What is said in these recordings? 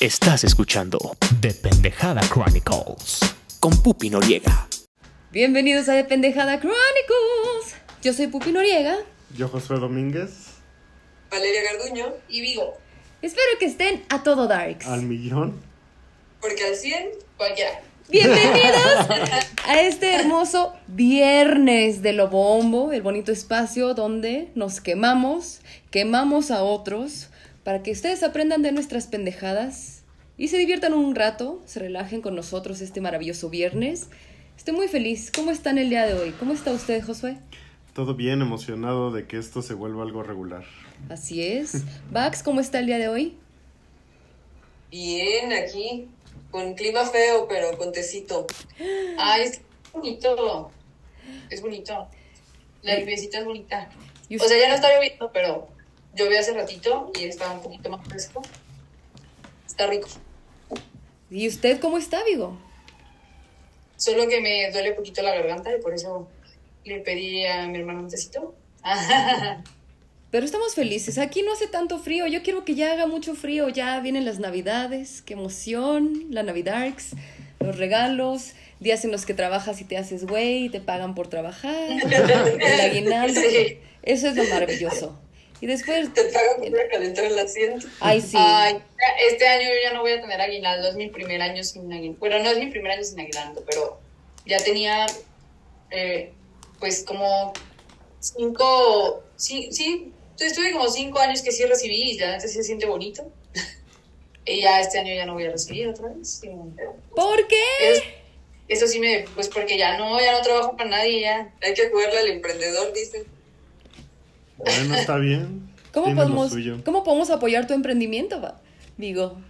Estás escuchando The Pendejada Chronicles con Pupi Noriega. Bienvenidos a The Pendejada Chronicles. Yo soy Pupi Noriega. Yo, Josué Domínguez, Valeria Garduño y Vigo. Espero que estén a todo Darks. al millón. Porque al 100, cualquiera. Bienvenidos a este hermoso viernes de lo bombo, el bonito espacio donde nos quemamos, quemamos a otros, para que ustedes aprendan de nuestras pendejadas y se diviertan un rato, se relajen con nosotros este maravilloso viernes. Estoy muy feliz. ¿Cómo están el día de hoy? ¿Cómo está usted, Josué? Todo bien emocionado de que esto se vuelva algo regular. Así es. Bax, ¿cómo está el día de hoy? Bien, aquí. Con clima feo, pero con tecito. Ay, es bonito. Es bonito. La lluviecita es bonita. ¿Y O sea, ya no está lloviendo, pero llovió hace ratito y está un poquito más fresco. Está rico. ¿Y usted cómo está, Vigo? Solo que me duele un poquito la garganta y por eso le pedí a mi hermano un tecito. Pero estamos felices. Aquí no hace tanto frío. Yo quiero que ya haga mucho frío. Ya vienen las navidades. Qué emoción. La Navidarks. Los regalos. Días en los que trabajas y te haces güey. y Te pagan por trabajar. El aguinaldo. Eso es lo maravilloso. Y después... Te pagan por calentar el asiento. Ay, sí. Ay, ya- este año yo ya no voy a tener aguinaldo, es mi primer año sin aguinaldo. Bueno, no es mi primer año sin aguinaldo, pero ya tenía, eh, pues, como cinco, sí, sí, estuve como cinco años que sí recibí y ya antes sí se siente bonito. y ya este año ya no voy a recibir otra vez. ¿Por qué? es- eso sí me, pues porque ya no, ya no trabajo para nadie, ya. Hay que jugarle al emprendedor, dicen. Bueno, está bien. ¿Cómo podemos, suyo. ¿Cómo podemos apoyar tu emprendimiento, va? Vigo?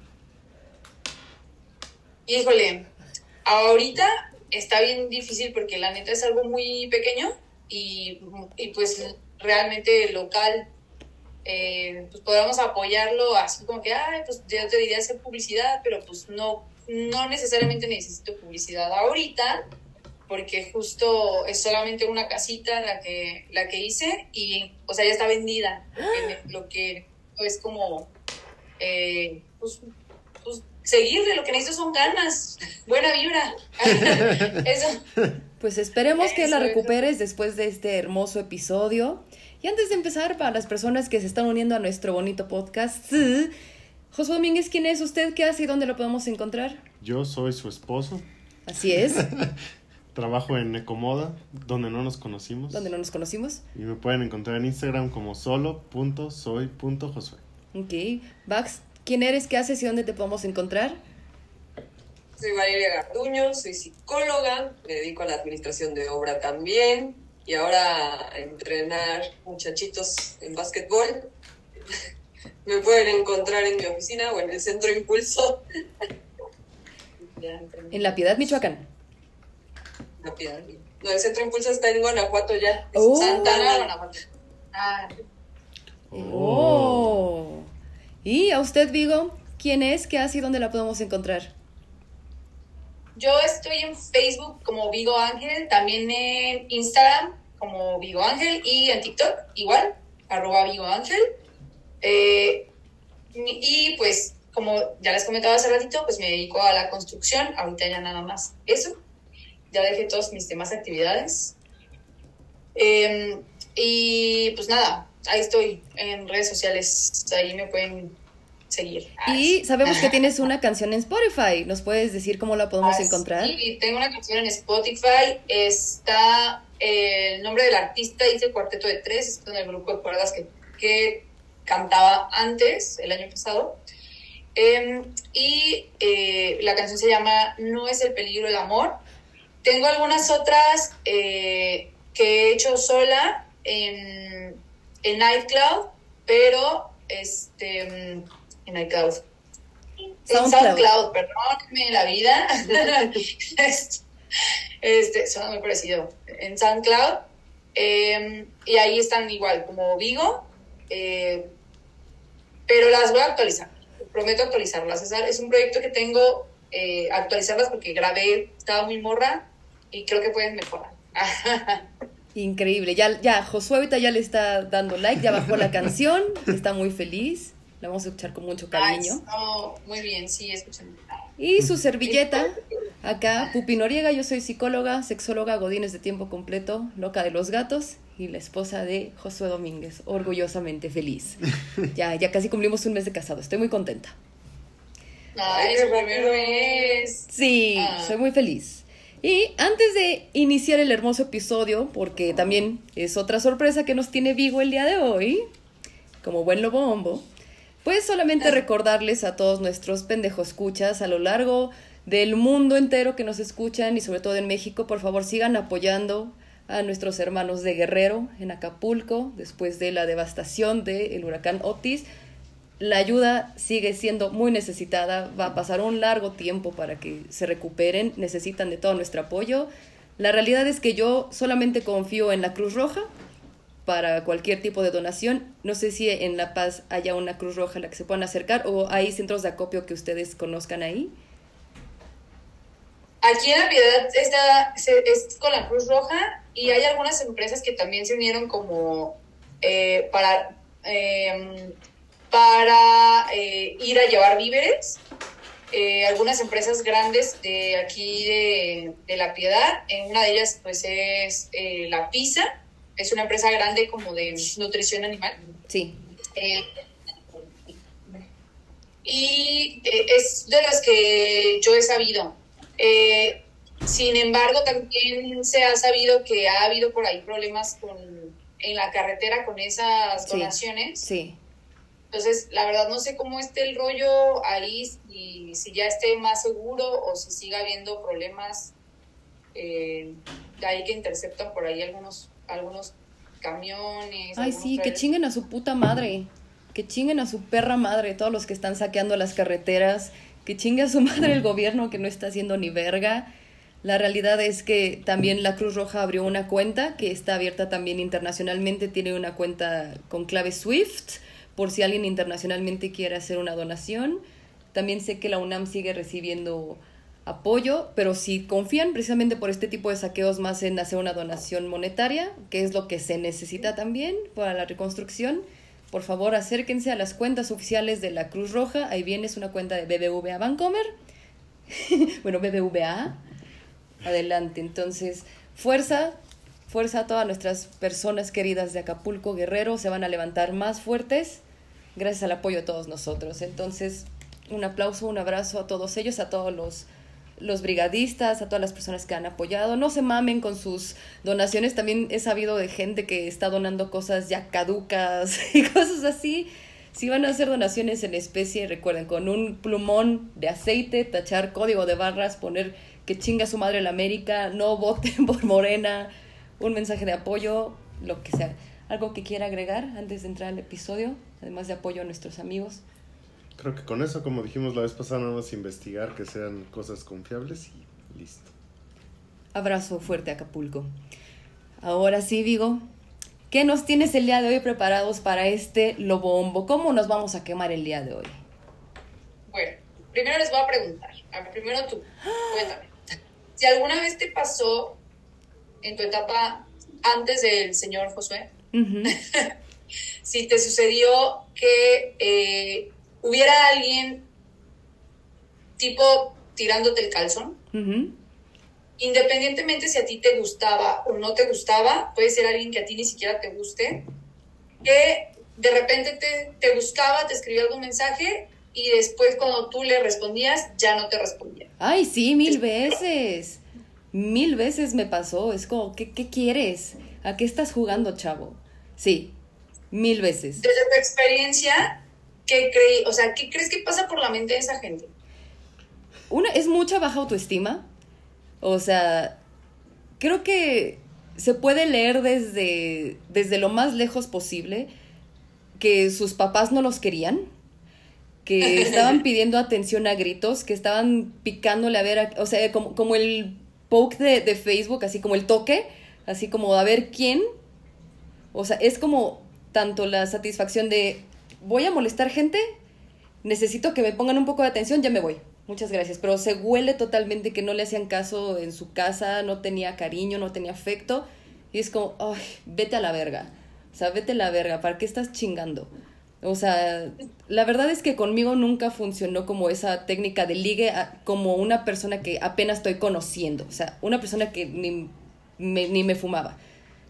Híjole, ahorita está bien difícil porque la neta es algo muy pequeño y, y pues realmente local. Eh, pues podamos apoyarlo así como que, ay, pues yo te diría hacer publicidad, pero pues no, no necesariamente necesito publicidad ahorita porque justo es solamente una casita la que, la que hice y, o sea, ya está vendida. Lo que, me- lo que es como, eh, pues, pues, seguirle, lo que necesito son ganas, buena vibra. Eso. Pues esperemos que la recuperes después de este hermoso episodio. Y antes de empezar, para las personas que se están uniendo a nuestro bonito podcast, Josué Domínguez, ¿quién es usted? ¿Qué hace y dónde lo podemos encontrar? Yo soy su esposo. Así es, Trabajo en Ecomoda, donde no nos conocimos. donde no nos conocimos. Y me pueden encontrar en Instagram como solo.soy.josué. Ok, Bax, ¿quién eres? ¿Qué haces y dónde te podemos encontrar? Soy Valeria Garduño, soy psicóloga, me dedico a la administración de obra también y ahora a entrenar muchachitos en básquetbol. Me pueden encontrar en mi oficina o en el Centro Impulso. En La Piedad, Michoacán. No, el Centro Impulso está en Guanajuato ya. Oh. Santana, Guanajuato. Ah, Oh. Y a usted, Vigo, ¿quién es? ¿Qué hace y dónde la podemos encontrar? Yo estoy en Facebook como Vigo Ángel, también en Instagram como Vigo Ángel y en TikTok igual, arroba Vigo Ángel. Eh, y pues, como ya les comentaba hace ratito, pues me dedico a la construcción, ahorita ya nada más eso. Ya dejé todos mis demás actividades. Eh, y pues nada, ahí estoy en redes sociales, ahí me pueden seguir. Y sabemos que tienes una canción en Spotify. ¿Nos puedes decir cómo la podemos Ah, encontrar? Sí, tengo una canción en Spotify. Está eh, el nombre del artista, dice Cuarteto de Tres, es con el grupo de cuerdas que, que cantaba antes, el año pasado. Em, y eh, la canción se llama No es el peligro el amor. Tengo algunas otras eh, que he hecho sola en, en iCloud, pero este, en iCloud. En SoundCloud. Perdónenme la vida. este, este, suena muy parecido. En SoundCloud. eh, y ahí están igual, como Vigo. eh, pero las voy a actualizar. Prometo actualizarlas. Es un proyecto que tengo, eh, actualizarlas porque grabé, estaba muy morra y creo que pueden mejorar. Increíble. Ya, ya, Josué ahorita ya le está dando like, ya bajó la canción, está muy feliz. La vamos a escuchar con mucho cariño. Oh, muy bien, sí, escuchen. Y su servilleta, acá, Pupi Noriega, yo soy psicóloga, sexóloga, godines de tiempo completo, loca de los gatos y la esposa de Josué Domínguez, orgullosamente feliz. Ya, ya casi cumplimos un mes de casado, estoy muy contenta. Ay, su primer mes. Sí, Ah. soy muy feliz. Y antes de iniciar el hermoso episodio, porque también es otra sorpresa que nos tiene Vigo el día de hoy, como buen lobo bombo, pues solamente recordarles a todos nuestros pendejos escuchas a lo largo del mundo entero que nos escuchan y sobre todo en México, por favor sigan apoyando a nuestros hermanos de Guerrero en Acapulco después de la devastación del huracán Otis. La ayuda sigue siendo muy necesitada, va a pasar un largo tiempo para que se recuperen, necesitan de todo nuestro apoyo. La realidad es que yo solamente confío en la Cruz Roja para cualquier tipo de donación. No sé si en La Paz haya una Cruz Roja a la que se puedan acercar o hay centros de acopio que ustedes conozcan ahí. Aquí en La Piedad está, es con la Cruz Roja y hay algunas empresas que también se unieron como eh, para, eh, para eh, ir a llevar víveres. Eh, algunas empresas grandes de aquí de, de La Piedad, en una de ellas pues es eh, La Pisa, es una empresa grande como de nutrición animal. Sí, y es de las que yo he sabido. Sin embargo, también se ha sabido que ha habido por ahí problemas con, en la carretera con esas Sí. donaciones. sí. Entonces, la verdad no sé cómo esté el rollo ahí, y si ya esté más seguro o si siga habiendo problemas eh, de ahí que interceptan por ahí algunos, algunos camiones. Ay, sí, que chinguen a su puta madre. Que chinguen a su perra madre, todos los que están saqueando las carreteras. Que chingue a su madre el gobierno que no está haciendo ni verga. La realidad es que también la Cruz Roja abrió una cuenta que está abierta también internacionalmente. Tiene una cuenta con clave SWIFT por si alguien internacionalmente quiere hacer una donación. También sé que la UNAM sigue recibiendo apoyo, pero si confían precisamente por este tipo de saqueos más en hacer una donación monetaria, que es lo que se necesita también para la reconstrucción, por favor acérquense a las cuentas oficiales de la Cruz Roja. Ahí viene, es una cuenta de BBVA Bancomer. bueno, BBVA. Adelante, entonces, fuerza, fuerza a todas nuestras personas queridas de Acapulco, Guerrero, se van a levantar más fuertes gracias al apoyo de todos nosotros. Entonces, un aplauso, un abrazo a todos ellos, a todos los, los brigadistas, a todas las personas que han apoyado. No se mamen con sus donaciones. También he sabido de gente que está donando cosas ya caducas y cosas así. Si van a hacer donaciones en especie, recuerden, con un plumón de aceite, tachar código de barras, poner que chinga su madre la América, no voten por Morena, un mensaje de apoyo, lo que sea. ¿Algo que quiera agregar antes de entrar al episodio? Además de apoyo a nuestros amigos. Creo que con eso, como dijimos la vez pasada, nada más investigar que sean cosas confiables y listo. Abrazo fuerte Acapulco. Ahora sí, Vigo, ¿qué nos tienes el día de hoy preparados para este lobombo? ¿Cómo nos vamos a quemar el día de hoy? Bueno, primero les voy a preguntar. A ver, primero tú, cuéntame. Si alguna vez te pasó en tu etapa antes del señor Josué, Ujú. si te sucedió que eh, hubiera alguien tipo tirándote el calzón, independientemente si a ti te gustaba o no te gustaba, puede ser alguien que a ti ni siquiera te guste, que de repente te, te buscaba, te escribía algún mensaje y después cuando tú le respondías ya no te respondía. Ay, sí, mil veces. Mil veces me pasó. Es como, ¿qué, qué quieres? ¿A qué estás jugando, chavo? Sí, mil veces. Desde tu experiencia, ¿qué, creí, o sea, ¿qué crees que pasa por la mente de esa gente? Una, es mucha baja autoestima. O sea, creo que se puede leer desde, desde lo más lejos posible que sus papás no los querían, que estaban pidiendo atención a gritos, que estaban picándole a ver, a- o sea, como, como el poke de, de Facebook, así como el toque, así como a ver quién. O sea, es como tanto la satisfacción de voy a molestar gente, necesito que me pongan un poco de atención, ya me voy. Muchas gracias. Pero se huele totalmente que no le hacían caso en su casa, no tenía cariño, no tenía afecto. Y es como, ay, vete a la verga. O sea, vete a la verga, ¿para qué estás chingando? O sea, la verdad es que conmigo nunca funcionó como esa técnica de ligue como una persona que apenas estoy conociendo. O sea, una persona que ni ni me fumaba.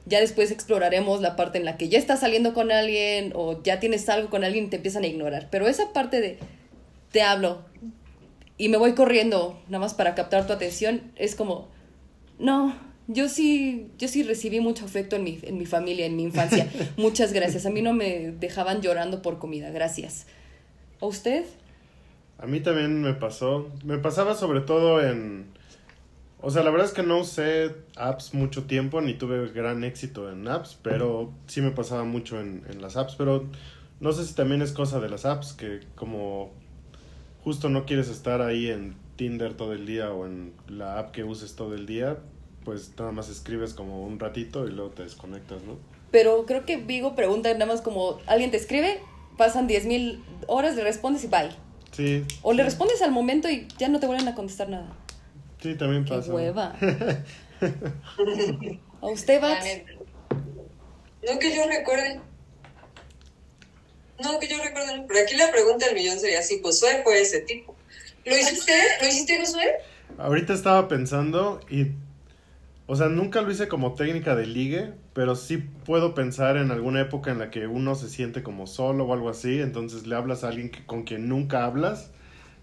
Ya después exploraremos la parte en la que ya estás saliendo con alguien o ya tienes algo con alguien y te empiezan a ignorar. Pero esa parte de te hablo y me voy corriendo nada más para captar tu atención es como, no, yo sí, yo sí recibí mucho afecto en mi, en mi familia, en mi infancia. Muchas gracias. A mí no me dejaban llorando por comida. Gracias. ¿A usted? A mí también me pasó. Me pasaba sobre todo en... O sea, la verdad es que no usé apps mucho tiempo, ni tuve gran éxito en apps, pero sí me pasaba mucho en, en las apps. Pero no sé si también es cosa de las apps, que como justo no quieres estar ahí en Tinder todo el día o en la app que uses todo el día, pues nada más escribes como un ratito y luego te desconectas, ¿no? Pero creo que Vigo pregunta nada más como, alguien te escribe, pasan 10.000 horas, le respondes y bye. Sí. O le respondes al momento y ya no te vuelven a contestar nada. Sí, también Qué pasa. hueva. ¿A usted, neta. No que yo recuerde. No que yo recuerde. Pero aquí la pregunta del millón sería si Josué fue ese tipo. ¿Lo hiciste? ¿Lo hiciste, Josué? Ahorita estaba pensando y, o sea, nunca lo hice como técnica de ligue, pero sí puedo pensar en alguna época en la que uno se siente como solo o algo así, entonces le hablas a alguien que, con quien nunca hablas,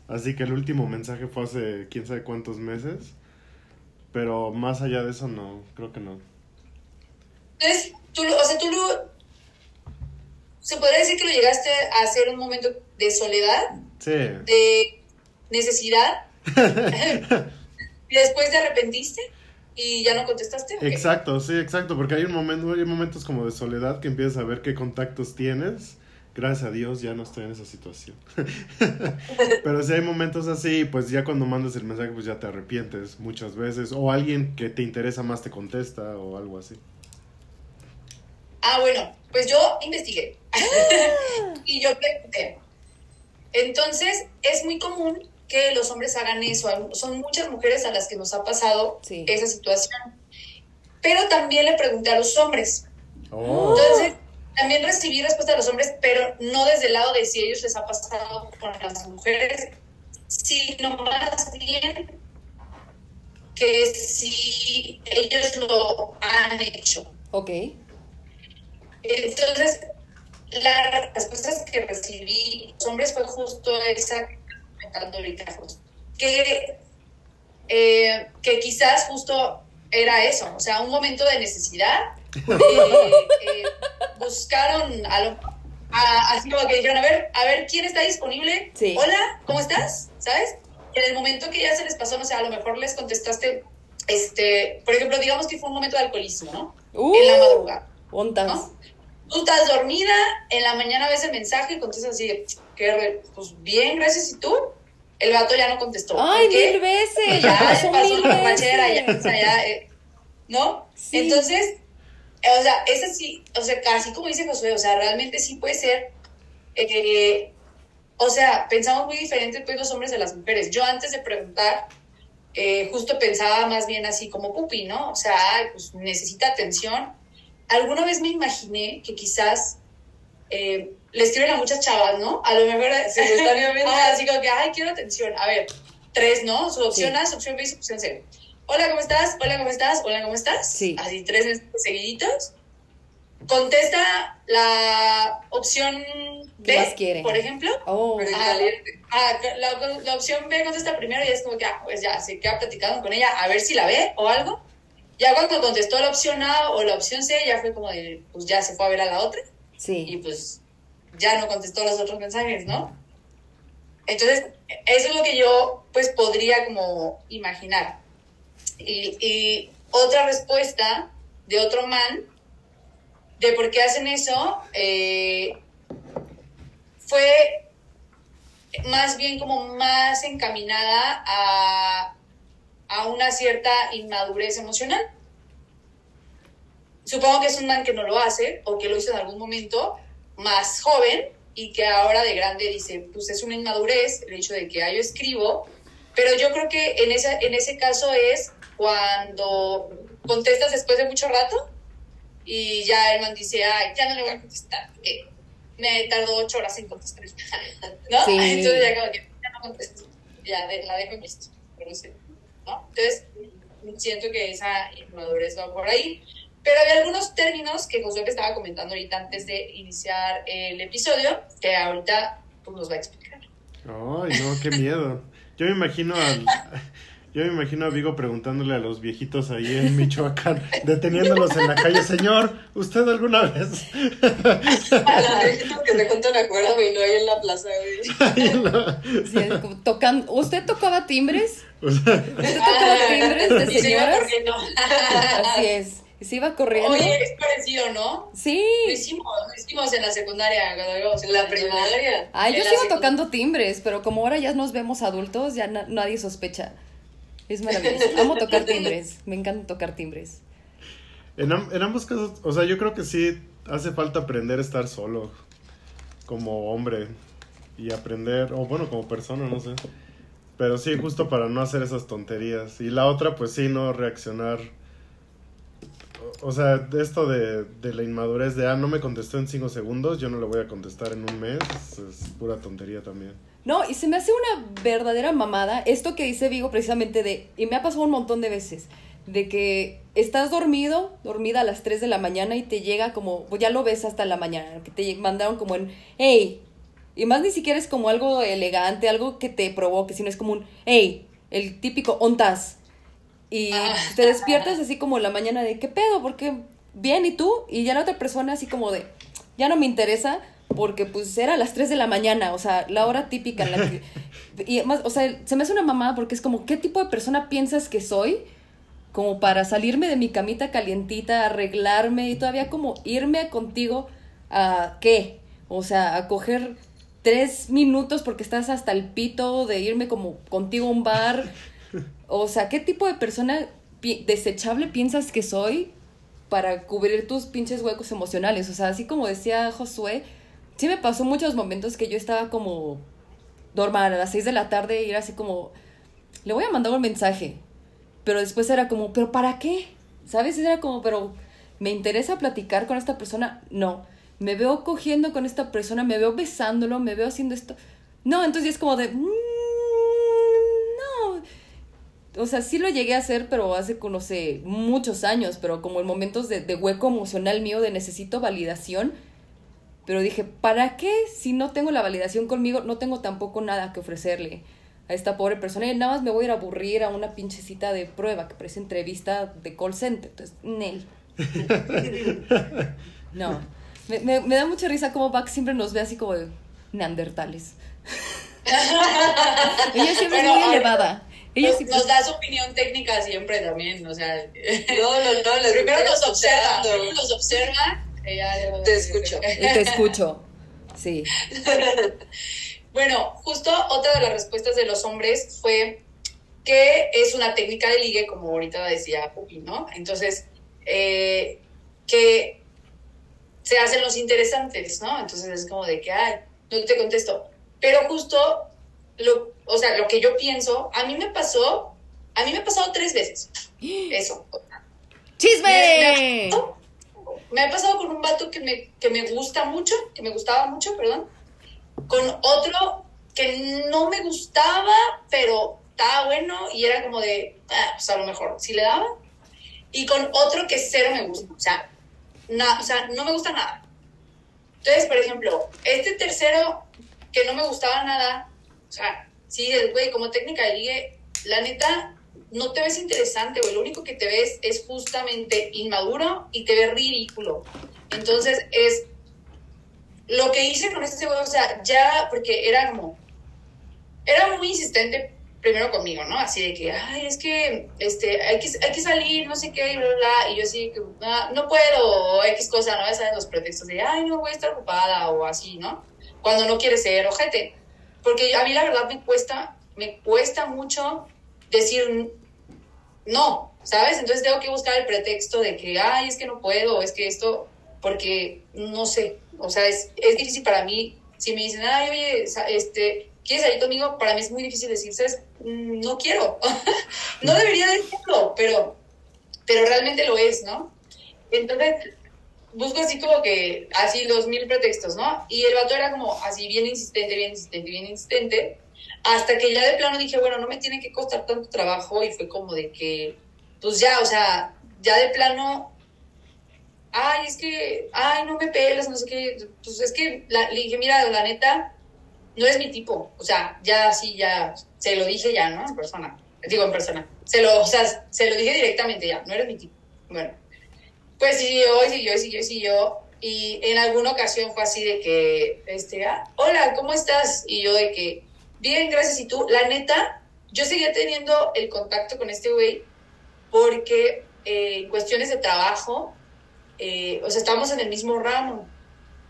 así que el último mensaje fue hace quién sabe cuántos meses, pero más allá de eso no, creo que no. Entonces, tú, o sea, tú lo... ¿Se podría decir que lo llegaste a hacer un momento de soledad, Sí, de necesidad? y después te arrepentiste y ya no contestaste. exacto, sí, exacto, porque hay un momento, hay momentos como de soledad que empiezas a ver qué contactos tienes. Gracias a Dios ya no estoy en esa situación. Pero si hay momentos así, pues ya cuando mandas el mensaje, pues ya te arrepientes muchas veces. O alguien que te interesa más te contesta o algo así. Ah, bueno, pues yo investigué. y yo pregunté. Entonces, es muy común que los hombres hagan eso. Son muchas mujeres a las que nos ha pasado Sí. esa situación. Pero también le pregunté a los hombres. Oh, Entonces, también recibí respuesta de los hombres, pero no desde el lado de si ellos les ha pasado con las mujeres, sino más bien que si ellos lo han hecho. Ok. Entonces, las respuestas que recibí los hombres fue justo esa que, eh, que quizás justo era eso, o sea, un momento de necesidad. Eh, eh, buscaron a lo- a- así como que dijeron, a ver, a ver, ¿quién está disponible? Sí. Hola, ¿cómo estás? ¿Sabes? En el momento que ya se les pasó, no sé, a lo mejor les contestaste, este, por ejemplo, digamos que fue un momento de alcoholismo, ¿no? Uh, En la madrugada. ontas. ¿no? Tú estás dormida, en la mañana ves el mensaje y contestas así, de, ¿qué re- pues bien, gracias, ¿y tú? El vato ya no contestó. Ay, mil veces. Ya pasó pasó mil la ranchera, ya, veces. o sea, ya, eh, ¿no? Sí. Entonces, o sea, ese sí, o sea, casi como dice Josué, o sea, realmente sí puede ser, eh, o sea, pensamos muy diferente pues los hombres de las mujeres. Yo antes de preguntar, eh, justo pensaba más bien así como pupi, ¿no? O sea, pues necesita atención. Alguna vez me imaginé que quizás eh, le escriben a muchas chavas, ¿no? A lo mejor Simultáneamente. Ah, así como que, ay, quiero atención. A ver, tres, ¿no? Su opción Sí. A, su opción B y su opción C. Hola, ¿cómo estás? Hola, ¿cómo estás? Hola, ¿cómo estás? Sí. Así tres seguiditos. Contesta la opción B, por ejemplo. Oh, Ah, ah, la, la opción B contesta primero y es como que, ah, pues ya, se queda platicando con ella a ver si la ve o algo. Ya cuando contestó la opción A o la opción C, ya fue como de, pues ya se fue a ver a la otra y sí. pues ya no contestó los otros mensajes, ¿no? Entonces, eso es lo que yo pues podría como imaginar. Y, otra respuesta de otro man de por qué hacen eso eh, fue más bien como más encaminada a, a una cierta inmadurez emocional. Supongo que es un man que no lo hace o que lo hizo en algún momento más joven y que ahora de grande dice, pues es una inmadurez el hecho de que ah, yo escribo, pero yo creo que en, esa, en ese caso es cuando contestas después de mucho rato y ya el man dice, ay, ya no le voy a contestar, porque me tardó ocho horas en contestar. ¿No? Sí. Entonces ya como que ya no contesto. Ya de- la dejo en visto. Pero sí, ¿no? Entonces, siento que esa inmadurez va por ahí. Pero había algunos términos que Josué te estaba comentando ahorita antes de iniciar el episodio, que ahorita pues, nos va a explicar. Ay, no, qué miedo. Yo me imagino al, yo me imagino a Vigo preguntándole a los viejitos ahí en Michoacán, deteniéndolos en la calle, señor, ¿usted alguna vez? A la viejita que te cuenta una cuerda y no hay en la plaza, güey. Sí, es como tocan- ¿Usted tocaba timbres? ¿Usted tocaba timbres de Y se iba señoras? corriendo. Así es. Se iba corriendo. Oye, es parecido, ¿no? Sí. Lo hicimos, lo hicimos en la secundaria, En la primaria. Ay, yo En la sigo tocando timbres, pero como ahora ya nos vemos adultos, ya na- nadie sospecha. Es maravilloso. Amo tocar timbres. Me encanta tocar timbres. en, am- en ambos casos, o sea, yo creo que sí hace falta aprender a estar solo como hombre y aprender, o bueno, como persona, no sé. Pero sí, justo para no hacer esas tonterías. Y la otra, pues sí, no reaccionar. O sea, esto de, de la inmadurez de, ah, no me contestó en cinco segundos, yo no le voy a contestar en un mes, es pura tontería también. No, y se me hace una verdadera mamada esto que dice Vigo precisamente de, y me ha pasado un montón de veces, de que estás dormido, dormida a las 3 de la mañana y te llega como, pues ya lo ves hasta la mañana, que te mandaron como en, hey, y más ni siquiera es como algo elegante, algo que te provoque, sino es como un, hey, el típico ontas. Y te despiertas así como la mañana de, ¿qué pedo? Porque bien, ¿y tú? Y ya la otra persona así como de, ya no me interesa porque pues era a las 3 de la mañana, o sea, la hora típica en la que... Y además, o sea, se me hace una mamada porque es como, ¿qué tipo de persona piensas que soy? Como para salirme de mi camita calientita, arreglarme y todavía como irme contigo a qué? O sea, a coger tres minutos porque estás hasta el pito de irme como contigo a un bar. O sea, ¿qué tipo de persona pi- desechable piensas que soy para cubrir tus pinches huecos emocionales? O sea, así como decía Josué, sí me pasó muchos momentos que yo estaba como normal a las 6 de la tarde y era así como, le voy a mandar un mensaje. Pero después era como, ¿pero para qué? ¿Sabes? Era como, pero ¿me interesa platicar con esta persona? No. Me veo cogiendo con esta persona, me veo besándolo, me veo haciendo esto. No, entonces es como de, "Mm, no. O sea, sí lo llegué a hacer, pero hace, no sé, muchos años, pero como en momentos de hueco emocional mío, de necesito validación. Pero dije, ¿para qué si no tengo la validación conmigo? No tengo tampoco nada que ofrecerle a esta pobre persona. Y nada más me voy a ir a aburrir a una pinche cita de prueba que parece entrevista de call center. Entonces, Nel. No. Me, me, me da mucha risa cómo Buck siempre nos ve así como de neandertales. Ella siempre Bueno, es muy ahora- elevada. Ella Nos, siempre... nos da su opinión técnica siempre también, o sea. No, no, no, primero nos observa, primero nos observa. Te escucho. Te escucho. Sí. Bueno, justo otra de las respuestas de los hombres fue que es una técnica de ligue, como ahorita decía Pupi, ¿no? Entonces, eh, que se hacen los interesantes, ¿no? Entonces es como de que, ay, no te contesto. Pero justo, lo, o sea, lo que yo pienso, a mí me pasó, a mí me ha pasado tres veces eso. ¡Chisme! Me ha pasado con un vato que me, que me gusta mucho, que me gustaba mucho, perdón, con otro que no me gustaba, pero estaba bueno y era como de, ah, pues a lo mejor sí le daba. Y con otro que cero me gusta, o sea, na- o sea, no me gusta nada. Entonces, por ejemplo, este tercero que no me gustaba nada, o sea, sí, el güey, como técnica de ligue, la neta, no te ves interesante, güey. Lo único que te ves es justamente inmaduro y te ves ridículo. Entonces, es lo que hice con este güey, o sea, ya, porque era como, era muy insistente primero conmigo, ¿no? Así de que, ay, es que, este, hay que, hay que salir, no sé qué, y bla, bla. Y yo así, que, "Ah, no puedo, o X cosa, ¿no? Sabes los pretextos de, ay, no voy a estar ocupada, o así, ¿no? Cuando no quiere ser ojete. Porque a mí la verdad me cuesta, me cuesta mucho decir no, ¿sabes? Entonces tengo que buscar el pretexto de que, ay, es que no puedo, es que esto, porque no sé, o sea, es, es difícil para mí. Si me dicen, ay, oye, este, ¿quieres salir conmigo? Para mí es muy difícil decir, ¿sabes? Mm, No quiero. no debería decirlo, pero, pero realmente lo es, ¿no? Entonces, busco así como que, así los mil pretextos, ¿no? Y el vato era como así bien insistente, bien insistente, bien insistente, hasta que ya de plano dije, bueno, no me tiene que costar tanto trabajo y fue como de que, pues ya, o sea, ya de plano, ay, es que, ay, no me pelas, no sé qué, pues es que le dije, mira, la neta, no es mi tipo, o sea, ya sí, ya, se lo dije ya, ¿no? En persona, digo en persona, se lo, o sea, se lo dije directamente ya, no eres mi tipo. Bueno, pues siguió, siguió, siguió, siguió, y en alguna ocasión fue así de que, este, ah, hola, ¿cómo estás? Y yo de que, bien, gracias, y tú, la neta, yo seguía teniendo el contacto con este güey porque eh, cuestiones de trabajo, eh, o sea, estamos en el mismo ramo,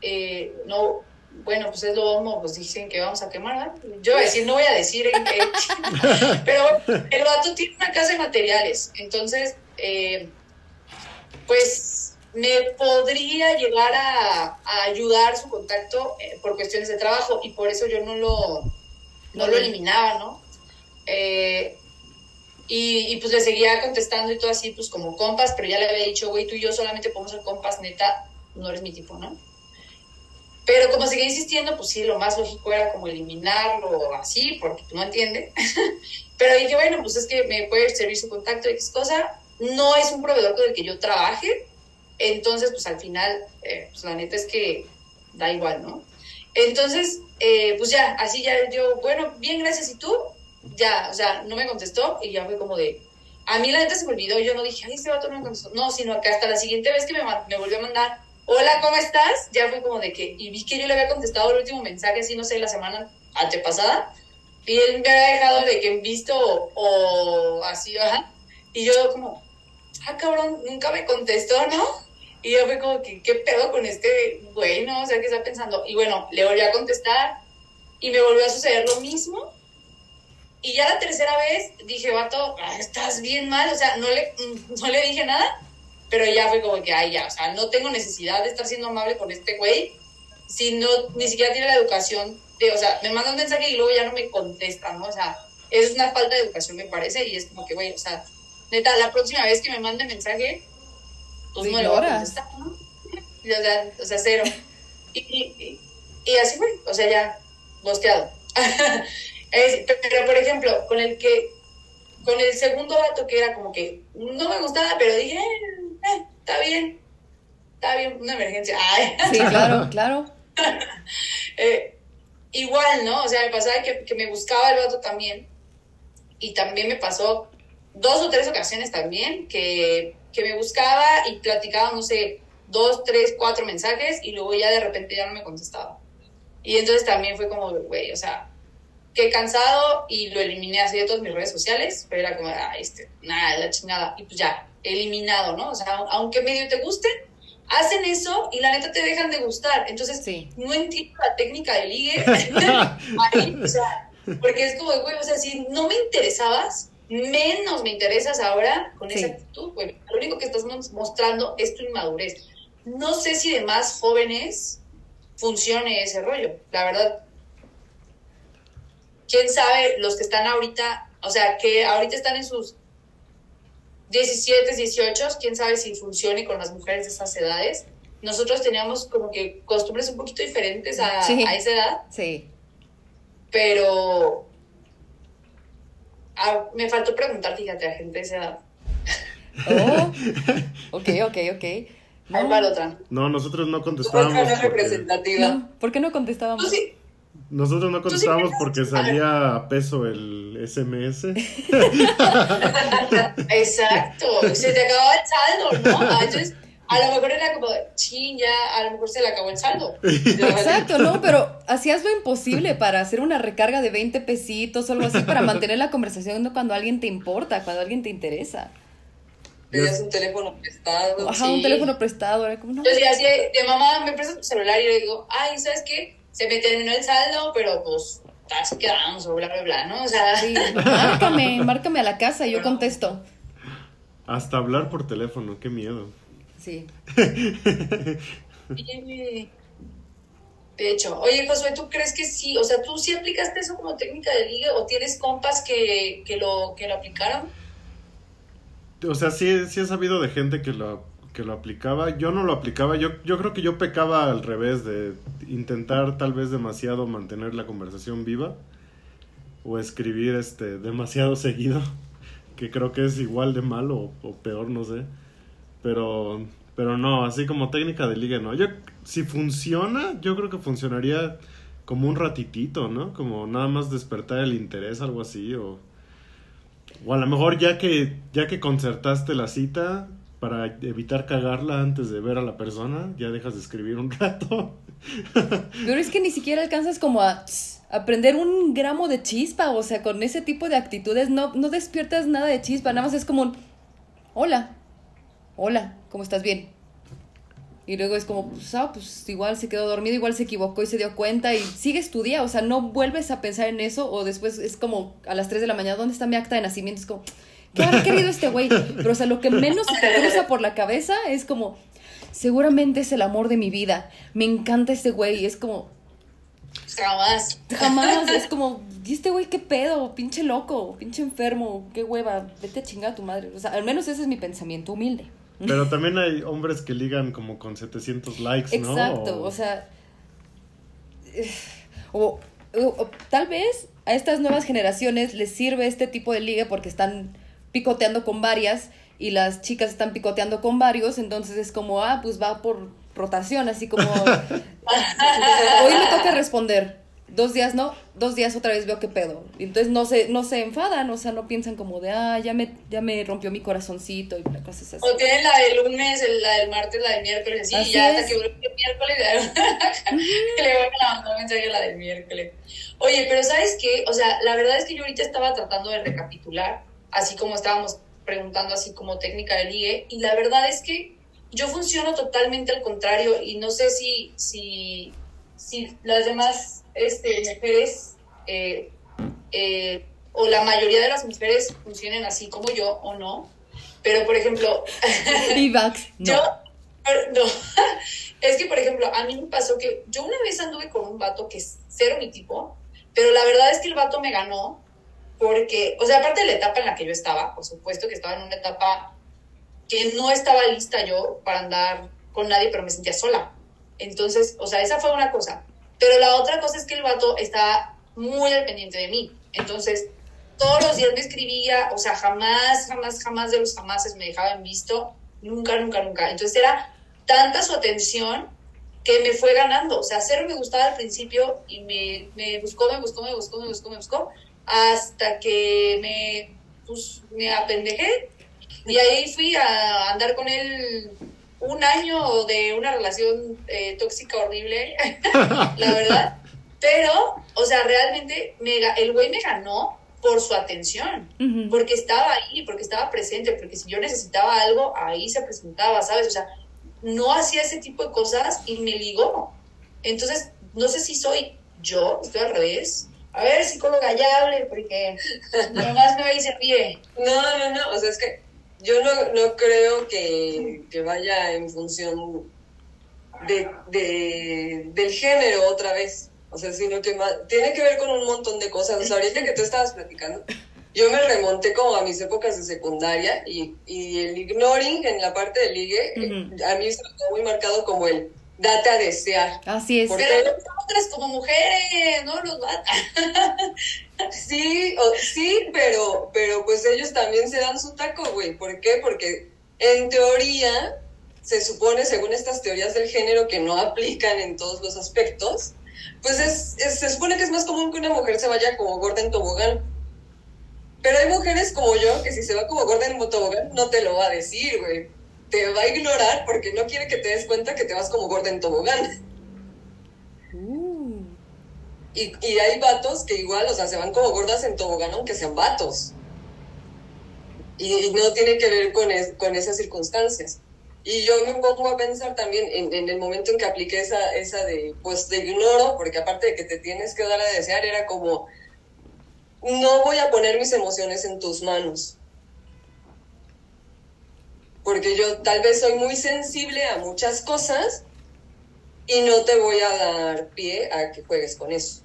eh, no, bueno, pues es lo homo, pues dicen que vamos a quemar, Yo voy a decir, no voy a decir en qué, pero el vato tiene una casa de materiales, entonces, eh, pues me podría llegar a, ayudar su contacto eh, por cuestiones de trabajo y por eso yo no lo, no lo eliminaba, ¿no? Eh, y, pues le seguía contestando y todo así, pues como compas, pero ya le había dicho, güey, tú y yo solamente podemos ser compas, neta, no eres mi tipo, ¿no? Pero como seguía insistiendo, pues sí, lo más lógico era como eliminarlo así, porque no entiende. Pero dije, bueno, pues es que me puede servir su contacto, X cosa. No es un proveedor con el que yo trabaje. Entonces, pues al final, eh, pues la neta es que da igual, ¿no? Entonces, eh, pues ya, así ya yo, bueno, bien, gracias. ¿Y tú? Ya, o sea, no me contestó y ya fue como de, a mí la neta se me olvidó, yo no dije, ay, este vato no me contestó. No, sino que hasta la siguiente vez que me, me volvió a mandar, hola, ¿cómo estás? Ya fue como de que, y vi que yo le había contestado el último mensaje, así, no sé, la semana antepasada, y él me había dejado de que en visto o, así, ajá, y yo como, ah, cabrón, nunca me contestó, ¿no? Y yo fue como que, ¿qué pedo con este güey, no? O sea, ¿qué está pensando? Y bueno, le volví a contestar y me volvió a suceder lo mismo. Y ya la tercera vez dije, vato, ah, estás bien mal, o sea, no le, no le dije nada pero ya fue como que, ay, ya, o sea, no tengo necesidad de estar siendo amable con este güey si no, ni siquiera tiene la educación de, o sea, me manda un mensaje y luego ya no me contesta, ¿no? O sea, es una falta de educación, me parece, y es como que, güey, o sea, neta, la próxima vez que me mande mensaje, pues no le voy a contestar, ¿no? O sea, o sea cero. Y, y, y, así fue, o sea, ya, bosqueado. pero, por ejemplo, con el que, con el segundo vato que era como que no me gustaba, pero dije, eh, está bien, está bien, una emergencia. Sí, claro, claro. Eh, igual, ¿no? O sea, me pasaba que, que, me buscaba el vato también. Y también me pasó dos o tres ocasiones también que, que me buscaba y platicaba, no sé, dos, tres, cuatro mensajes y luego ya de repente ya no me contestaba. Y entonces también fue como, güey, o sea, qué cansado y lo eliminé así de todas mis redes sociales, pero era como, ah, este, nada, la chingada. Y pues ya, eliminado, ¿no? O sea, aunque medio te guste, hacen eso y la neta te dejan de gustar. Entonces, no entiendo la técnica de ligue. o sea, porque es como, güey, o sea, si no me interesabas, menos me interesas ahora con esa actitud, güey. Lo único que estás mostrando es tu inmadurez. No sé si de más jóvenes funcione ese rollo, la verdad. ¿Quién sabe los que están ahorita, o sea, que ahorita están en sus 17, 18, quién sabe si funcione con las mujeres de esas edades. Nosotros teníamos como que costumbres un poquito diferentes a, esa edad. Sí. Pero ah, me faltó preguntar, fíjate, a gente de esa edad. Oh, ok, ok, ok. No. otra. No, nosotros no contestábamos. Otra representativa. ¿Por qué no contestábamos? sí. Nosotros no contestábamos porque salía a peso el SMS. Exacto, se te acababa el saldo, ¿no? Ah, entonces, a lo mejor era como, ching, ya, a lo mejor se le acabó el saldo. Exacto, ¿no? Pero hacías lo imposible para hacer una recarga de 20 pesitos o algo así para mantener la conversación cuando alguien te importa, cuando alguien te interesa. Tenías un teléfono prestado. Ajá, un teléfono prestado. Era como, no. Yo decía así, de mamá, me prestas tu celular y le digo, ay, ¿sabes qué? se me terminó el saldo, pero pues así quedamos o bla, bla, bla, ¿no? O sea... Sí, márcame, márcame a la casa y yo contesto. Hasta hablar por teléfono, qué miedo. Sí. de hecho, oye Josué, ¿tú crees que sí? O sea, ¿tú sí aplicaste eso como técnica de ligue o tienes compas que, que, lo, que lo aplicaron? O sea, sí, sí he sabido de gente que lo que lo aplicaba. Yo no lo aplicaba. Yo, yo creo que yo pecaba al revés de intentar tal vez demasiado mantener la conversación viva o escribir este demasiado seguido, que creo que es igual de malo o, peor, no sé. Pero pero no, así como técnica de liga no. Yo si funciona, yo creo que funcionaría como un ratitito, ¿no? Como nada más despertar el interés, algo así o o a lo mejor ya que ya que concertaste la cita, para evitar cagarla antes de ver a la persona, ya dejas de escribir un rato. Pero es que ni siquiera alcanzas como a aprender un gramo de chispa, o sea, con ese tipo de actitudes no, no despiertas nada de chispa, nada más es como un, hola, hola, ¿cómo estás bien? Y luego es como, pues, ah, pues igual se quedó dormido, igual se equivocó y se dio cuenta y sigue día, o sea, no vuelves a pensar en eso o después es como a las 3 de la mañana, ¿dónde está mi acta de nacimiento? Es como, ¿Qué habrá querido este güey? Pero, o sea, lo que menos te cruza por la cabeza es como, seguramente es el amor de mi vida. Me encanta este güey. Es como. Jamás. Jamás. Es como, ¿y este güey qué pedo? Pinche loco, pinche enfermo, qué hueva. Vete a chingar a tu madre. O sea, al menos ese es mi pensamiento humilde. Pero también hay hombres que ligan como con 700 likes, ¿no? Exacto, o, sea. o, tal vez a estas nuevas generaciones les sirve este tipo de liga porque están picoteando con varias y las chicas están picoteando con varios, entonces es como, ah, pues va por rotación, así como, hoy me toca responder, dos días no, dos días otra vez veo qué pedo. Entonces no se, no se enfadan, o sea, no piensan como de, ah, ya me, ya me rompió mi corazoncito y cosas así. O tienen la del lunes, la del martes, la del miércoles, sí, ya hasta que el miércoles, que le voy a mandar mensaje la del miércoles. Oye, pero ¿sabes qué? O sea, la verdad es que yo ahorita estaba tratando de recapitular así como estábamos preguntando así como técnica de ligue, y la verdad es que yo funciono totalmente al contrario y no sé si, si, si las demás este, mujeres eh, eh, o la mayoría de las mujeres funcionen así como yo o no, pero por ejemplo... Vivax, no. Yo, no, es que por ejemplo, a mí me pasó que yo una vez anduve con un vato que es cero mi tipo, pero la verdad es que el vato me ganó porque, o sea, aparte de la etapa en la que yo estaba, por supuesto que estaba en una etapa que no estaba lista yo para andar con nadie, pero me sentía sola. Entonces, o sea, esa fue una cosa. Pero la otra cosa es que el vato estaba muy al pendiente de mí. Entonces, todos los días me escribía, o sea, jamás, jamás, jamás de los jamases me dejaban visto. Nunca, nunca, nunca. Entonces era tanta su atención que me fue ganando. O sea, cero me gustaba al principio y me, me buscó, me buscó, me buscó, me buscó, me buscó hasta que me, pues, me apendejé. Y ahí fui a andar con él un año de una relación eh, tóxica horrible, la verdad. Pero, o sea, realmente me, el güey me ganó por su atención, porque estaba ahí, porque estaba presente, porque si yo necesitaba algo, ahí se presentaba, ¿sabes? O sea, no hacía ese tipo de cosas y me ligó. Entonces, no sé si soy yo, estoy al revés, a ver, psicóloga, ya hable, porque nomás me va se pie. No, no, no, o sea, es que yo no, no creo que, que vaya en función de, de, del género otra vez. O sea, sino que tiene que ver con un montón de cosas. O sea, ahorita que tú estabas platicando, yo me remonté como a mis épocas de secundaria y, y el ignoring en la parte del ligue, a mí se me quedó muy marcado como el date a desear. Así es. Porque nosotras como mujeres, no los matan. sí, sí, pero, pero pues ellos también se dan su taco, güey. ¿Por qué? Porque en teoría se supone, según estas teorías del género que no aplican en todos los aspectos, pues es, se supone que es más común que una mujer se vaya como gorda en tobogán. Pero hay mujeres como yo que si se va como gorda en tobogán no te lo va a decir, güey te va a ignorar porque no quiere que te des cuenta que te vas como gorda en tobogán. Y, y, hay vatos que igual, o sea, se van como gordas en tobogán aunque sean vatos. Y, no tiene que ver con, con esas circunstancias. Y yo me pongo a pensar también en, en, el momento en que apliqué esa, esa de, pues te ignoro, porque aparte de que te tienes que dar a desear, era como, no voy a poner mis emociones en tus manos porque yo tal vez soy muy sensible a muchas cosas y no te voy a dar pie a que juegues con eso.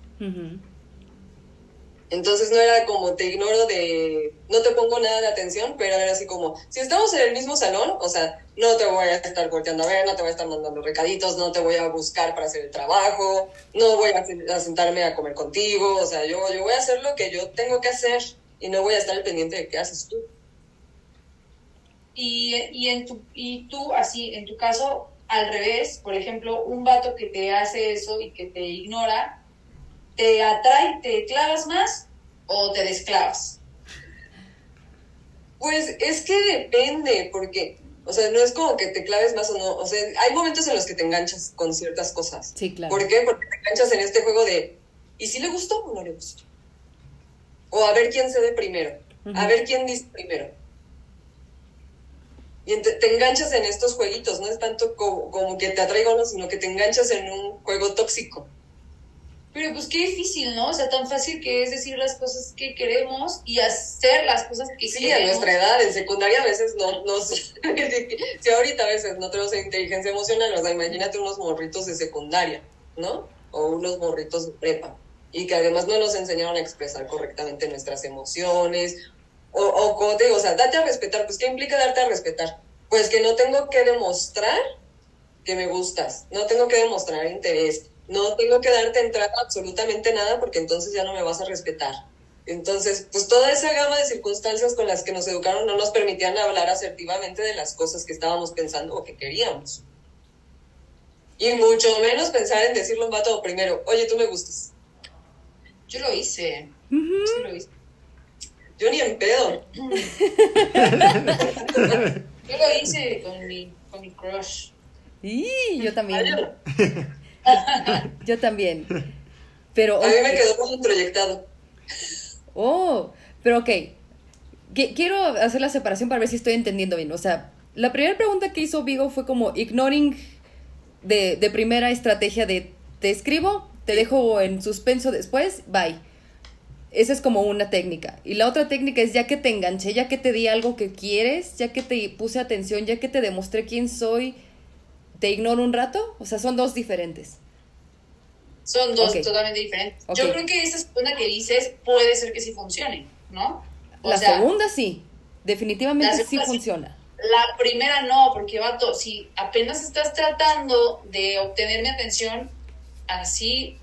Entonces no era como te ignoro de, no te pongo nada de atención, pero era así como, si estamos en el mismo salón, o sea, no te voy a estar volteando a ver, no te voy a estar mandando recaditos, no te voy a buscar para hacer el trabajo, no voy a, sentarme a comer contigo, o sea, yo, yo voy a hacer lo que yo tengo que hacer y no voy a estar pendiente de qué haces tú. Y, y, en tu, y tú, así, en tu caso, al revés, por ejemplo, un vato que te hace eso y que te ignora, ¿te atrae, te clavas más o te desclavas? Pues es que depende, porque, o sea, no es como que te claves más o no. O sea, hay momentos en los que te enganchas con ciertas cosas. Sí, claro. ¿Por qué? Porque te enganchas en este juego de, ¿y si le gustó o no le gustó? O a ver quién se ve primero, a ver quién dice primero. Y te enganchas en estos jueguitos, no es tanto como, como que te atraiga o no, sino que te enganchas en un juego tóxico. Pero pues qué difícil, ¿no? O sea, tan fácil que es decir las cosas que queremos y hacer las cosas que Sí, queremos. a nuestra edad, en secundaria a veces no, no si ahorita a veces no tenemos inteligencia emocional, o sea, imagínate unos morritos de secundaria, ¿no? O unos morritos de prepa, y que además no nos enseñaron a expresar correctamente nuestras emociones, o, o digo, o sea, date a respetar, pues ¿qué implica darte a respetar? Pues que no tengo que demostrar que me gustas, no tengo que demostrar interés, no tengo que darte entrada a absolutamente nada porque entonces ya no me vas a respetar. Entonces, pues toda esa gama de circunstancias con las que nos educaron no nos permitían hablar asertivamente de las cosas que estábamos pensando o que queríamos. Y mucho menos pensar en decirle a un vato primero, oye, tú me gustas. Yo lo hice. Sí lo hice. Yo ni en pedo. Yo lo hice con mi, con mi crush. Y yo también. Yo también. Pero. A mí me quedó como introyectado. Oh, pero ok. Qui- Quiero hacer la separación para ver si estoy entendiendo bien. O sea, la primera pregunta que hizo Vigo fue como ignoring de, de primera estrategia de te escribo, te dejo en suspenso después, bye. Esa es como una técnica. Y la otra técnica es ya que te enganché, ya que te di algo que quieres, ya que te puse atención, ya que te demostré quién soy, te ignoro un rato. O sea, son dos diferentes. Son dos totalmente diferentes. Yo creo que esa segunda que dices puede ser que sí funcione, ¿no? O La sea, segunda sí, definitivamente sí segunda sí. funciona. La primera no, porque vato, si apenas estás tratando de obtener mi atención, así,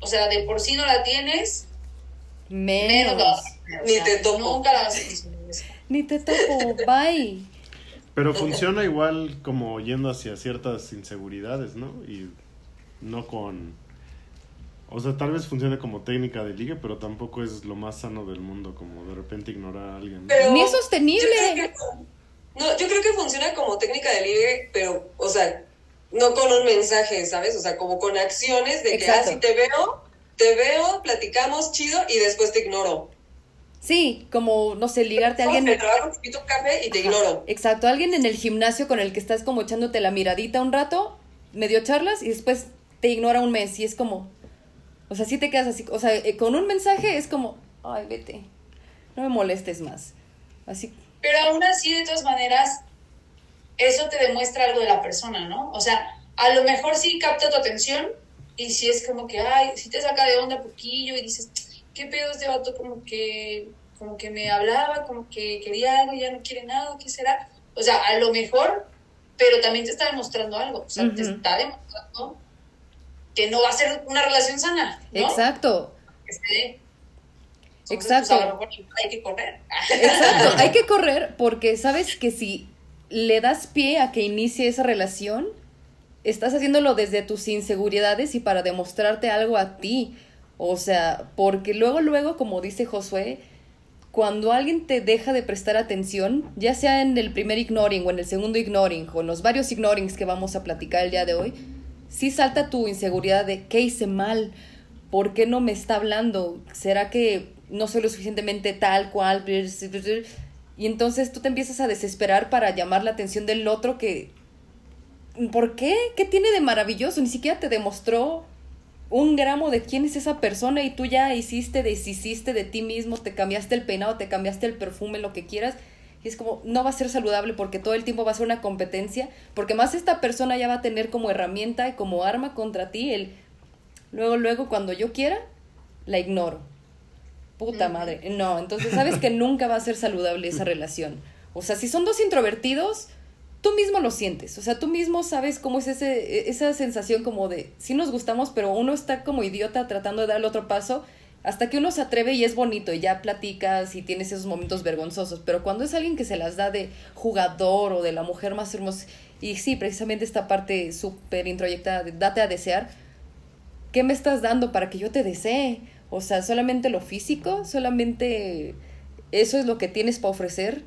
o sea, de por sí no la tienes, menos la vas a tener. O Ni sea, te topo. Nunca la vas a. Ni te topo, bye. Pero funciona igual como yendo hacia ciertas inseguridades, ¿no? Y no con... O sea, tal vez funcione como técnica de ligue, pero tampoco es lo más sano del mundo, como de repente ignorar a alguien. ¿no? Pero Ni es yo sostenible. creo que- no, yo creo que funciona como técnica de ligue, pero, o sea, no con un mensaje, ¿sabes? O sea, como con acciones de que, ah, si te veo, te veo, platicamos chido y después te ignoro. Sí, como, no sé, ligarte a alguien. Me trabajo, y te ignoro. Exacto, alguien en el gimnasio con el que estás como echándote la miradita un rato, medio charlas y después te ignora un mes y es como, o sea, sí te quedas así, o sea, eh, con un mensaje es como, ay, vete, no me molestes más. Así, Pero aún así, de todas maneras, eso te demuestra algo de la persona, ¿no? O sea, a lo mejor sí capta tu atención y si es como que, ay, sí te saca de onda poquillo y dices, ¿qué pedo este vato? Como que, como que me hablaba, como que quería algo ya no quiere nada, ¿qué será? O sea, a lo mejor, pero también te está demostrando algo, o sea, te está demostrando que no va a ser una relación sana, ¿no? exacto, Que se dé. Entonces, Exacto. pues, a lo mejor hay que correr. exacto, hay que correr porque sabes que si le das pie a que inicie esa relación, estás haciéndolo desde tus inseguridades y para demostrarte algo a ti. O sea, porque luego, luego, como dice Josué, cuando alguien te deja de prestar atención, ya sea en el primer ignoring o en el segundo ignoring o en los varios ignorings que vamos a platicar el día de hoy, sí salta tu inseguridad de ¿qué hice mal? ¿Por qué no me está hablando? ¿Será que no soy lo suficientemente tal cual? Y entonces tú te empiezas a desesperar para llamar la atención del otro que... ¿Por qué? ¿Qué tiene de maravilloso? Ni siquiera te demostró un gramo de quién es esa persona y tú ya hiciste, deshiciste de ti mismo, te cambiaste el peinado, te cambiaste el perfume, lo que quieras. Y es como, no va a ser saludable porque todo el tiempo va a ser una competencia, porque más esta persona ya va a tener como herramienta y como arma contra ti el, luego, luego, cuando yo quiera, la ignoro. puta madre. No, entonces sabes que nunca va a ser saludable esa relación. O sea, si son dos introvertidos, tú mismo lo sientes. O sea, tú mismo sabes cómo es ese, esa sensación como de, sí nos gustamos, pero uno está como idiota tratando de dar el otro paso hasta que uno se atreve y es bonito y ya platicas y tienes esos momentos vergonzosos. Pero cuando es alguien que se las da de jugador o de la mujer más hermosa, y sí, precisamente esta parte súper introyectada de date a desear, ¿qué me estás dando para que yo te desee? O sea, solamente lo físico, solamente eso es lo que tienes para ofrecer.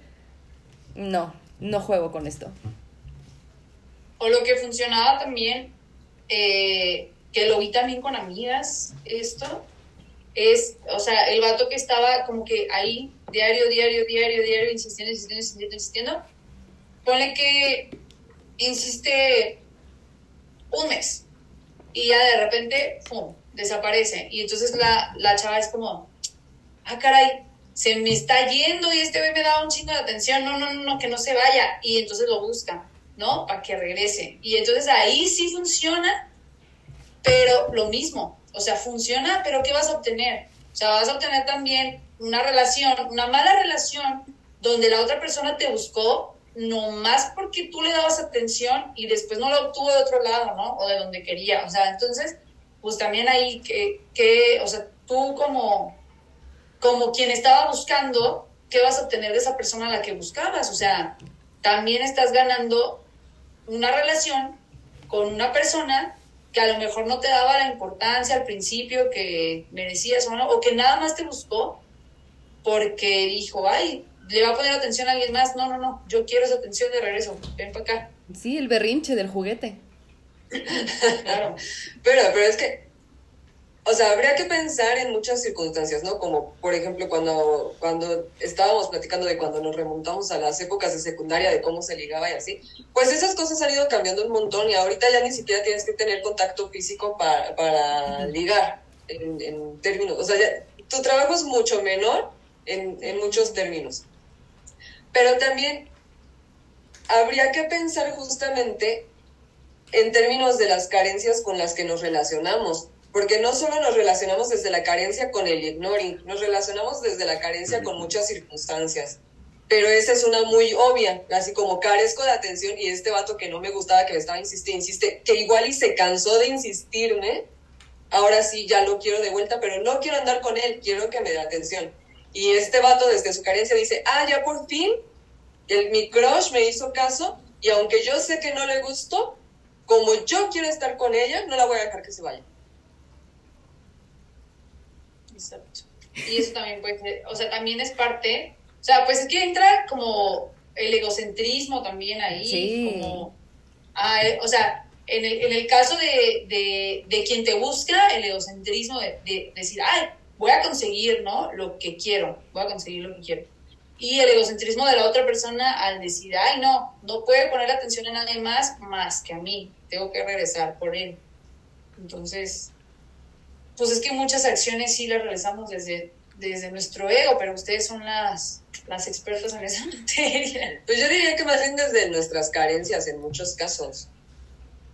No, no juego con esto. O lo que funcionaba también, eh, que lo vi también con amigas, esto, es, o sea, el vato que estaba como que ahí, diario, diario, diario, diario, insistiendo, insistiendo, insistiendo, insistiendo, pone que insiste un mes y ya de repente, ¡pum!, desaparece. Y entonces la, la chava es como, ah, caray, se me está yendo y este güey me da un chingo de atención, no, no, no, no, que no se vaya. Y entonces lo busca, ¿no? Para que regrese. Y entonces ahí sí funciona, pero lo mismo, o sea, funciona, pero ¿qué vas a obtener? O sea, vas a obtener también una relación, una mala relación, donde la otra persona te buscó no más porque tú le dabas atención y después no lo obtuvo de otro lado, ¿no? O de donde quería. O sea, entonces, pues también ahí que, que o sea, tú como, como quien estaba buscando, ¿qué vas a obtener de esa persona a la que buscabas? O sea, también estás ganando una relación con una persona que a lo mejor no te daba la importancia al principio que merecías o no, o que nada más te buscó porque dijo, ay, le va a poner atención a alguien más. No, no, no, yo quiero esa atención de regreso. Ven para acá. Sí, el berrinche del juguete. claro. Pero, pero es que, o sea, habría que pensar en muchas circunstancias, ¿no? Como, por ejemplo, cuando, cuando estábamos platicando de cuando nos remontamos a las épocas de secundaria, de cómo se ligaba y así, pues esas cosas han ido cambiando un montón y ahorita ya ni siquiera tienes que tener contacto físico para, para ligar, en, en términos, o sea, ya, tu trabajo es mucho menor en, en muchos términos. Pero también habría que pensar justamente en términos de las carencias con las que nos relacionamos, porque no solo nos relacionamos desde la carencia con el ignoring, nos relacionamos desde la carencia con muchas circunstancias. Pero esa es una muy obvia, así como carezco de atención y este vato que no me gustaba, que me estaba insiste, insiste, que igual y se cansó de insistirme, ahora sí ya lo quiero de vuelta, pero no quiero andar con él, quiero que me dé atención. Y este vato desde su carencia dice, ah, ya por fin, el, mi crush me hizo caso y aunque yo sé que no le gustó, como yo quiero estar con ella, no la voy a dejar que se vaya. Exacto. Y eso también puede ser, o sea, también es parte, o sea, pues es que entra como el egocentrismo también ahí, Sí. como, ah, eh, o sea, en el, en el caso de, de, de quien te busca, el egocentrismo de, de decir, ay, voy a conseguir, ¿no? Lo que quiero, voy a conseguir lo que quiero. Y el egocentrismo de la otra persona al decir, ay, no, no puede poner atención en nadie más más que a mí, tengo que regresar por él. Entonces, pues es que muchas acciones sí las realizamos desde, desde nuestro ego, pero ustedes son las, las expertas en esa materia. Pues yo diría que más bien desde nuestras carencias en muchos casos.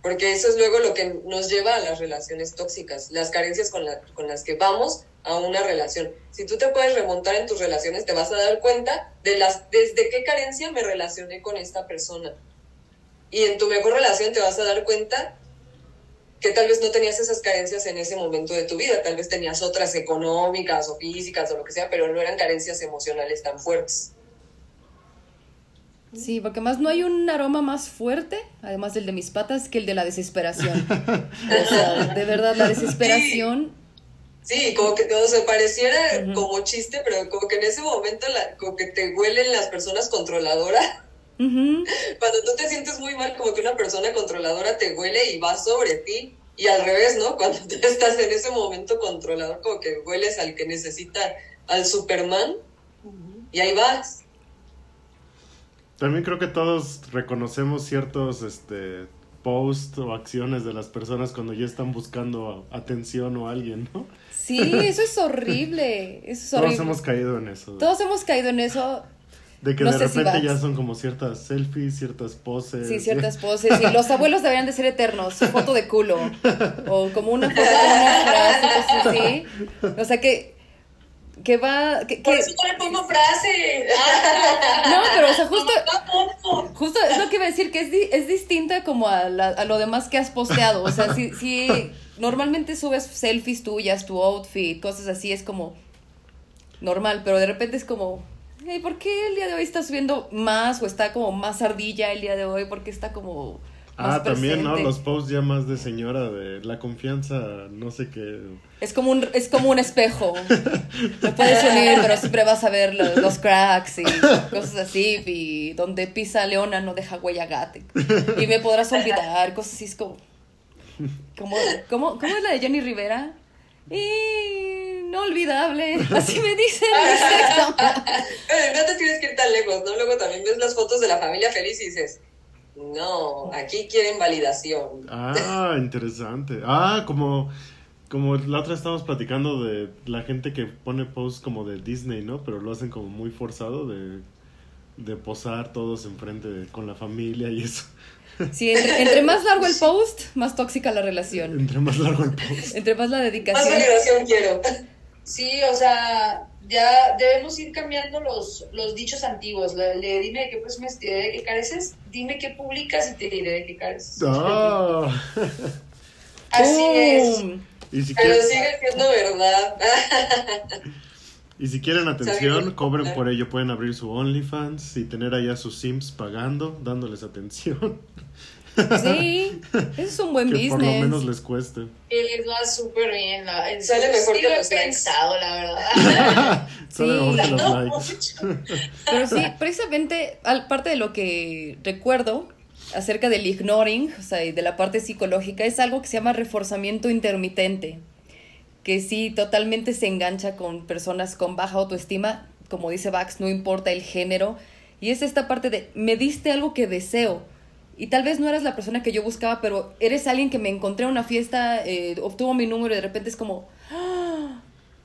Porque eso es luego lo que nos lleva a las relaciones tóxicas, las carencias con, la- con las que vamos a una relación. Si tú te puedes remontar en tus relaciones, te vas a dar cuenta de las desde qué carencia me relacioné con esta persona. Y en tu mejor relación te vas a dar cuenta que tal vez no tenías esas carencias en ese momento de tu vida, tal vez tenías otras económicas o físicas o lo que sea, pero no eran carencias emocionales tan fuertes. Sí, porque más no hay un aroma más fuerte, además del de mis patas, que el de la desesperación. O sea, de verdad, la desesperación. Sí, como que o sea, pareciera como chiste, pero como que en ese momento la, como que te huelen las personas controladoras. Cuando tú te sientes muy mal, como que una persona controladora te huele y va sobre ti. Y al revés, ¿no? Cuando tú estás en ese momento controlador, como que hueles al que necesita, al Superman, y ahí vas. También creo que todos reconocemos ciertos este, posts o acciones de las personas cuando ya están buscando atención o alguien, ¿no? Sí, eso es horrible. Eso es Todos horrible. hemos caído en eso. Todos hemos caído en eso. De que no de si repente ya son como ciertas selfies, ciertas poses. Sí, ciertas poses. Y los abuelos deberían de ser eternos. Foto de culo. O como una foto de una frase, cosas así. O sea que. que va... Que, Por que- eso no le pongo frase. no, pero o sea, justo, justo es lo que iba a decir, que es, di- es distinta como a, la- a lo demás que has posteado. O sea, si, si normalmente subes selfies tuyas, tu outfit, cosas así, es como normal, pero de repente es como... "Ey, ¿Por qué el día de hoy está subiendo más o está como más ardilla el día de hoy? ¿Por qué está como más Ah, también, ¿no? Los posts ya más de señora de la confianza, no sé qué. Es como un, es como un espejo. Te puedes unir, pero siempre vas a ver los, los cracks y cosas así. Y donde pisa Leona no deja huella gate. Y me podrás olvidar, cosas así. Es como. como ¿cómo, ¿Cómo es la de Jenny Rivera? Y. No olvidable. Así me dicen. Pero no te tienes que ir tan lejos, ¿no? Luego también ves las fotos de la familia feliz y dices, no, aquí quieren validación. Ah, interesante. Ah, como, como la otra estábamos platicando de la gente que pone posts como de Disney, ¿no? Pero lo hacen como muy forzado de, de posar todos enfrente de- con la familia y eso. Sí, entre, entre más largo el post, más tóxica la relación. Entre más largo el post. Entre más la Más dedicación. validación quiero. Sí, o sea, ya debemos ir cambiando los, los dichos antiguos. De dime de qué presumes, te diré de qué careces. Dime qué publicas y te diré de qué careces. Ah. Así es. Y si, Pero quieren, sigue siendo verdad. y si quieren atención, cobren por ello. Pueden abrir su OnlyFans y tener allá sus Sims pagando, dándoles atención. Sí, ese es un buen que business. por lo menos les cueste. Y les va súper bien. La, Sale mejor sí que lo he los likes. pensado, la verdad. Sale Sí. mejor que los No, likes. Pero sí, precisamente, parte de lo que recuerdo acerca del ignoring, o sea, y de la parte psicológica, es algo que se llama reforzamiento intermitente, que sí totalmente se engancha con personas con baja autoestima, como dice Bax, no importa el género, y es esta parte de, me diste algo que deseo, y tal vez no eras la persona que yo buscaba, pero eres alguien que me encontré en una fiesta, eh, obtuvo mi número y de repente es como, "Ah,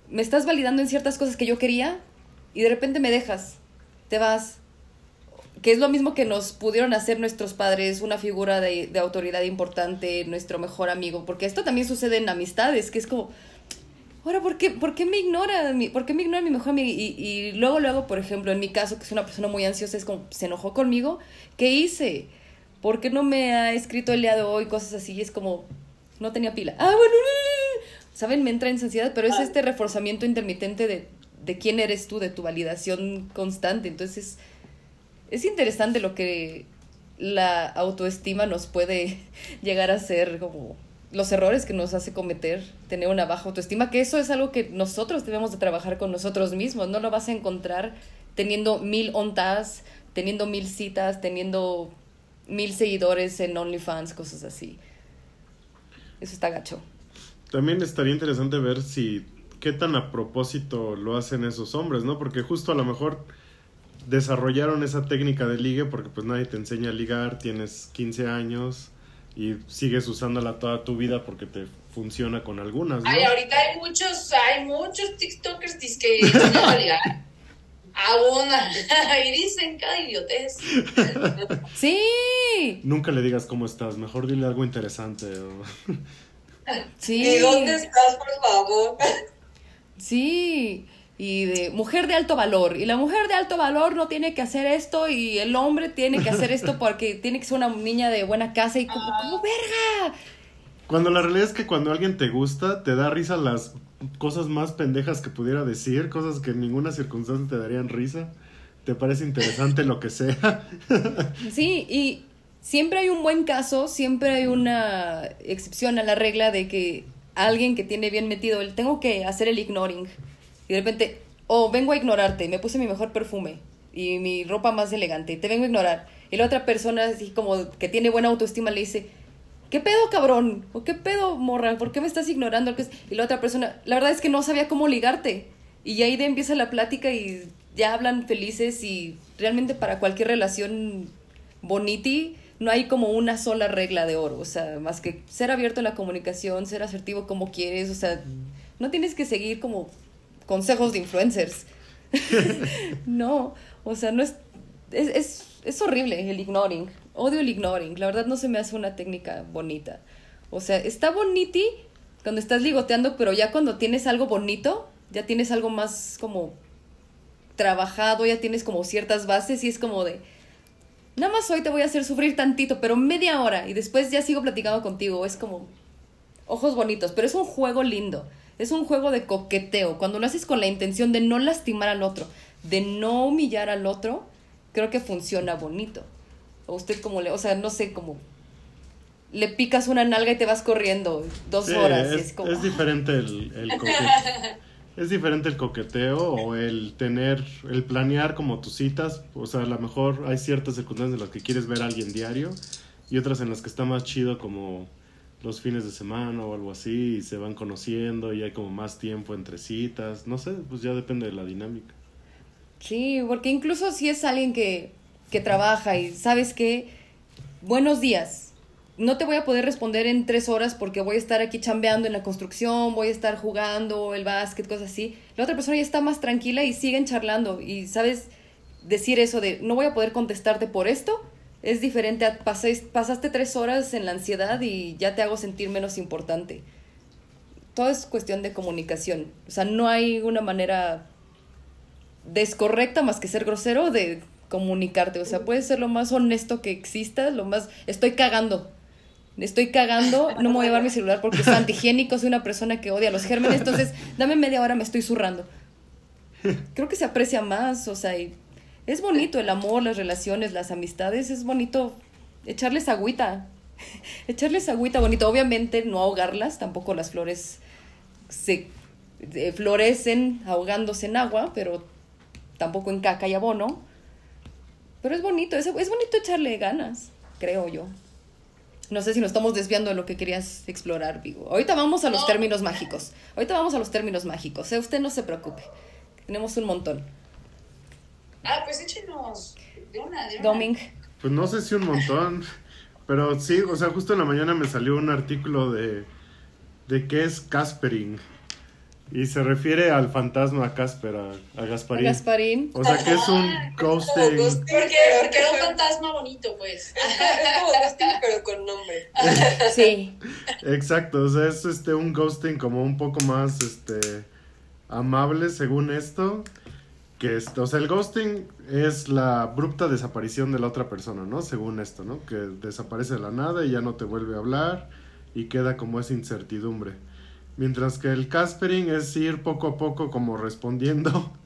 me estás validando en ciertas cosas que yo quería y de repente me dejas, te vas. Que es lo mismo que nos pudieron hacer nuestros padres, una figura de, de autoridad importante, nuestro mejor amigo, porque esto también sucede en amistades, que es como, ahora, ¿por qué, por qué me ignora? mi- ¿Por qué me ignora mi mejor amigo? Y, y luego, luego, por ejemplo, en mi caso, que es una persona muy ansiosa, es como, se enojó conmigo, ¿qué hice? ¿Por qué no me ha escrito el día de hoy? Cosas así, y es como, no tenía pila. Ah, bueno, ¿saben? Me entra en ansiedad, pero es este reforzamiento intermitente de, de quién eres tú, de tu validación constante. Entonces, es interesante lo que la autoestima nos puede llegar a ser, como los errores que nos hace cometer, tener una baja autoestima, que eso es algo que nosotros debemos de trabajar con nosotros mismos, no lo vas a encontrar teniendo mil ontas, teniendo mil citas, teniendo mil seguidores en OnlyFans, cosas así. Eso está gacho. También estaría interesante ver si qué tan a propósito lo hacen esos hombres, ¿no? Porque justo a lo mejor desarrollaron esa técnica de ligue porque pues nadie te enseña a ligar, tienes 15 años y sigues usándola toda tu vida porque te funciona con algunas, ¿no? Ay, ahorita hay muchos, hay muchos TikTokers que enseñan a ligar. Abundan. y dicen cada idiotez. Sí, Nunca le digas cómo estás, mejor dile algo interesante. o- sí. ¿Y dónde estás, por favor? Sí, y de mujer de alto valor. Y la mujer de alto valor no tiene que hacer esto y el hombre tiene que hacer esto porque tiene que ser una niña de buena casa y como, como verga. Cuando la realidad es que cuando alguien te gusta, te da risa las cosas más pendejas que pudiera decir, cosas que en ninguna circunstancia te darían risa. Te parece interesante lo que sea. Sí, y siempre hay un buen caso, siempre hay una excepción a la regla de que alguien que tiene bien metido el tengo que hacer el ignoring. Y de repente, oh, vengo a ignorarte, me puse mi mejor perfume y mi ropa más elegante, te vengo a ignorar. Y la otra persona, así como que tiene buena autoestima, le dice, ¿qué pedo, cabrón? ¿O qué pedo, morra? ¿Por qué me estás ignorando? Y la otra persona, la verdad es que no sabía cómo ligarte. Y ahí de empieza la plática y ya hablan felices y realmente para cualquier relación boniti no hay como una sola regla de oro, o sea, más que ser abierto a la comunicación, ser asertivo como quieres, o sea, no tienes que seguir como consejos de influencers. no, o sea, no es es, es es horrible el ignoring. Odio el ignoring. La verdad no se me hace una técnica bonita. O sea, está boniti cuando estás ligoteando, pero ya cuando tienes algo bonito, ya tienes algo más como trabajado, ya tienes como ciertas bases y es como de, nada más hoy te voy a hacer sufrir tantito, pero media hora y después ya sigo platicando contigo, es como ojos bonitos, pero es un juego lindo, es un juego de coqueteo, cuando lo haces con la intención de no lastimar al otro, de no humillar al otro, creo que funciona bonito. O usted como le, o sea, no sé, como le picas una nalga y te vas corriendo dos Sí, horas. y es, es como, es diferente el, el coqueteo. Es diferente el coqueteo o el tener, el planear como tus citas. O sea, a lo mejor hay ciertas circunstancias en las que quieres ver a alguien diario y otras en las que está más chido como los fines de semana o algo así y se van conociendo y hay como más tiempo entre citas. No sé, pues ya depende de la dinámica. Sí, porque incluso si es alguien que, que trabaja y sabes que, buenos días, no te voy a poder responder en tres horas porque voy a estar aquí chambeando en la construcción, voy a estar jugando el básquet, cosas así. La otra persona ya está más tranquila y siguen charlando y sabes decir eso de no voy a poder contestarte por esto. Es diferente a pasaste tres horas en la ansiedad y ya te hago sentir menos importante. Todo es cuestión de comunicación. O sea, no hay una manera descorrecta más que ser grosero de comunicarte. O sea, puedes ser lo más honesto que exista, lo más... Estoy cagando. Estoy cagando, no me voy a llevar mi celular porque es antihigiénico, soy una persona que odia los gérmenes, entonces dame media hora, me estoy zurrando. Creo que se aprecia más, o sea, y es bonito el amor, las relaciones, las amistades, es bonito echarles agüita, echarles agüita bonito, obviamente no ahogarlas, tampoco las flores se eh, florecen ahogándose en agua, pero tampoco en caca y abono. Pero es bonito, es, es bonito echarle ganas, creo yo. No sé si nos estamos desviando de lo que querías explorar, Vigo. Ahorita vamos a los No. términos mágicos. Ahorita vamos a los términos mágicos. Eh, usted no se preocupe. Tenemos un montón. Ah, pues échenos de una, de una. Doming. Pues no sé si un montón, pero sí, o sea, justo en la mañana me salió un artículo de, de qué es Caspering. Y se refiere al fantasma Casper, a, a Gasparín. Gasparín. O sea, que es un ghosting. ghosting. Porque, porque era un fantasma bonito, pues. Es como ghosting, pero con nombre. Sí. Exacto, o sea, es este un ghosting como un poco más este amable según esto. Que este, o sea, el ghosting es la abrupta desaparición de la otra persona, ¿no? Según esto, ¿no? Que desaparece de la nada y ya no te vuelve a hablar y queda como esa incertidumbre. Mientras que el caspering es ir poco a poco como respondiendo.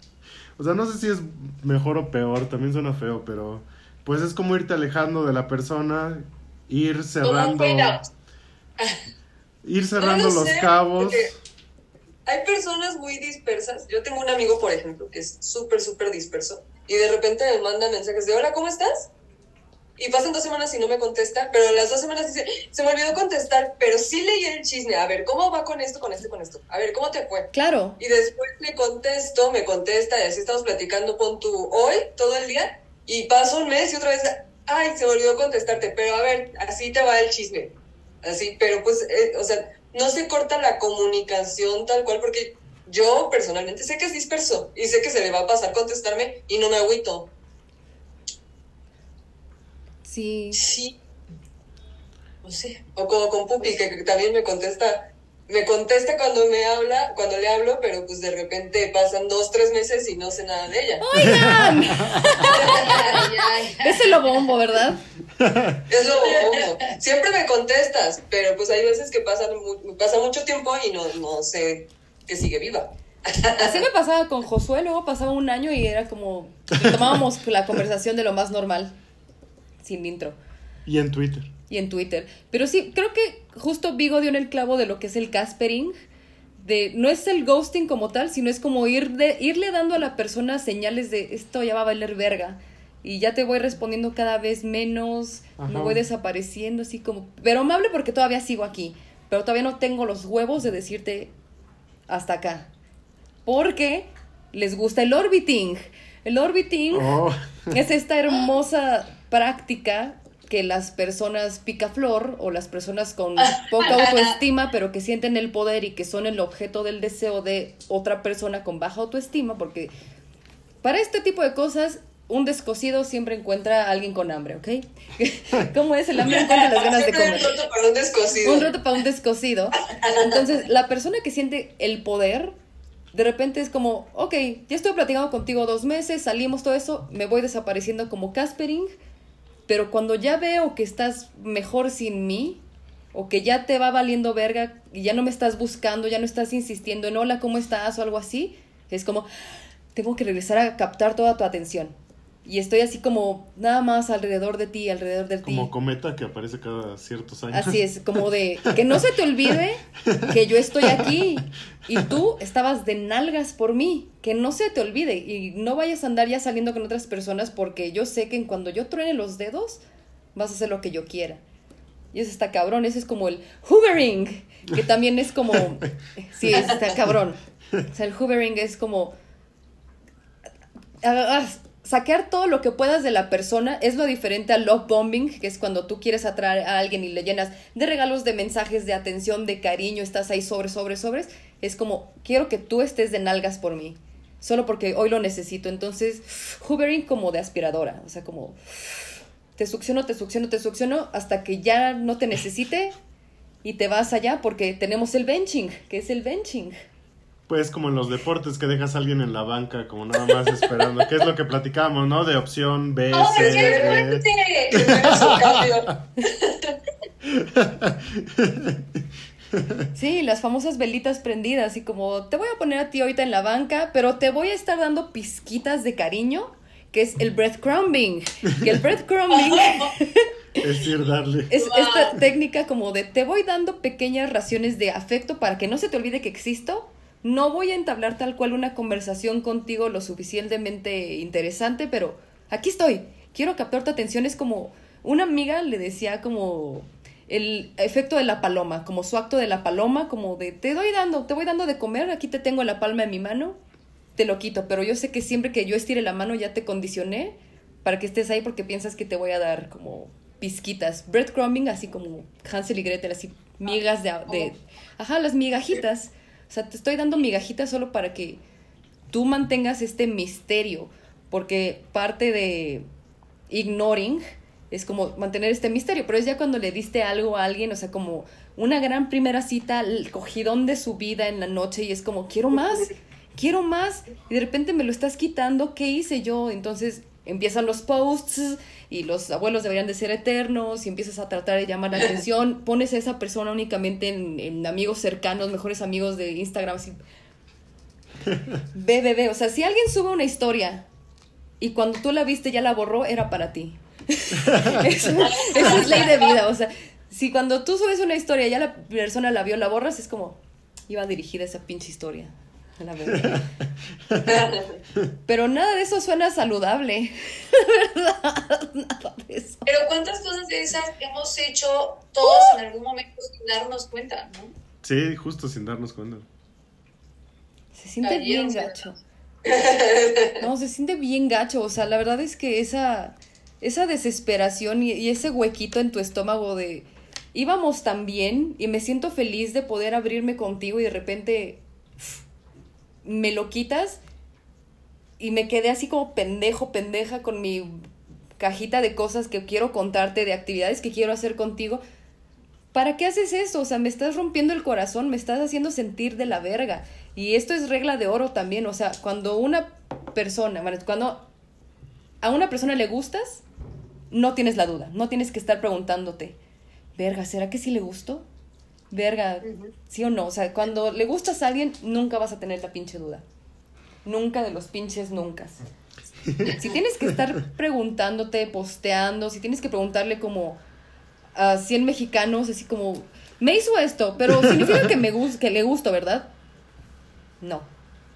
O sea, no sé si es mejor o peor, también suena feo, pero pues es como irte alejando de la persona, ir cerrando ir cerrando No lo los sé, cabos. Hay personas muy dispersas. Yo tengo un amigo, por ejemplo, que es súper, súper disperso. Y de repente me manda mensajes de, hola, ¿cómo estás? Y pasan dos semanas y no me contesta, pero las dos semanas dice, se me olvidó contestar, pero sí leí el chisme. A ver, ¿cómo va con esto, con esto, con esto? A ver, ¿cómo te fue? Claro. Y después le contesto, me contesta, y así estamos platicando con tu hoy, todo el día, y pasa un mes y otra vez, ay, se me olvidó contestarte, pero a ver, así te va el chisme. Así, pero pues, eh, o sea, no se corta la comunicación tal cual, porque yo personalmente sé que es disperso y sé que se le va a pasar contestarme y no me agüito. Sí. Sí. No sé. O como con Pupi, que, también me contesta. Me contesta cuando me habla, cuando le hablo, pero pues de repente pasan dos, tres meses y no sé nada de ella. Oigan, es el bombo, ¿verdad? Es lo bombo. Siempre me contestas, pero pues hay veces que pasan mu- pasa mucho tiempo y no, no sé que sigue viva. Así me pasaba con Josué, luego pasaba un año y era como tomábamos la conversación de lo más normal, sin intro. Y en Twitter. y en Twitter. Pero sí, creo que justo Vigo dio en el clavo de lo que es el caspering. De, no es el ghosting como tal, sino es como ir de, irle dando a la persona señales de esto ya va a valer verga. Y ya te voy respondiendo cada vez menos, me voy desapareciendo, así como... Pero amable porque todavía sigo aquí. Pero todavía no tengo los huevos de decirte hasta acá. Porque les gusta el orbiting. El orbiting Oh, es esta hermosa práctica que las personas picaflor o las personas con poca autoestima, pero que sienten el poder y que son el objeto del deseo de otra persona con baja autoestima, porque para este tipo de cosas, un descosido siempre encuentra a alguien con hambre, ¿ok? ¿Cómo es? El hambre encuentra las ganas de comer. un roto para un descosido. Un roto para un descosido. Entonces, la persona que siente el poder de repente es como, ok, ya estoy platicando contigo dos meses, salimos todo eso, me voy desapareciendo como Caspering, pero cuando ya veo que estás mejor sin mí, o que ya te va valiendo verga y ya no me estás buscando, ya no estás insistiendo en hola, ¿cómo estás? o algo así, es como, tengo que regresar a captar toda tu atención. Y estoy así como nada más alrededor de ti, alrededor de ti. Como cometa que aparece cada ciertos años. Así es, como de que no se te olvide que yo estoy aquí y tú estabas de nalgas por mí, que no se te olvide y no vayas a andar ya saliendo con otras personas porque yo sé que en cuando yo truene los dedos vas a hacer lo que yo quiera. Y eso está cabrón, ese es como el hoovering, que también es como, sí, está cabrón. O sea, el hoovering es como saquear todo lo que puedas de la persona es lo diferente al love bombing, que es cuando tú quieres atraer a alguien y le llenas de regalos, de mensajes, de atención, de cariño, estás ahí sobre, sobre, sobres. Es como, quiero que tú estés de nalgas por mí, solo porque hoy lo necesito. Entonces, hoovering como de aspiradora, o sea, como te succiono, te succiono, te succiono hasta que ya no te necesite y te vas allá porque tenemos el benching, que es el benching. Pues como en los deportes que dejas a alguien en la banca como nada más esperando, que es lo que platicamos, ¿no? De opción B, ¡Oh, C, qué Sí, las famosas velitas prendidas y como te voy a poner a ti ahorita en la banca, pero te voy a estar dando pizquitas de cariño, que es el breadcrumbing. Que el breadcrumbing es decir, darle. es esta técnica como de te voy dando pequeñas raciones de afecto para que no se te olvide que existo no voy a entablar tal cual una conversación contigo lo suficientemente interesante, pero aquí estoy. Quiero captar tu atención. Es como una amiga le decía como el efecto de la paloma, como su acto de la paloma, como de te doy dando, te voy dando de comer, aquí te tengo la palma de mi mano, te lo quito, pero yo sé que siempre que yo estire la mano ya te condicioné para que estés ahí porque piensas que te voy a dar como pizquitas, breadcrumbing, así como Hansel y Gretel, así migas de, de ajá, las migajitas. O sea, te estoy dando migajitas solo para que tú mantengas este misterio, porque parte de ignoring es como mantener este misterio, pero es ya cuando le diste algo a alguien, o sea, como una gran primera cita, el cogidón de su vida en la noche y es como, quiero más, quiero más, y de repente me lo estás quitando, ¿qué hice yo? Entonces empiezan los posts y los abuelos deberían de ser eternos y empiezas a tratar de llamar la atención, pones a esa persona únicamente en, amigos cercanos, mejores amigos de Instagram, así. Ve, ve, ve. O sea, si alguien sube una historia y cuando tú la viste ya la borró, era para ti. eso, es ley de vida. O sea, si cuando tú subes una historia y ya la persona la vio, la borras, es como, iba dirigida esa pinche historia. La Pero nada de eso suena saludable. verdad, nada de eso. Pero cuántas cosas de esas hemos hecho todos en algún momento sin darnos cuenta, ¿no? Sí, justo sin darnos cuenta. Se siente bien gacho. No, se siente bien gacho. O sea, la verdad es que esa, esa desesperación y, y ese huequito en tu estómago de íbamos tan bien y me siento feliz de poder abrirme contigo y de repente me lo quitas y me quedé así como pendejo, pendeja con mi cajita de cosas que quiero contarte, de actividades que quiero hacer contigo. ¿Para qué haces eso? O sea, me estás rompiendo el corazón, me estás haciendo sentir de la verga. Y esto es regla de oro también. O sea, cuando una persona, cuando a una persona le gustas, no tienes la duda, no tienes que estar preguntándote, verga, ¿será que sí le gusto? Verga, sí o no. O sea, cuando le gustas a alguien, nunca vas a tener la pinche duda. Nunca de los pinches nunca. Si tienes que estar preguntándote, posteando, si tienes que preguntarle como a 100 mexicanos, así como, me hizo esto, pero significa que, me que le gusto, ¿verdad? No,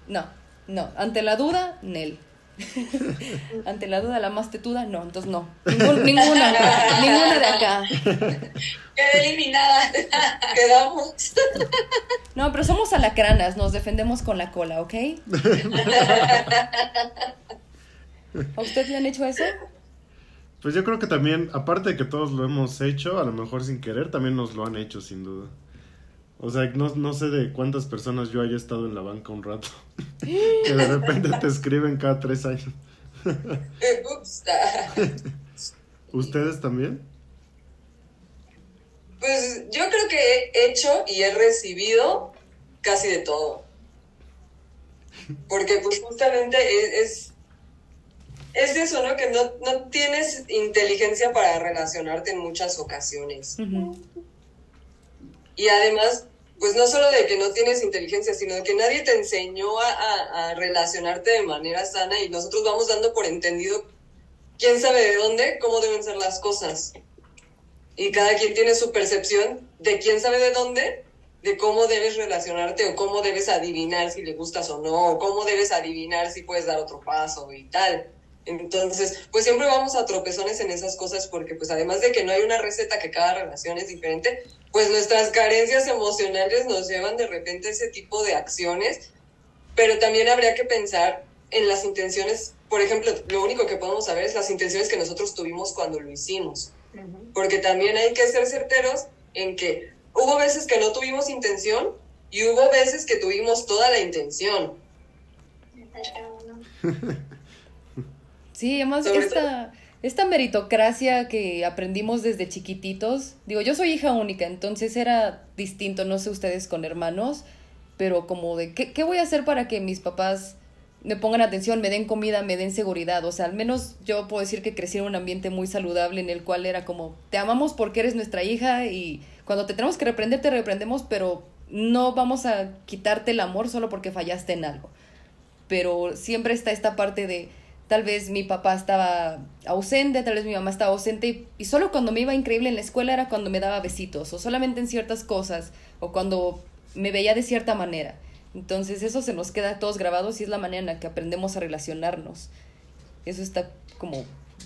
no, no. Ante la duda, Nel. Ante la duda, la más tetuda, no, entonces no. ninguna, ninguna de acá. Quedé eliminada. Quedamos. No, pero somos alacranas, nos defendemos con la cola, ¿ok? ¿A usted le han hecho eso? Pues yo creo que también, aparte de que todos lo hemos hecho, a lo mejor sin querer, también nos lo han hecho, sin duda. O sea, no, no sé de cuántas personas yo haya estado en la banca un rato. que de repente te escriben cada tres años. ¿Ustedes también? Pues yo creo que he hecho y he recibido casi de todo. Porque pues justamente es, es, eso, ¿no? Que no, no, tienes inteligencia para relacionarte en muchas ocasiones. Y además, pues no solo de que no tienes inteligencia, sino de que nadie te enseñó a, relacionarte de manera sana y nosotros vamos dando por entendido quién sabe de dónde, cómo deben ser las cosas. Y cada quien tiene su percepción de quién sabe de dónde, de cómo debes relacionarte o cómo debes adivinar si le gustas o no, o cómo debes adivinar si puedes dar otro paso y tal. Entonces, pues siempre vamos a tropezones en esas cosas porque pues además de que no hay una receta que cada relación es diferente, pues nuestras carencias emocionales nos llevan de repente a ese tipo de acciones, pero también habría que pensar en las intenciones, por ejemplo, lo único que podemos saber es las intenciones que nosotros tuvimos cuando lo hicimos, porque también hay que ser certeros en que hubo veces que no tuvimos intención y hubo veces que tuvimos toda la intención. Sí, además esta, esta meritocracia que aprendimos desde chiquititos, digo, yo soy hija única, entonces era distinto, no sé ustedes con hermanos, pero como de, ¿qué, qué voy a hacer para que mis papás me pongan atención, me den comida, me den seguridad. O sea, al menos yo puedo decir que crecí en un ambiente muy saludable en el cual era como, te amamos porque eres nuestra hija y cuando te tenemos que reprender, te reprendemos, pero no vamos a quitarte el amor solo porque fallaste en algo. Pero siempre está esta parte de, tal vez mi papá estaba ausente, tal vez mi mamá estaba ausente y, y solo cuando me iba increíble en la escuela era cuando me daba besitos o solamente en ciertas cosas o cuando me veía de cierta manera. Entonces eso se nos queda a todos grabados y es la manera en la que aprendemos a relacionarnos. Eso está como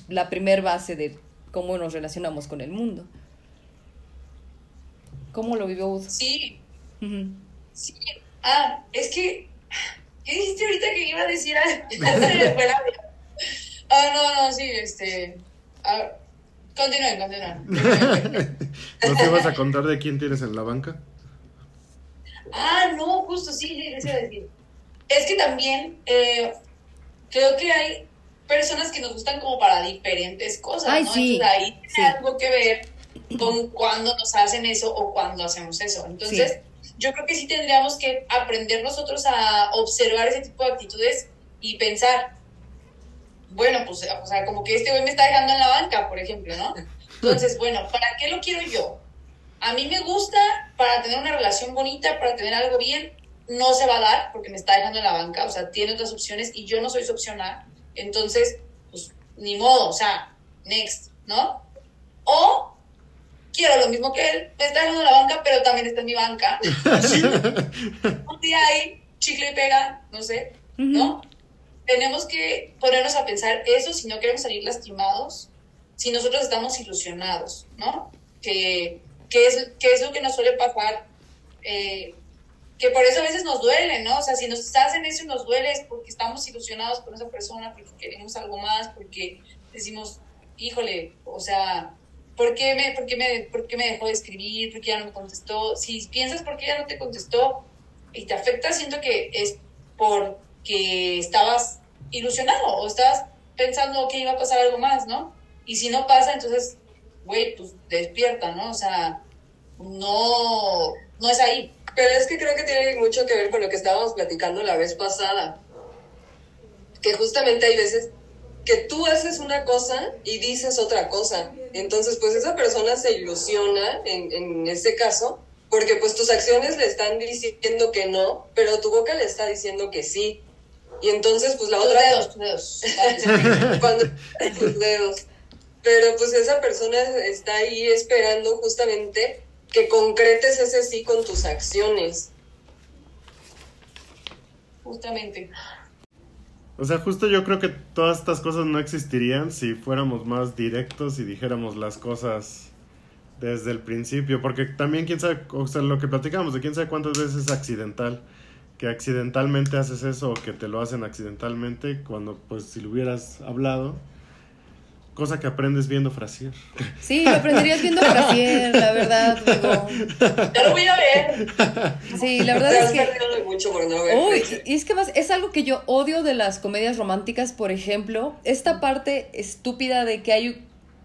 la primer base de cómo nos relacionamos con el mundo. ¿Cómo lo vivió Ud? Sí. Sí. Ah, es que. ¿Qué dijiste ahorita que iba a decir? ah, no, no, sí, este. Continúen, continúen. ¿No te vas a contar de quién tienes en la banca? Ah, no, justo, sí, les iba a decir. Es que también eh, creo que hay personas que nos gustan como para diferentes cosas, Ay, ¿no? sí, Entonces ahí sí. tiene algo que ver con cuándo nos hacen eso o cuándo hacemos eso. Entonces, yo creo que sí tendríamos que aprender nosotros a observar ese tipo de actitudes y pensar, bueno, pues, o sea, como que este güey me está dejando en la banca, por ejemplo, ¿no? Entonces, bueno, ¿para qué lo quiero yo? A mí me gusta para tener una relación bonita, para tener algo bien, no se va a dar porque me está dejando en la banca, o sea, tiene otras opciones y yo no soy su opción A. Entonces, pues, ni modo, o sea, next, ¿no? O quiero lo mismo que él, me está dejando en la banca, pero también está en mi banca. Un día ahí, chicle y pega, no sé, ¿no? Tenemos que ponernos a pensar eso si no queremos salir lastimados, si nosotros estamos ilusionados, ¿no? Que, que, es, que es lo que nos suele pasar, eh, que por eso a veces nos duele, ¿no? O sea, si nos hacen eso y nos duele es porque estamos ilusionados con esa persona, porque queremos algo más, porque decimos, híjole, o sea, ¿por qué me, por qué me, por qué me dejó de escribir? ¿Por qué ya no me contestó? Si piensas por qué ya no te contestó y te afecta, siento que es porque estabas ilusionado o estabas pensando que iba a pasar algo más, ¿no? Y si no pasa, entonces, güey, pues despierta, ¿no? O sea, no, no es ahí. Pero es que creo que tiene mucho que ver con lo que estábamos platicando la vez pasada. Que justamente hay veces que tú haces una cosa y dices otra cosa. Entonces, pues esa persona se ilusiona en, en ese caso, porque pues tus acciones le están diciendo que no, pero tu boca le está diciendo que sí. Y entonces, pues la Tus otra... dedos, tus dedos. cuando tus dedos. Pero pues esa persona está ahí esperando justamente que concretes ese sí con tus acciones. Justamente. O sea, justo yo creo que todas estas cosas no existirían si fuéramos más directos y dijéramos las cosas desde el principio. Porque también, quién sabe, o sea, lo que platicamos de quién sabe cuántas veces es accidental. Que accidentalmente haces eso o que te lo hacen accidentalmente cuando, pues, si lo hubieras hablado. Cosa que aprendes viendo Frasier. Sí, lo aprenderías viendo Frasier, la verdad, luego. Ya lo voy a ver. Sí, la verdad es que... mucho por no ver. Uy, y es que más, es algo que yo odio de las comedias románticas, por ejemplo, esta parte estúpida de que hay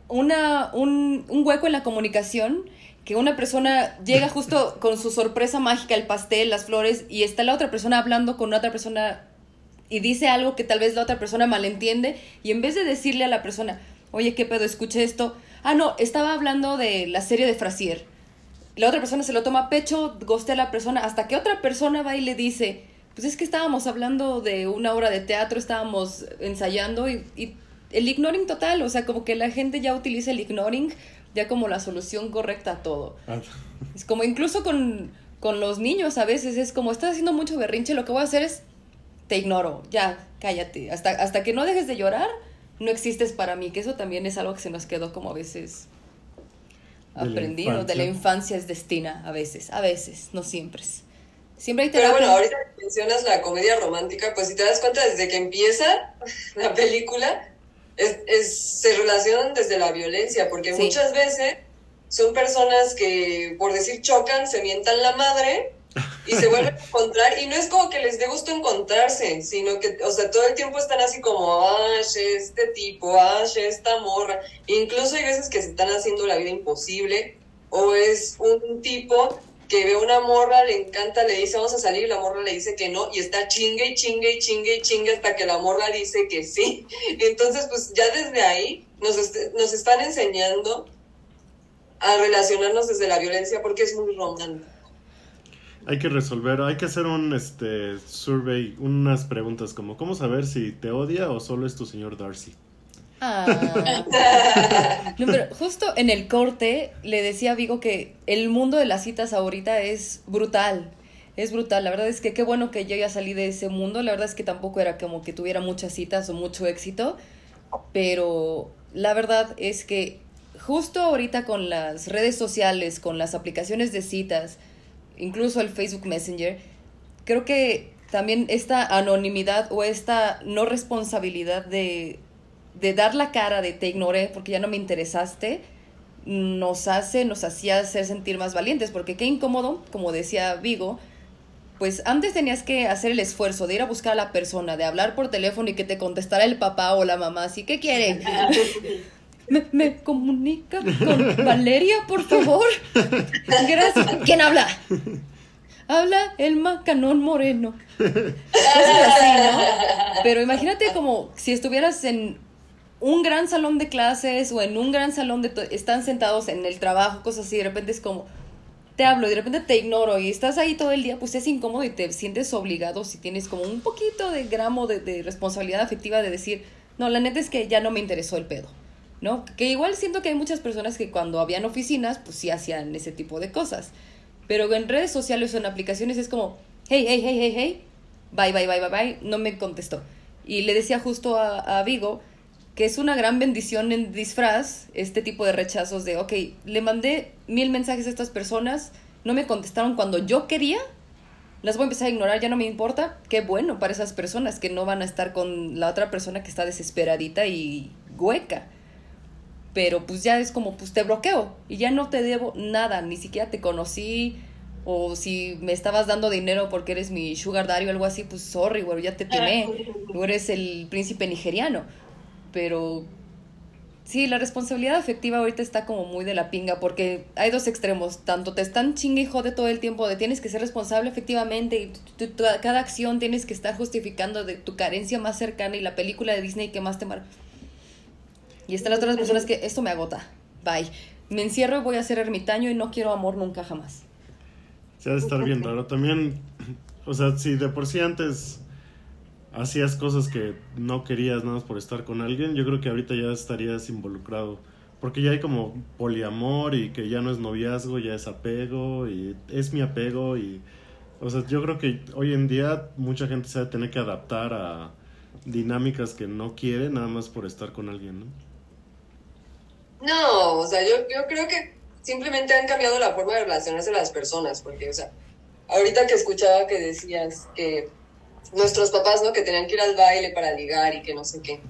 una, un, un hueco en la comunicación, que una persona llega justo con su sorpresa mágica, el pastel, las flores, y está la otra persona hablando con otra persona y dice algo que tal vez la otra persona malentiende y en vez de decirle a la persona, oye, ¿qué pedo? Escuché esto. Ah, no, estaba hablando de la serie de Frasier. La otra persona se lo toma a pecho, gostea a la persona, hasta que otra persona va y le dice, pues es que estábamos hablando de una obra de teatro, estábamos ensayando y, y el ignoring total, o sea, como que la gente ya utiliza el ignoring ya como la solución correcta a todo. Ah, Es como incluso con, con los niños a veces es como estás haciendo mucho berrinche, lo que voy a hacer es te ignoro, ya, cállate. Hasta, hasta que no dejes de llorar, no existes para mí, que eso también es algo que se nos quedó como a veces aprendido. De la infancia. es destina, a veces, a veces, no siempre. Siempre hay Pero terapia. bueno, ahorita que mencionas la comedia romántica, pues si te das cuenta, desde que empieza la película, es, es- se relacionan desde la violencia, porque Sí. muchas veces son personas que, por decir chocan, se mientan la madre y se vuelven a encontrar, y no es como que les dé gusto encontrarse, sino que, o sea, todo el tiempo están así como, Ash, este tipo, Ash, esta morra, incluso hay veces que se están haciendo la vida imposible, o es un tipo que ve una morra, le encanta, le dice vamos a salir, y la morra le dice que no, y está chingue y chingue y chingue y chingue hasta que la morra dice que sí. Entonces, pues ya desde ahí nos, est- nos están enseñando a relacionarnos desde la violencia porque es muy romántico. Hay que resolver, hay que hacer un este survey, unas preguntas como ¿cómo saber si te odia o solo es tu señor Darcy? Ah. Pero justo en el corte le decía a Vigo que el mundo de las citas ahorita es brutal. Es brutal. La verdad es que qué bueno que yo ya salí de ese mundo. La verdad es que tampoco era como que tuviera muchas citas o mucho éxito. Pero la verdad es que justo ahorita con las redes sociales, con las aplicaciones de citas, incluso el Facebook Messenger, creo que también esta anonimidad o esta no responsabilidad de, de dar la cara de te ignoré porque ya no me interesaste, nos hace, nos hacía hacer sentir más valientes, porque qué incómodo, como decía Vigo, pues antes tenías que hacer el esfuerzo de ir a buscar a la persona, de hablar por teléfono y que te contestara el papá o la mamá, así, ¿qué quieren? ¿Me, me comunica con Valeria, por favor? Gracias. ¿Quién habla? Habla el macanón moreno. Cosas así, ¿no? Pero imagínate como si estuvieras en un gran salón de clases o en un gran salón de... Están sentados en el trabajo, cosas así, de repente es como... Te hablo y de repente te ignoro y estás ahí todo el día, pues es incómodo y te sientes obligado si tienes como un poquito de gramo de, de responsabilidad afectiva de decir, no, la neta es que ya no me interesó el pedo, ¿no? Que igual siento que hay muchas personas que cuando habían oficinas, pues sí hacían ese tipo de cosas. Pero en redes sociales o en aplicaciones es como, hey, hey, hey, hey, hey, bye, bye, bye, bye, bye, no me contestó. Y le decía justo a, a Vigo que es una gran bendición en disfraz este tipo de rechazos de, ok, le mandé mil mensajes a estas personas, no me contestaron cuando yo quería, las voy a empezar a ignorar, ya no me importa. Qué bueno para esas personas que no van a estar con la otra persona que está desesperadita y hueca. Pero pues ya es como, pues te bloqueo y ya no te debo nada, ni siquiera te conocí. O si me estabas dando dinero porque eres mi sugar daddy o algo así, pues sorry, güey, ya te timé. Tú eres el príncipe nigeriano. Pero sí, la responsabilidad afectiva ahorita está como muy de la pinga porque hay dos extremos. Tanto te están chingue y jode todo el tiempo de tienes que ser responsable efectivamente y tu- tu- cada acción tienes que estar justificando de tu carencia más cercana y la película de Disney que más te mar... Y están las otras personas que esto me agota. Bye. Me encierro y voy a ser ermitaño y no quiero amor nunca jamás. Se ha de estar bien raro. También, o sea, si de por sí antes hacías cosas que no querías nada más por estar con alguien, yo creo que ahorita ya estarías involucrado. Porque ya hay como poliamor y que ya no es noviazgo, ya es apego y es mi apego y... O sea, yo creo que hoy en día mucha gente se va a tener que adaptar a dinámicas que no quiere nada más por estar con alguien, ¿no? No, o sea, yo, yo creo que simplemente han cambiado la forma de relacionarse las personas, porque, o sea, ahorita que escuchaba que decías que nuestros papás, ¿no? Que tenían que ir al baile para ligar y que no sé qué.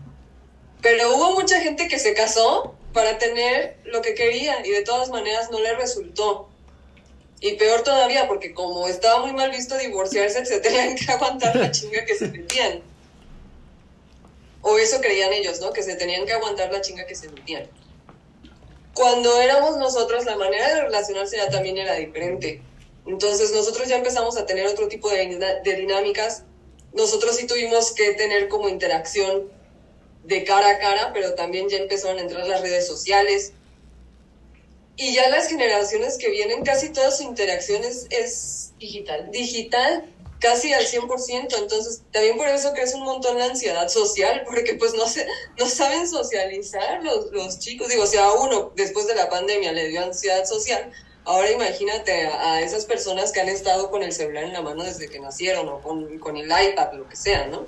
Pero hubo mucha gente que se casó para tener lo que quería y de todas maneras no le resultó. Y peor todavía, porque como estaba muy mal visto divorciarse, se tenían que aguantar la chinga que se metían. O eso creían ellos, ¿no? Que se tenían que aguantar la chinga que se metían cuando éramos nosotros, la manera de relacionarse ya también era diferente. Entonces nosotros ya empezamos a tener otro tipo de, de dinámicas nosotros sí tuvimos que tener como interacción de cara a cara, pero también ya empezaron a entrar las redes sociales. Y ya las generaciones que vienen, casi toda su interacción es, Digital. digital, casi al 100%. Entonces, también por eso crece un montón la ansiedad social, porque pues no, se, no saben socializar los, los chicos. Digo, si a uno después de la pandemia le dio ansiedad social, ahora imagínate a, esas personas que han estado con el celular en la mano desde que nacieron o con, con el iPad, lo que sea, ¿no?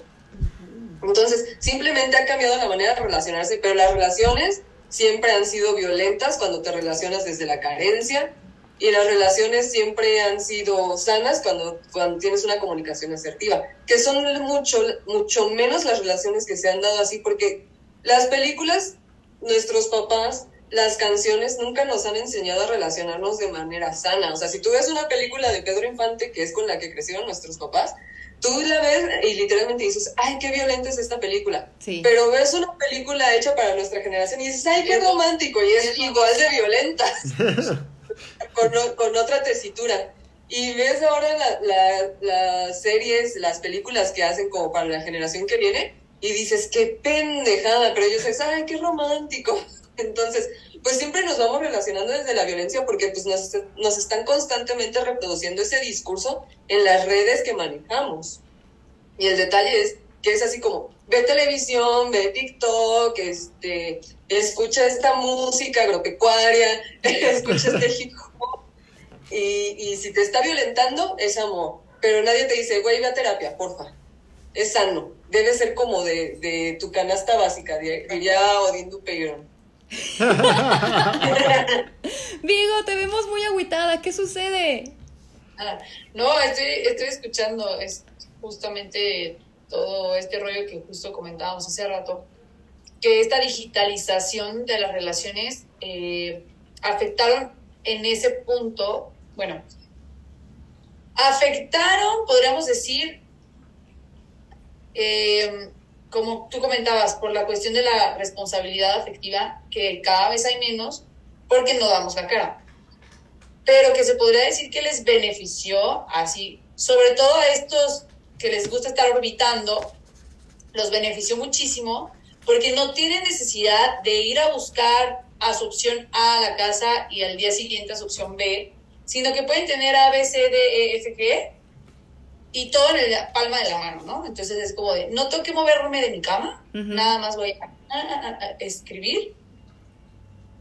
Entonces, simplemente ha cambiado la manera de relacionarse, pero las relaciones siempre han sido violentas cuando te relacionas desde la carencia y las relaciones siempre han sido sanas cuando, cuando tienes una comunicación asertiva, que son mucho, mucho menos las relaciones que se han dado así, porque las películas, nuestros papás, las canciones nunca nos han enseñado a relacionarnos de manera sana. O sea, si tú ves una película de Pedro Infante, que es con la que crecieron nuestros papás, tú la ves y literalmente dices, ay, qué violenta es esta película. Sí. Pero ves una película hecha para nuestra generación y dices, ay, qué romántico, y es igual de violenta, con, con otra tesitura. Y ves ahora la- la- las series, las películas que hacen como para la generación que viene, y dices, qué pendejada, pero ellos dicen, ay, qué romántico. Entonces, pues siempre nos vamos relacionando desde la violencia porque pues nos, nos están constantemente reproduciendo ese discurso en las redes que manejamos. Y el detalle es que es así como, ve televisión, ve TikTok, este, escucha esta música agropecuaria, escucha este hip hop, y, y si te está violentando, es amor. Pero nadie te dice, güey, ve a terapia, porfa. Es sano. Debe ser como de, de tu canasta básica, di- diría Odín Dupeirón. Vigo, te vemos muy agüitada. ¿Qué sucede? Ah, no, estoy, estoy escuchando es justamente todo este rollo que justo comentábamos hace rato, que esta digitalización de las relaciones eh, afectaron en ese punto, bueno, afectaron, podríamos decir, eh, como tú comentabas, por la cuestión de la responsabilidad afectiva, que cada vez hay menos porque no damos la cara. Pero que se podría decir que les benefició así, sobre todo a estos que les gusta estar orbitando, los benefició muchísimo porque no tienen necesidad de ir a buscar a su opción A a la casa y al día siguiente a su opción B, sino que pueden tener A, B, C, D, E, F, G y todo en la palma de la mano, ¿no? Entonces es como de, no tengo que moverme de mi cama, Ujú. nada más voy a, a- a- escribir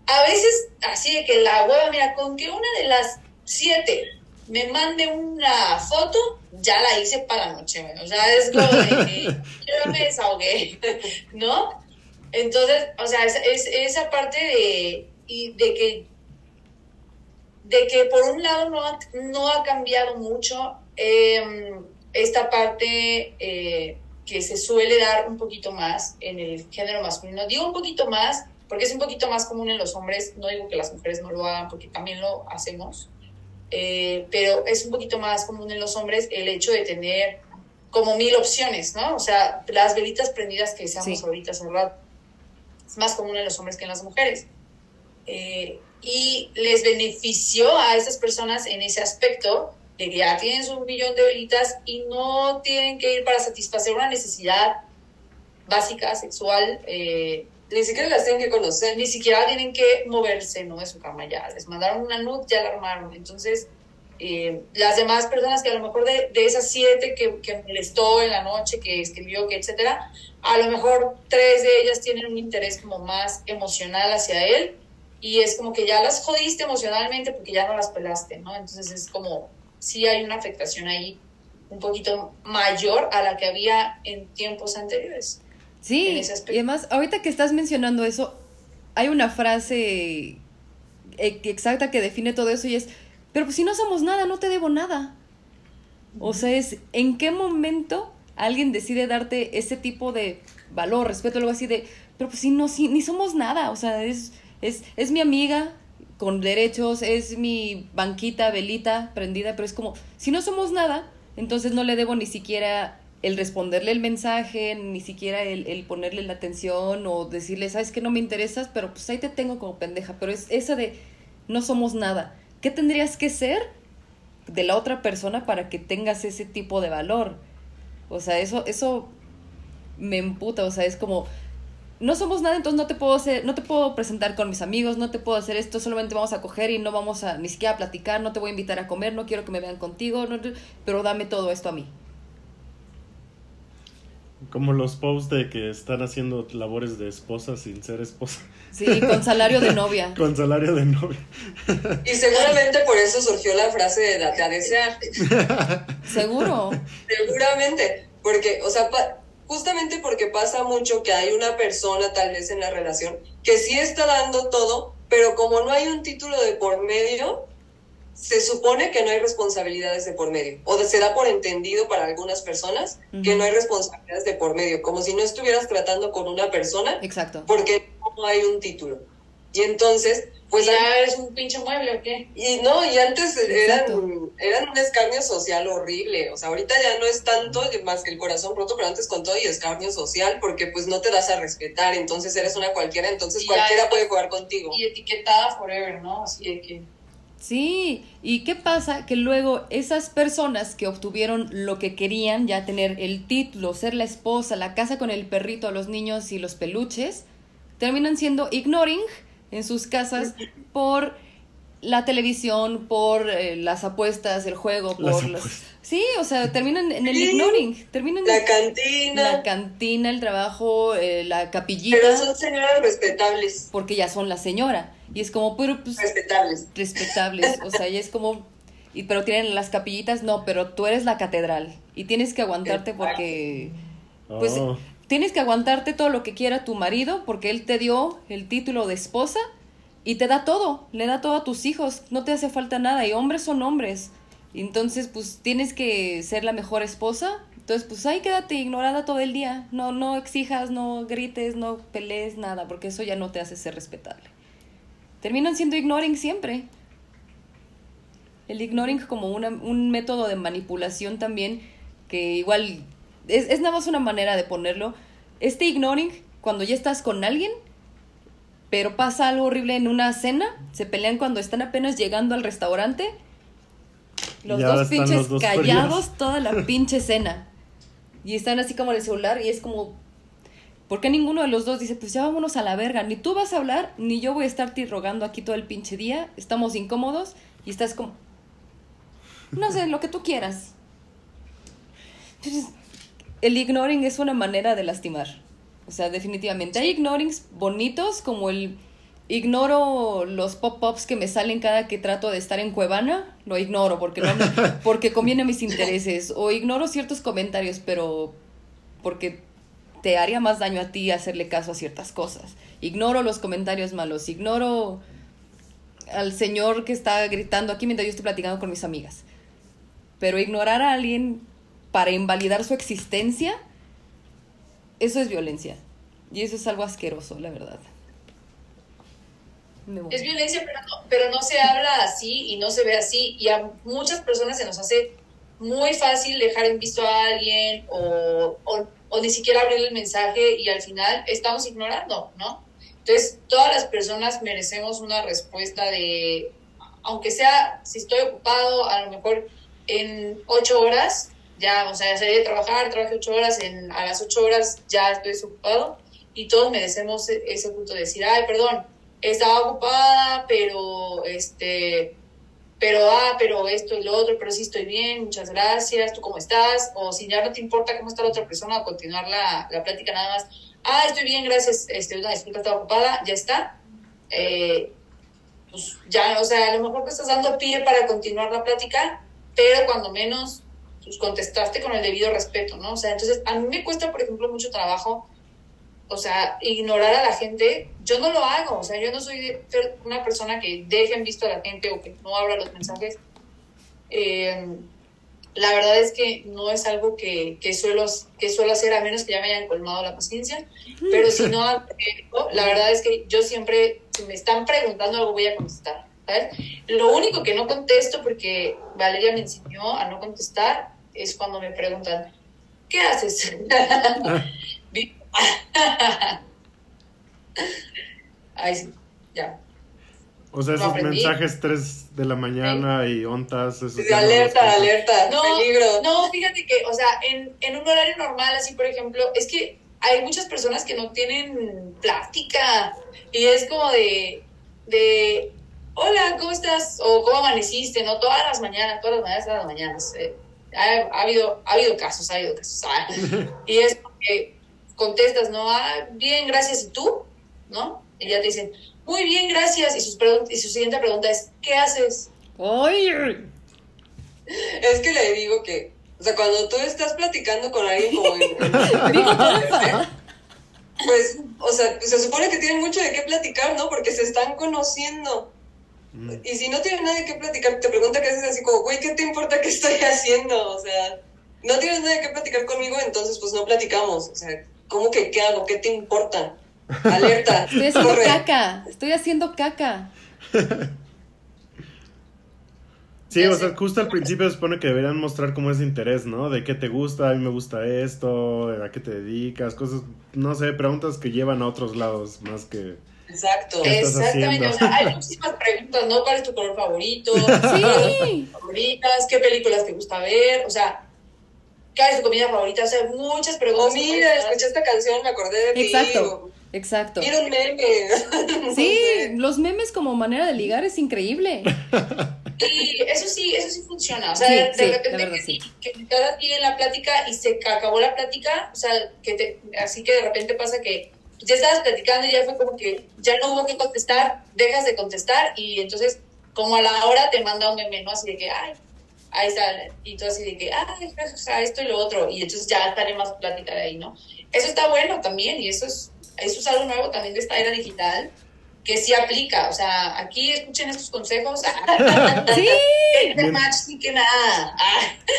a veces así de que la hueva, mira, con que una de las siete me mande una foto, ya la hice para la noche, güey. O sea, es como de yo me desahogué, ¿no? Entonces, o sea, es, es- esa parte de, y de que de que por un lado no ha, no ha cambiado mucho eh, esta parte eh, que se suele dar un poquito más en el género masculino. Digo un poquito más porque es un poquito más común en los hombres, no digo que las mujeres no lo hagan porque también lo hacemos, eh, pero es un poquito más común en los hombres el hecho de tener como mil opciones, ¿no? O sea, las velitas prendidas que decíamos Sí. ahorita hace un rato. Es más común en los hombres que en las mujeres. Eh, y les benefició a esas personas en ese aspecto de que ya tienen su millón de velitas y no tienen que ir para satisfacer una necesidad básica, sexual, eh, Ni siquiera las tienen que conocer. ni siquiera tienen que moverse ¿no? de su cama ya. Les mandaron una nud, ya la armaron. Entonces, eh, las demás personas que a lo mejor de, de esas siete que, que molestó en la noche, que escribió, que etcétera, a lo mejor tres de ellas tienen un interés como más emocional hacia él y es como que ya las jodiste emocionalmente porque ya no las pelaste, ¿no? Entonces es como, sí hay una afectación ahí un poquito mayor a la que había en tiempos anteriores. Sí, y además, ahorita que estás mencionando eso, hay una frase eh, exacta que define todo eso y es, pero pues si no somos nada, no te debo nada. O sea, es, ¿en qué momento alguien decide darte ese tipo de valor, respeto, algo así de, pero pues si no, si, ni somos nada, o sea, es, es, es mi amiga con derechos, es mi banquita, velita prendida, pero es como, si no somos nada, entonces no le debo ni siquiera el responderle el mensaje, ni siquiera el, el ponerle la atención o decirle, sabes que no me interesas, pero pues ahí te tengo como pendeja, pero es esa de no somos nada. ¿Qué tendrías que ser de la otra persona para que tengas ese tipo de valor? O sea, eso, eso me emputa, o sea, es como, no somos nada, entonces no te puedo hacer, no te puedo presentar con mis amigos, no te puedo hacer esto, solamente vamos a coger y no vamos a ni siquiera a platicar, no te voy a invitar a comer, no quiero que me vean contigo, no, pero dame todo esto a mí. Como los posts de que están haciendo labores de esposa sin ser esposa. Sí, con salario de novia. con salario de novia. Y seguramente por eso surgió la frase de date a desear. Seguro. Seguramente. Porque, o sea, justamente porque pasa mucho que hay una persona tal vez en la relación que sí está dando todo, pero como no hay un título de por medio, se supone que no hay responsabilidades de por medio, o se da por entendido para algunas personas que no hay responsabilidades de por medio, como si no estuvieras tratando con una persona, Exacto. porque no hay un título. Y entonces, pues... ¿Ya eres un pinche mueble o qué? Y no, y antes eran, eran un escarnio social horrible, o sea, ahorita ya no es tanto más que el corazón roto, pero antes con todo y escarnio social, porque pues no te das a respetar, entonces eres una cualquiera, entonces cualquiera puede jugar contigo. Y etiquetada forever, ¿no? Así de que... Sí, ¿y qué pasa? Que luego esas personas que obtuvieron lo que querían, ya tener el título, ser la esposa, la casa con el perrito, los niños y los peluches, terminan siendo ignoring en sus casas por la televisión, por eh, las apuestas, el juego, por. Sí, o sea, terminan en el ignoring, terminan la en cantina. la cantina, el trabajo, eh, la capillita. Pero son señoras respetables. Porque ya son la señora. Y es como, pero pues... Respetables. Respetables. O sea, y es como... Y, pero tienen las capillitas, no, pero tú eres la catedral. Y tienes que aguantarte porque... Pues Oh. Tienes que aguantarte todo lo que quiera tu marido porque él te dio el título de esposa y te da todo, le da todo a tus hijos, no te hace falta nada y hombres son hombres. Entonces, pues tienes que ser la mejor esposa. Entonces, pues ahí quédate ignorada todo el día. No no exijas, no grites, no pelees nada, porque eso ya no te hace ser respetable. Terminan siendo ignoring siempre. El ignoring como una- un método de manipulación también, que igual es, es nada más una manera de ponerlo. Este ignoring, cuando ya estás con alguien, pero pasa algo horrible en una cena, se pelean cuando están apenas llegando al restaurante, los Ya dos pinches los dos callados fríos. toda la pinche cena. Y están así como en el celular y es como, ¿por qué ninguno de los dos dice, pues ya vámonos a la verga? Ni tú vas a hablar, ni yo voy a estarte rogando aquí todo el pinche día, estamos incómodos y estás como, no sé, lo que tú quieras. Entonces, el ignoring es una manera de lastimar. O sea, definitivamente. Hay ignorings bonitos como el ignoro los pop-ups que me salen cada que trato de estar en Cuevana, lo ignoro porque no me- porque conviene a mis intereses o ignoro ciertos comentarios, pero porque te haría más daño a ti hacerle caso a ciertas cosas. Ignoro los comentarios malos, ignoro al señor que está gritando aquí mientras yo estoy platicando con mis amigas. Pero ignorar a alguien para invalidar su existencia, eso es violencia. Y eso es algo asqueroso, la verdad. Es violencia, pero no, pero no se habla así y no se ve así. Y a muchas personas se nos hace muy fácil dejar en visto a alguien o, o, o ni siquiera abrir el mensaje y al final estamos ignorando, ¿no? Entonces, todas las personas merecemos una respuesta de, aunque sea, si estoy ocupado, a lo mejor en ocho horas, ya, o sea, salí de trabajar, trabajé ocho horas, en, a las ocho horas ya estoy desocupado y todos merecemos e- ese punto de decir, ay, perdón, estaba ocupada, pero este, pero ah, pero esto y lo otro, pero sí estoy bien, muchas gracias, ¿tú cómo estás? O si ya no te importa cómo está la otra persona, continuar la, la plática nada más, ah, estoy bien, gracias, este, una disculpa, estaba ocupada, ya está. Eh, pues ya, o sea, a lo mejor te estás dando pie para continuar la plática, pero cuando menos, pues contestaste con el debido respeto, ¿no? O sea, entonces, a mí me cuesta, por ejemplo, mucho trabajo o sea, ignorar a la gente, yo no lo hago, o sea, yo no soy una persona que deje en visto a la gente o que no abra los mensajes. Eh, la verdad es que no es algo que, que, suelo, que suelo hacer a menos que ya me hayan colmado la paciencia, pero si no, la verdad es que yo siempre, si me están preguntando algo, voy a contestar, ¿sabes? Lo único que no contesto, porque Valeria me enseñó a no contestar, es cuando me preguntan, ¿qué haces? Ay, sí, ya. O sea, esos mensajes 3 de la mañana y ontas, esos Sí, alerta, alerta, No, peligro. no, fíjate que, o sea, en, en un horario normal, así por ejemplo, es que hay muchas personas que no tienen plática y es como de, de, hola, ¿cómo estás? O ¿cómo amaneciste? ¿No? Todas las mañanas, todas las mañanas, todas las mañanas. eh, ha, ha habido, ha habido casos, ha habido casos. ah. y es porque contestas, ¿no? Ah, bien, gracias, ¿y tú? ¿No? Y ya te dicen, muy bien, gracias. Y, sus pregun- y su siguiente pregunta es, ¿qué haces? Es que le digo que, o sea, cuando tú estás platicando con alguien como pues, o sea, se supone que tienen mucho de qué platicar, ¿no? Porque se están conociendo. Mm. Y si no tienen nada de qué platicar, te pregunta qué haces así como, güey, ¿qué te importa qué estoy haciendo? O sea, no tienes nada de qué platicar conmigo, entonces pues no platicamos. O sea, ¿cómo que qué hago? ¿Qué te importa? Alerta. Estoy haciendo corre. caca. Estoy haciendo caca. Sí, o sea, justo al principio se supone que deberían mostrar como ese interés, ¿no? De qué te gusta, a mí me gusta esto, a qué te dedicas, cosas, no sé, preguntas que llevan a otros lados más que... Exacto. ¿Qué estás Exactamente, o sea, hay muchísimas preguntas, ¿no? ¿Cuál es tu color favorito? Sí. favoritas? ¿Qué películas te gusta ver? O sea, ¿cuál es tu comida favorita? O sea, muchas O preguntas. Oh, mira, escuché esta canción, me acordé de ti. Exacto. Exacto. Mira un meme. No Sí, sé. los memes como manera de ligar es increíble. Y eso sí, eso sí funciona. O sea, Sí, de, de sí, repente verdad, que, sí. que te quedas aquí en la plática y se acabó la plática, o sea, que te, así que de repente pasa que ya estabas platicando y ya fue como que ya no hubo que contestar, dejas de contestar y entonces como a la hora te manda un meme, ¿no? Así de que, ay, ahí está, y tú así de que, ay, esto y lo otro, y entonces ya estaré más plática de ahí, ¿no? Eso está bueno también y eso es, eso es algo nuevo también de esta era digital que sí aplica, o sea, aquí escuchen estos consejos. Sí. match sí que nada.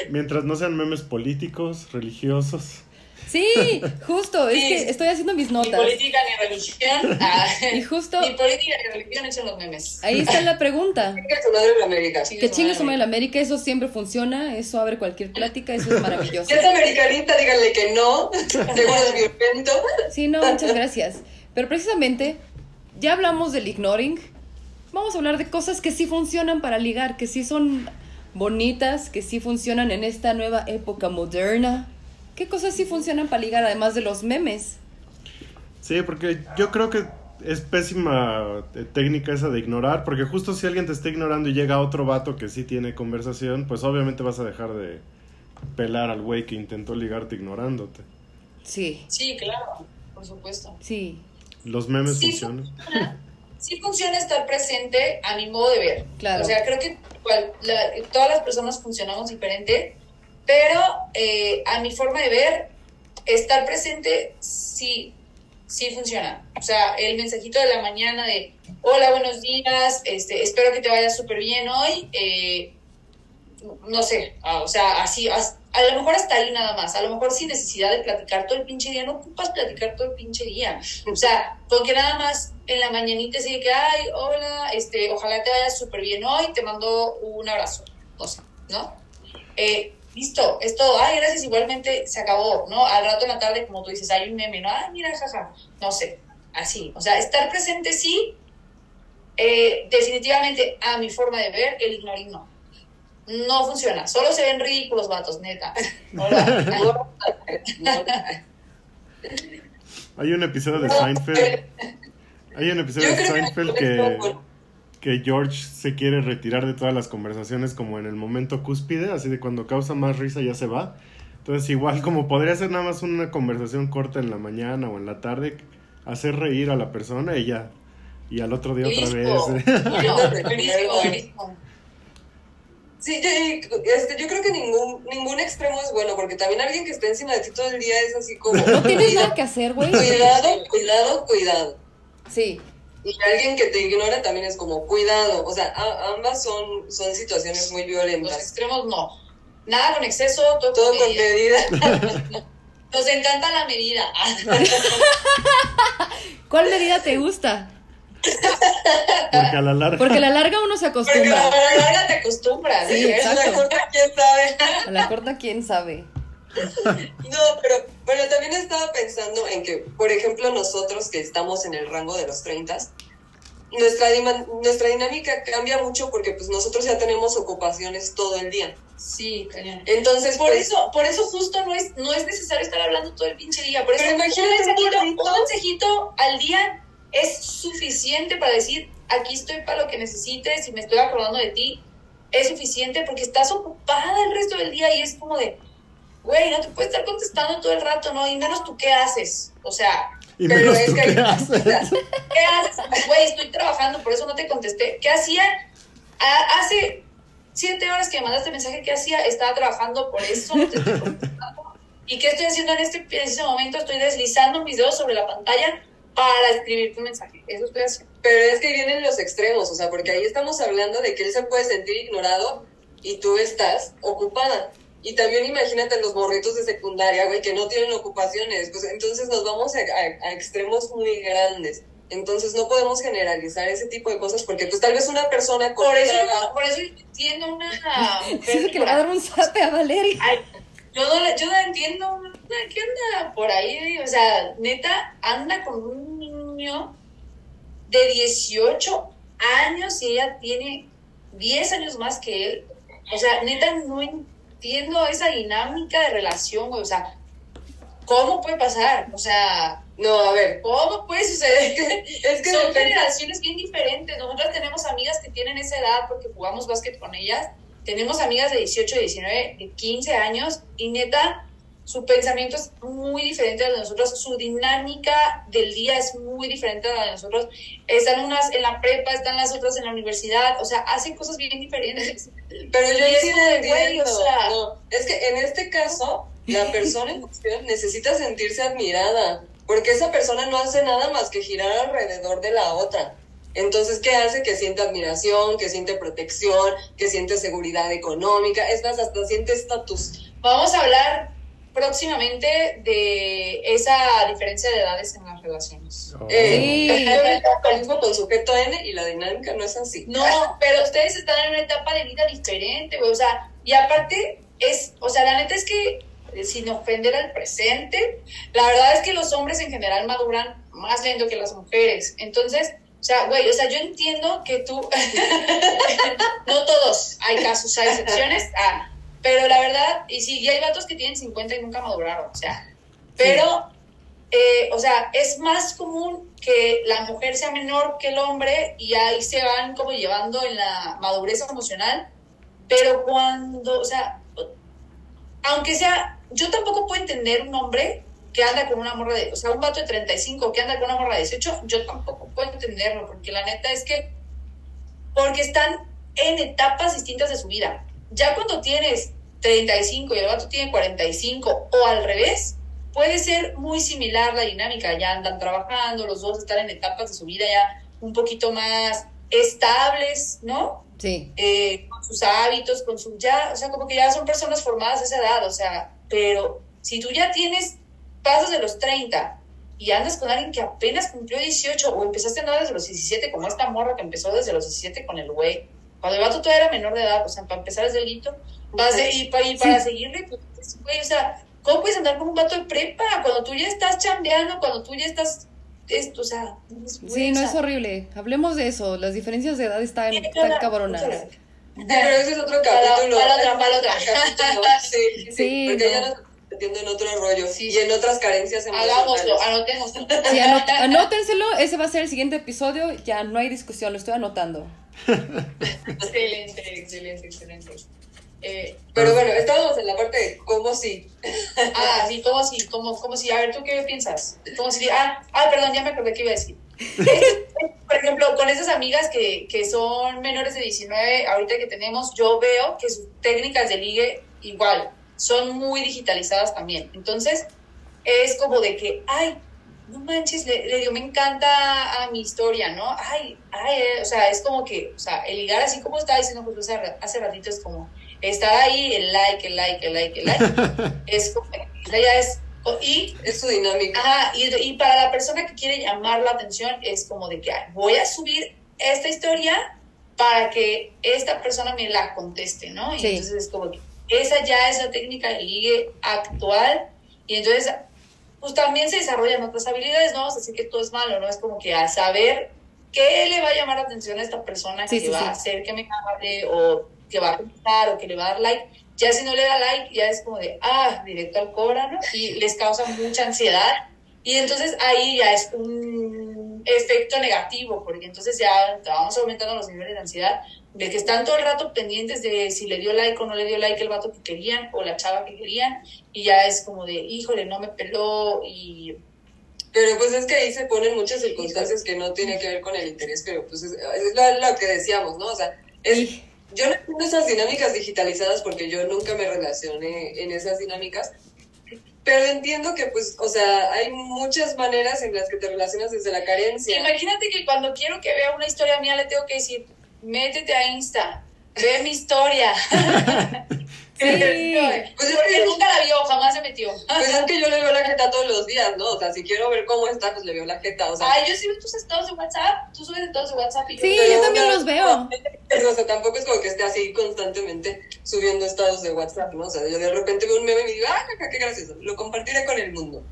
Mientras no sean memes políticos, religiosos. Sí, justo. Es Sí. que estoy haciendo mis Ni notas. política ni religión. Ah, Y justo Ni política ni religión los memes. ahí está la pregunta. Chinga su madre la América. Que chingue su madre la América, eso siempre funciona, eso abre cualquier plática, eso es maravilloso. Si es americanista, díganle que no. Seguro es violento. Sí, no, muchas gracias. Pero precisamente, ya hablamos del ignoring. Vamos a hablar de cosas que sí funcionan para ligar, que sí son bonitas, que sí funcionan en esta nueva época moderna. ¿Qué cosas sí funcionan para ligar además de los memes? Sí, porque yo creo que es pésima eh, técnica esa de ignorar, porque justo si alguien te está ignorando y llega otro vato que sí tiene conversación, pues obviamente vas a dejar de pelar al güey que intentó ligarte ignorándote. Sí, Sí, claro, por supuesto. sí, Los memes Sí, funcionan. Sí funciona estar presente a mi modo de ver. Claro. O sea, creo que igual, la- todas las personas funcionamos diferente, pero eh, a mi forma de ver, estar presente sí, sí funciona. O sea, el mensajito de la mañana de, hola, buenos días, este, espero que te vaya súper bien hoy. eh, no sé, ah, o sea, así, as- a lo mejor hasta ahí nada más, a lo mejor sin necesidad de platicar todo el pinche día, no ocupas platicar todo el pinche día, o sea, con que nada más en la mañanita de que, ay, hola, este, ojalá te vaya súper bien hoy, te mando un abrazo, no sé, ¿no? Eh, listo, es todo, ay, gracias, igualmente se acabó, ¿no? Al rato en la tarde, como tú dices, hay un meme, ¿no? Ay, mira, jaja, no sé, así, o sea, estar presente sí, eh, definitivamente a mi forma de ver, el ignoring no. No funciona. Solo se ven ridículos vatos, neta. Hola. Hay un episodio de Seinfeld. Hay un episodio de Seinfeld que. Que George se quiere retirar de todas las conversaciones como en el momento cúspide, así de cuando causa más risa ya se va. Entonces igual como podría ser nada más una conversación corta en la mañana o en la tarde, hacer reír a la persona y ya. Y al otro día otra vez. Sí, yo, este, yo creo que ningún, ningún extremo es bueno, porque también alguien que esté encima de ti todo el día es así como... No tienes nada que hacer, güey. Cuidado, cuidado, cuidado. Sí, Y alguien que te ignora también es como cuidado. O sea, a- ambas son, son situaciones muy Los violentas. extremos no. Nada con exceso, todo, Todo con con medida. medida. Nos encanta la medida. ¿cuál medida te gusta? Porque a la larga... Porque a la larga uno se Porque acostumbra. a la larga te acostumbras. Sí, ¿eh? exacto. La corta, quién sabe. A la corta, quién sabe. No, pero bueno, también estaba pensando en que, por ejemplo, nosotros que estamos en el rango de los 30, nuestra, nuestra dinámica cambia mucho porque pues nosotros ya tenemos ocupaciones todo el día. Sí, cañón. Entonces, por pues, eso, por eso justo no es, no es necesario estar hablando todo el pinche día. Por eso Pero imagínate un mensajito, un un mensajito al día es suficiente para decir, aquí estoy para lo que necesites y me estoy acordando de ti. Es suficiente porque estás ocupada el resto del día y es como de, güey, no te puedes estar contestando todo el rato, ¿no? Y menos tú qué haces. O sea, Y Pero menos es tú, que- ¿qué haces? ¿Qué haces? Güey, estoy trabajando, por eso no te contesté. ¿Qué hacía? A- hace siete horas que me mandaste mensaje, ¿qué hacía? Estaba trabajando, por eso no te estoy contestando. ¿Y qué estoy haciendo en este preciso momento? Estoy deslizando mis dedos sobre la pantalla para escribir tu mensaje. Eso estoy haciendo. Pero es que vienen los extremos, o sea, porque ahí estamos hablando de que él se puede sentir ignorado y tú estás ocupada. Y también imagínate los morritos de secundaria, güey, que no tienen ocupaciones. Pues entonces nos vamos a, a- a extremos muy grandes. Entonces no podemos generalizar ese tipo de cosas porque pues tal vez una persona con Por eso, trabajo- por eso entiendo una Siento que le va a dar un zape a Valeria. Ay, yo no, la- yo no entiendo. ¿Qué anda por ahí? O sea, neta, anda con un niño de 18 años y ella tiene 10 años más que él. O sea, neta, no entiendo esa dinámica de relación, güey. O sea, ¿cómo puede pasar? O sea, No, a ver, ¿cómo puede suceder? es que Son generaciones bien diferentes. Nosotras tenemos amigas que tienen esa edad porque jugamos básquet con ellas. Tenemos amigas de 18, 19, de 15 años y neta, su pensamiento es muy diferente al de nosotros. Su dinámica del día es muy diferente a la de nosotros. Están unas en la prepa, están las otras en la universidad. O sea, hacen cosas bien diferentes. Pero yo sí de, güey, entiendo. o sea- No, es que en este caso, la persona en cuestión necesita sentirse admirada, porque esa persona no hace nada más que girar alrededor de la otra. Entonces, ¿qué hace? Que siente admiración, que siente protección, que siente seguridad económica, es más, hasta siente estatus. Vamos a hablar próximamente de esa diferencia de edades en las relaciones. Oh. Eh, Sí. con sujeto N y la dinámica no es así. No, pero ustedes están en una etapa de vida diferente, güey. O sea, y aparte es, o sea, la neta es que, eh, sin ofender al presente, la verdad es que los hombres en general maduran más lento que las mujeres. Entonces, o sea, güey, o sea, yo entiendo que tú, no todos, hay casos, hay excepciones, ah, pero la verdad, y sí, y hay vatos que tienen 50 y nunca maduraron, o sea, pero, eh, o sea, es más común que la mujer sea menor que el hombre y ahí se van como llevando en la madurez emocional, pero cuando, o sea, aunque sea, yo tampoco puedo entender un hombre que anda con una morra de, o sea, un vato de 35 que anda con una morra de 18, yo tampoco puedo entenderlo, porque la neta es que, porque están en etapas distintas de su vida. Ya cuando tienes 35 y el vato tiene 45 o al revés, puede ser muy similar la dinámica, ya andan trabajando, los dos están en etapas de su vida ya un poquito más estables, ¿no? Sí. eh, con sus hábitos, con su ya, o sea, como que ya son personas formadas a esa edad, o sea, pero si tú ya tienes, pasas de los 30 y andas con alguien que apenas cumplió 18 o empezaste a andar desde los 17, como esta morra que empezó desde los 17 con el güey, cuando el vato todavía era menor de edad, o sea, para empezar desde el guito, vas de- y, pa- y para seguirle, pues, güey, o sea, ¿cómo puedes andar con un vato de prepa cuando tú ya estás chambeando, cuando tú ya estás, esto, o sea, güey, Sí, o no sea, es horrible. Hablemos de eso. Las diferencias de edad están, Sí, cabronas. Sí, pero ese es otro Para capítulo. para la otra, para otra. Capítulo, Sí, sí, Sí, porque no. ya nos estamos metiendo en otro rollo Sí, y sí. en otras carencias emocionales. Hagámoslo, anotemos. Sí, anot- anótenselo. Ese va a ser el siguiente episodio. Ya no hay discusión. Lo estoy anotando. excelente, excelente, excelente. Eh, Pero bueno, estábamos en la parte de cómo sí. ah, sí, como si, como, como si, a ver, ¿tú qué piensas? Como si, ah, ah, perdón, ya me acordé qué iba a decir. Por ejemplo, con esas amigas que, que son menores de 19, ahorita que tenemos, yo veo que sus técnicas de ligue igual, son muy digitalizadas también. Entonces, es como de que, ay, no manches, le, le dio, me encanta a mi historia, ¿no? Ay, ay, eh, o sea, es como que, o sea, el ligar así como estaba diciendo José hace ratito, es como estar ahí, el like, el like, el like, el like, es ya es, y Es su dinámica. Ajá, y, y para la persona que quiere llamar la atención es como de que "Ay, voy a subir esta historia para que esta persona me la conteste, ¿no? Y Sí. entonces es como que esa ya es la técnica de ligue actual y entonces pues también se desarrollan otras habilidades, no vamos a decir que todo es malo, ¿no? Es como que a saber ¿qué le va a llamar la atención a esta persona Sí, que sí, va sí. a hacer que me hable o que va a comentar o que le va a dar like? Ya si no le da like, ya es como de, ah, directo al cobra, ¿no? Y les causa mucha ansiedad. Y entonces ahí ya es un efecto negativo, porque entonces ya vamos aumentando los niveles de ansiedad, de que están todo el rato pendientes de si le dio like o no le dio like el vato que querían o la chava que querían, y ya es como de, híjole, no me peló, y Pero pues es que ahí se ponen muchas circunstancias que no tienen que ver con el interés, pero pues es, es lo, lo que decíamos, ¿no? O sea, es, yo no entiendo esas dinámicas digitalizadas porque yo nunca me relacioné en esas dinámicas, pero entiendo que pues, o sea, hay muchas maneras en las que te relacionas desde la carencia. Imagínate que cuando quiero que vea una historia mía le tengo que decir, métete a Insta, ve mi historia. Sí. Pues es Porque que- nunca la vio, jamás se metió. Pues es que yo le veo la jeta todos los días, ¿no? O sea, si quiero ver cómo está, pues le veo la jeta, o sea... Ay, yo sí veo tus estados de WhatsApp, tú subes estados de WhatsApp y yo Sí, yo también los veo. O sea, tampoco es como que esté así constantemente subiendo estados de WhatsApp, ¿no? O sea, yo de repente veo un meme y me digo, ah, jaja, qué gracioso, lo compartiré con el mundo.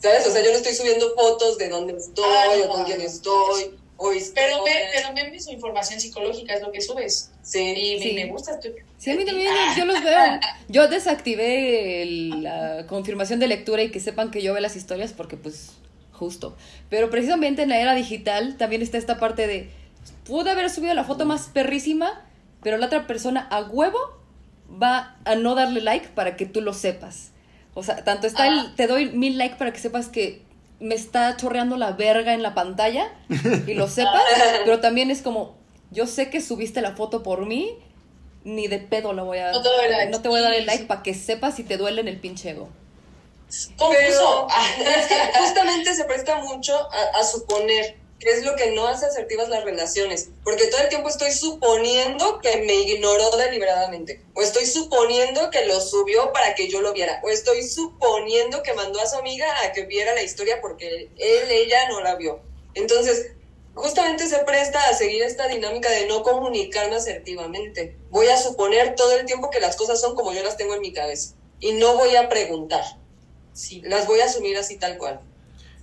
¿Sabes? O sea, yo no estoy subiendo fotos de dónde estoy o con quién estoy o Pero, me, pero memes o información psicológica es lo que subes. Sí. Y me- Sí. me, gusta. tu- Sí, a mí también yo, yo los veo. Yo desactivé el- la confirmación de lectura y que sepan que yo veo las historias porque pues justo. Pero precisamente en la era digital también está esta parte de pude haber subido la foto más perrísima, pero la otra persona a huevo va a no darle like para que tú lo sepas. O sea, tanto está el te doy mil like para que sepas que me está chorreando la verga en la pantalla y lo sepas, pero también es como yo sé que subiste la foto por mí, ni de pedo la voy a No te doy like. no te voy a dar el like para que sepas si te duele en el pinche ego. Confuso. Pero es que justamente se presta mucho a, a suponer, que es lo que no hace asertivas las relaciones. Porque todo el tiempo estoy suponiendo que me ignoró deliberadamente. O estoy suponiendo que lo subió para que yo lo viera. O estoy suponiendo que mandó a su amiga a que viera la historia porque él, ella no la vio. Entonces, justamente se presta a seguir esta dinámica de no comunicarme asertivamente. Voy a suponer todo el tiempo que las cosas son como yo las tengo en mi cabeza. Y no voy a preguntar. Las voy a asumir así tal cual.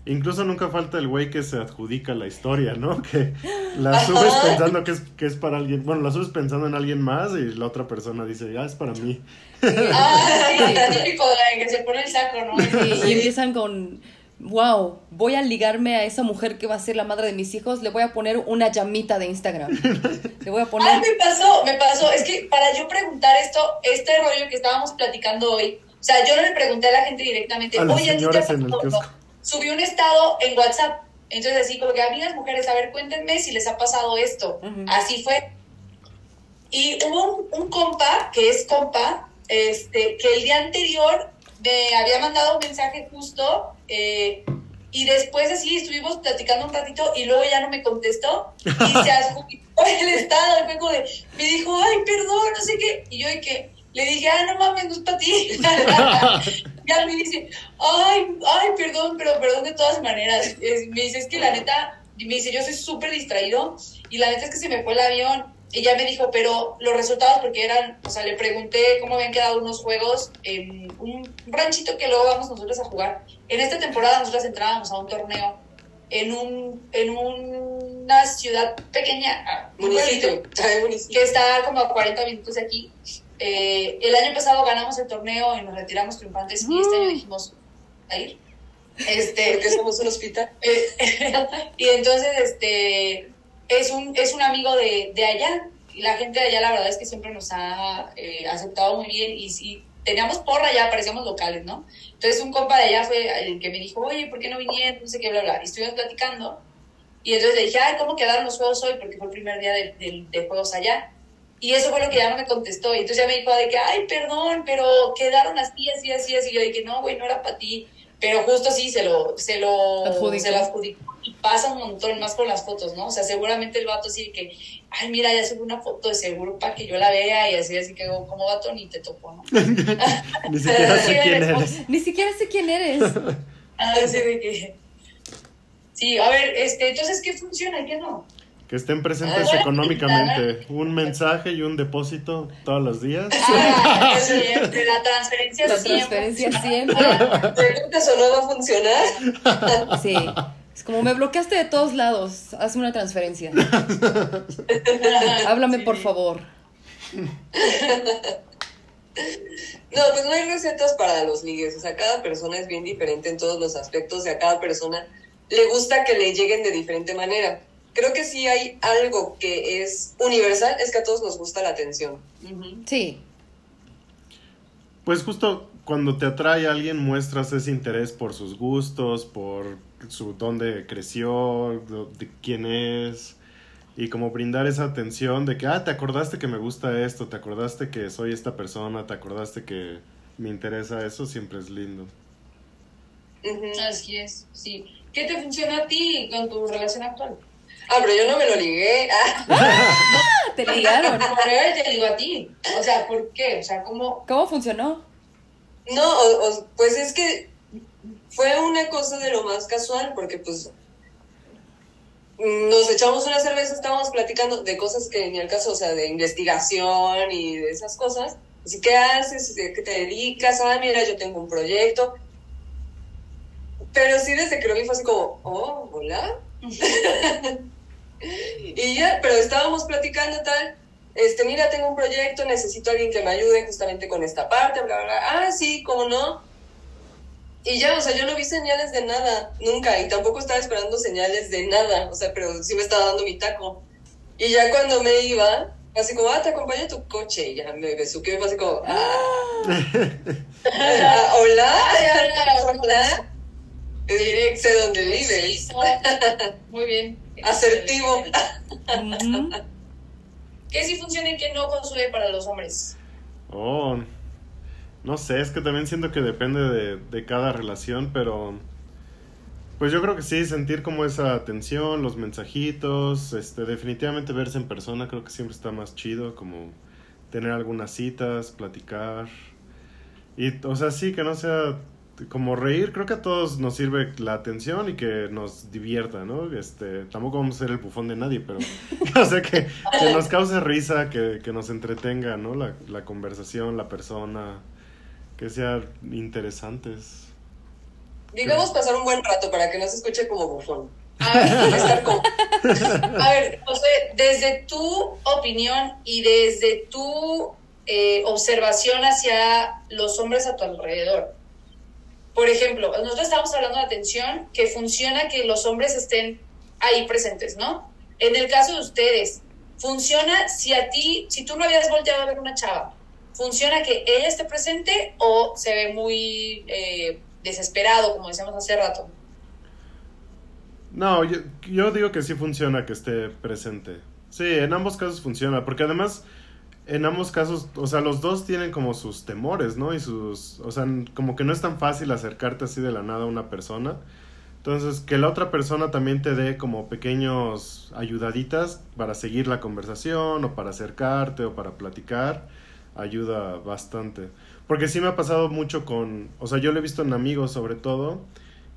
Incluso nunca falta el güey que se adjudica la historia, ¿no? Que la subes pensando que es, que es para alguien. Bueno, la subes pensando en alguien más y la otra persona dice, ah, es para mí. Ah, sí, típico de que se pone el saco, ¿no? Y, y empiezan con, wow, voy a ligarme a esa mujer que va a ser la madre de mis hijos, le voy a poner una llamita de Instagram. Le voy a Ah, poner... me pasó, me pasó. Es que para yo preguntar esto, este rollo que estábamos platicando hoy, o sea, yo no le pregunté a la gente directamente, A oye, ¿a ti te el pasó?" kiosco. No. Subí un estado en WhatsApp. Entonces, así como que, amigas mujeres, a ver, cuéntenme si les ha pasado esto. Así fue. Y hubo un, un compa, que es compa, este, que el día anterior me había mandado un mensaje justo, eh, y después así estuvimos platicando un ratito y luego ya no me contestó y se adjudicó el estado. y fue como de- me dijo, ay, perdón, no sé qué. Y yo de que le dije, ah, no mames, no es para ti. y él me dice, ay, ay, perdón, pero perdón de todas maneras. Es- me dice, es que la neta, me dice, yo soy súper distraído y la neta es que se me fue el avión. Y ya me dijo, pero los resultados, porque eran, o sea, le pregunté cómo habían quedado unos juegos en un ranchito que luego vamos nosotros a jugar. En esta temporada nosotros entrábamos a un torneo en un en una ciudad pequeña, ah, municipio. que está como a 40 minutos de aquí. Eh, el año pasado ganamos el torneo y nos retiramos triunfantes y este año dijimos a ir. Este, Porque somos un hospital. eh, y entonces, este, es un, es un amigo de, de allá. Y la gente de allá, la verdad es que siempre nos ha eh, aceptado muy bien. Y si teníamos porra ya, parecíamos locales, ¿no? Entonces, un compa de allá fue el que me dijo, oye, ¿por qué no vinieron? No sé qué, bla, bla. Y estuvimos platicando. Y entonces le dije, ay, ¿cómo quedaron los juegos hoy? Porque fue el primer día de, de- de juegos allá. Y eso fue lo que ya no me contestó. Y entonces ya me dijo de que, ay, perdón, pero quedaron así, así, así, así. Y yo dije, no, güey, no era para ti. Pero justo sí, se lo, se lo, Adjudicó. se lo adjudicó. Y pasa un montón más con las fotos, ¿no? O sea, seguramente el vato así de que, ay, mira, ya subí una foto de seguro para que yo la vea. Y así, así que, como vato, ni te tocó, ¿no? Ni siquiera sé Sí, quién eres. Ni siquiera sé quién eres. Así de que... Sí, a ver, este, entonces, ¿qué funciona y qué no? Que estén presentes Ah, económicamente. Un mensaje y un depósito todos los días. Ah, siempre, la transferencia La siempre. transferencia siempre. Eso no va a funcionar. Sí. Es como me bloqueaste de todos lados, hazme una transferencia. Háblame por favor. No, pues no hay recetas para los ligues, o sea, cada persona es bien diferente en todos los aspectos y a cada persona le gusta que le lleguen de diferente manera. Creo que sí hay algo que es universal, es que a todos nos gusta la atención. Sí. Pues justo cuando te atrae a alguien muestras ese interés por sus gustos, por su dónde creció, de, de quién es y como brindar esa atención de que, ah, te acordaste que me gusta esto, te acordaste que soy esta persona, te acordaste que me interesa eso, siempre es lindo. Así es, sí. ¿Qué te funciona a ti con tu relación actual? Ah, pero yo no me lo ligué. Ah, Te ligaron. Te digo a ti. O sea, ¿por qué? O sea, ¿cómo? ¿Cómo funcionó? no, o- o- pues es que fue una cosa de lo más casual, porque pues nos echamos una cerveza, estábamos platicando de cosas que ni al caso, o sea, de investigación y de esas cosas. Así, ¿qué haces? ¿De ¿Qué te dedicas? Ah, mira, yo tengo un proyecto. Pero sí, desde que lo vi fue así como, oh, hola. y ya, pero estábamos platicando tal. Este, mira, tengo un proyecto, necesito a alguien que me ayude justamente con esta parte, bla, bla, bla. Ah, sí, cómo no. Y ya, o sea, yo no vi señales de nada, nunca, y tampoco estaba esperando señales de nada, o sea, pero sí me estaba dando mi taco. Y ya cuando me iba, así como, ah, te acompaño a tu coche, y ya me besuqué, y fue así como, ah, ah, hola, hola, Eh, sé dónde vives. Muy bien. Asertivo. ¿Qué sí funciona y qué no consume para los hombres? Oh, no sé, es que también siento que depende de, de cada relación, pero pues yo creo que sí, sentir como esa atención, los mensajitos, este, definitivamente verse en persona creo que siempre está más chido, como tener algunas citas, platicar. Y, o sea, sí, que no sea como reír, creo que a todos nos sirve la atención y que nos divierta, ¿no? Este, tampoco vamos a ser el bufón de nadie, pero, o sea, que, que nos cause risa, que, que nos entretenga, ¿no? La, la conversación, la persona, que sean interesantes. Digamos pasar un buen rato para que no se escuche como bufón. A ver, Estar como, a ver, José, desde tu opinión y desde tu eh, observación hacia los hombres a tu alrededor. Por ejemplo, nosotros estamos hablando de atención, que funciona que los hombres estén ahí presentes, ¿no? En el caso de ustedes, funciona si a ti, si tú no habías volteado a ver una chava, ¿funciona que ella esté presente o se ve muy eh, desesperado, como decíamos hace rato? No, yo, yo digo que sí funciona que esté presente. Sí, en ambos casos funciona, porque además, en ambos casos, o sea, los dos tienen como sus temores, ¿no? Y sus, o sea, como que no es tan fácil acercarte así de la nada a una persona. Entonces, que la otra persona también te dé como pequeños ayudaditas para seguir la conversación o para acercarte o para platicar, ayuda bastante. Porque sí me ha pasado mucho con, o sea, yo lo he visto en amigos sobre todo,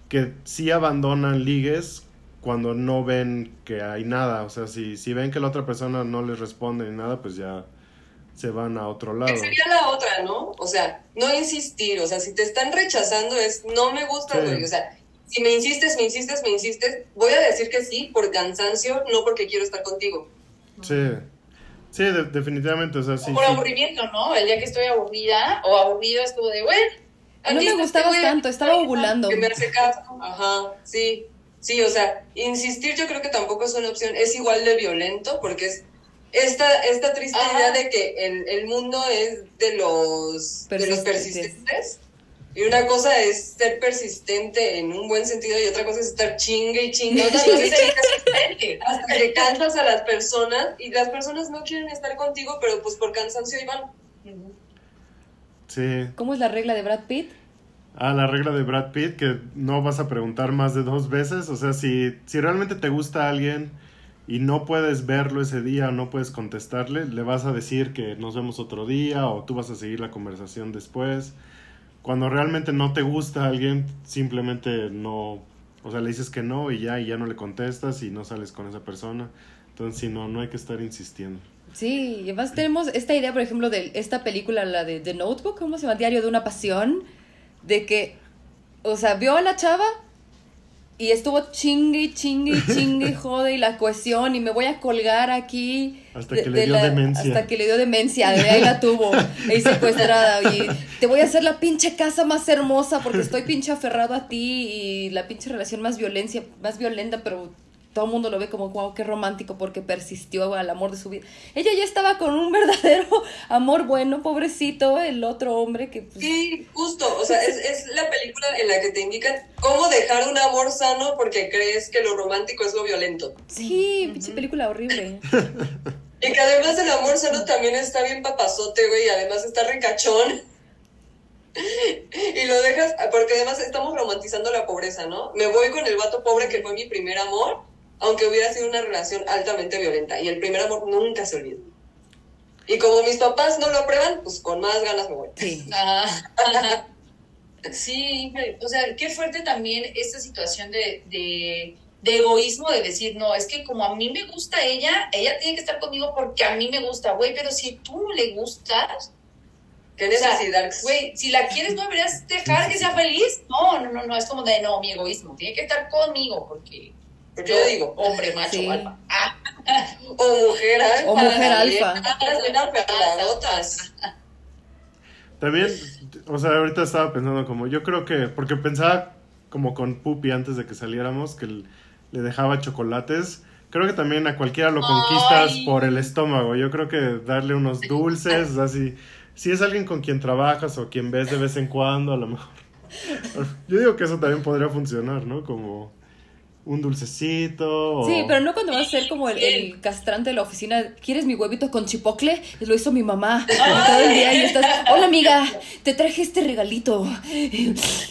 que sí abandonan ligues cuando no ven que hay nada. O sea, si, si ven que la otra persona no les responde ni nada, pues ya se van a otro lado. que sería la otra, ¿no? O sea, no insistir, o sea, si te están rechazando es, no me gusta, Sí. o sea, si me insistes, me insistes, me insistes, voy a decir que sí por cansancio, no porque quiero estar contigo. Sí, sí, de- definitivamente. O sea, sí, o por sí. aburrimiento, ¿no? El día que estoy aburrida o aburrido es como de, bueno, No me gustabas tanto, estaba ovulando. Que me hace caso, ajá, sí, sí, o sea, insistir yo creo que tampoco es una opción, es igual de violento porque es esta, esta triste Ajá. idea de que el, el mundo es de los, de los Persistentes. persistentes. Y una cosa es ser persistente en un buen sentido y otra cosa es estar chingue y chingue, y Otra chingue, cosa y es ser chingue, persistente. hasta que cansas a las personas y las personas no quieren estar contigo, pero pues por cansancio van. Sí. ¿Cómo es la regla de Brad Pitt? Ah, la regla de Brad Pitt, que no vas a preguntar más de dos veces. O sea, si, si realmente te gusta alguien y no puedes verlo ese día no puedes contestarle, le vas a decir que nos vemos otro día o tú vas a seguir la conversación después. Cuando realmente no te gusta alguien, simplemente no, o sea, le dices que no y ya, y ya no le contestas y no sales con esa persona. Entonces, sí, no, no hay que estar insistiendo. Sí, y además tenemos esta idea, por ejemplo, de esta película, la de The Notebook, ¿cómo se llama? Diario de una pasión, de que, o sea, vio a la chava, y estuvo chingue, chingue, chingue, jode y la cuestión y me voy a colgar aquí. Hasta que le dio demencia. Hasta que le dio demencia, de ahí la tuvo, ahí secuestrada. Y te voy a hacer la pinche casa más hermosa porque estoy pinche aferrado a ti y la pinche relación más violencia, más violenta, pero todo el mundo lo ve como, wow, qué romántico porque persistió al amor de su vida. Ella ya estaba con un verdadero amor bueno, pobrecito, el otro hombre que... Pues... Sí, justo, o sea, es, es, la película en la que te indican cómo dejar un amor sano porque crees que lo romántico es lo violento. Sí, pinche película horrible. y que además el amor sano también está bien papazote, güey, y además está ricachón. y lo dejas, porque además estamos romantizando la pobreza, ¿no? Me voy con el vato pobre que fue mi primer amor aunque hubiera sido una relación altamente violenta. Y el primer amor nunca se olvida. Y como mis papás no lo aprueban, pues con más ganas me voy. Sí. sí, o sea, qué fuerte también esta situación de, de, de, egoísmo, de decir, no, es que como a mí me gusta ella, ella tiene que estar conmigo porque a mí me gusta, güey, pero si tú no le gustas... ¿Qué necesidad? Güey, si la quieres, ¿no deberías dejar que sea feliz? No, no, no, no, es como de, no, mi egoísmo, tiene que estar conmigo porque yo digo, hombre, macho, alfa. o mujer alfa. O mujer alfa. También, o sea, ahorita estaba pensando como, yo creo que, porque pensaba como con Pupi antes de que saliéramos, que le dejaba chocolates. Creo que también a cualquiera lo conquistas por el estómago. Yo creo que darle unos dulces, así. Si es alguien con quien trabajas o quien ves de vez en cuando, a lo mejor. Yo digo que eso también podría funcionar, ¿no? Como un dulcecito. Sí, pero no cuando vas a ser como el, castrante de la oficina. ¿Quieres mi huevito con chipocle? Lo hizo mi mamá. Todo el día y estás, hola amiga, te traje este regalito.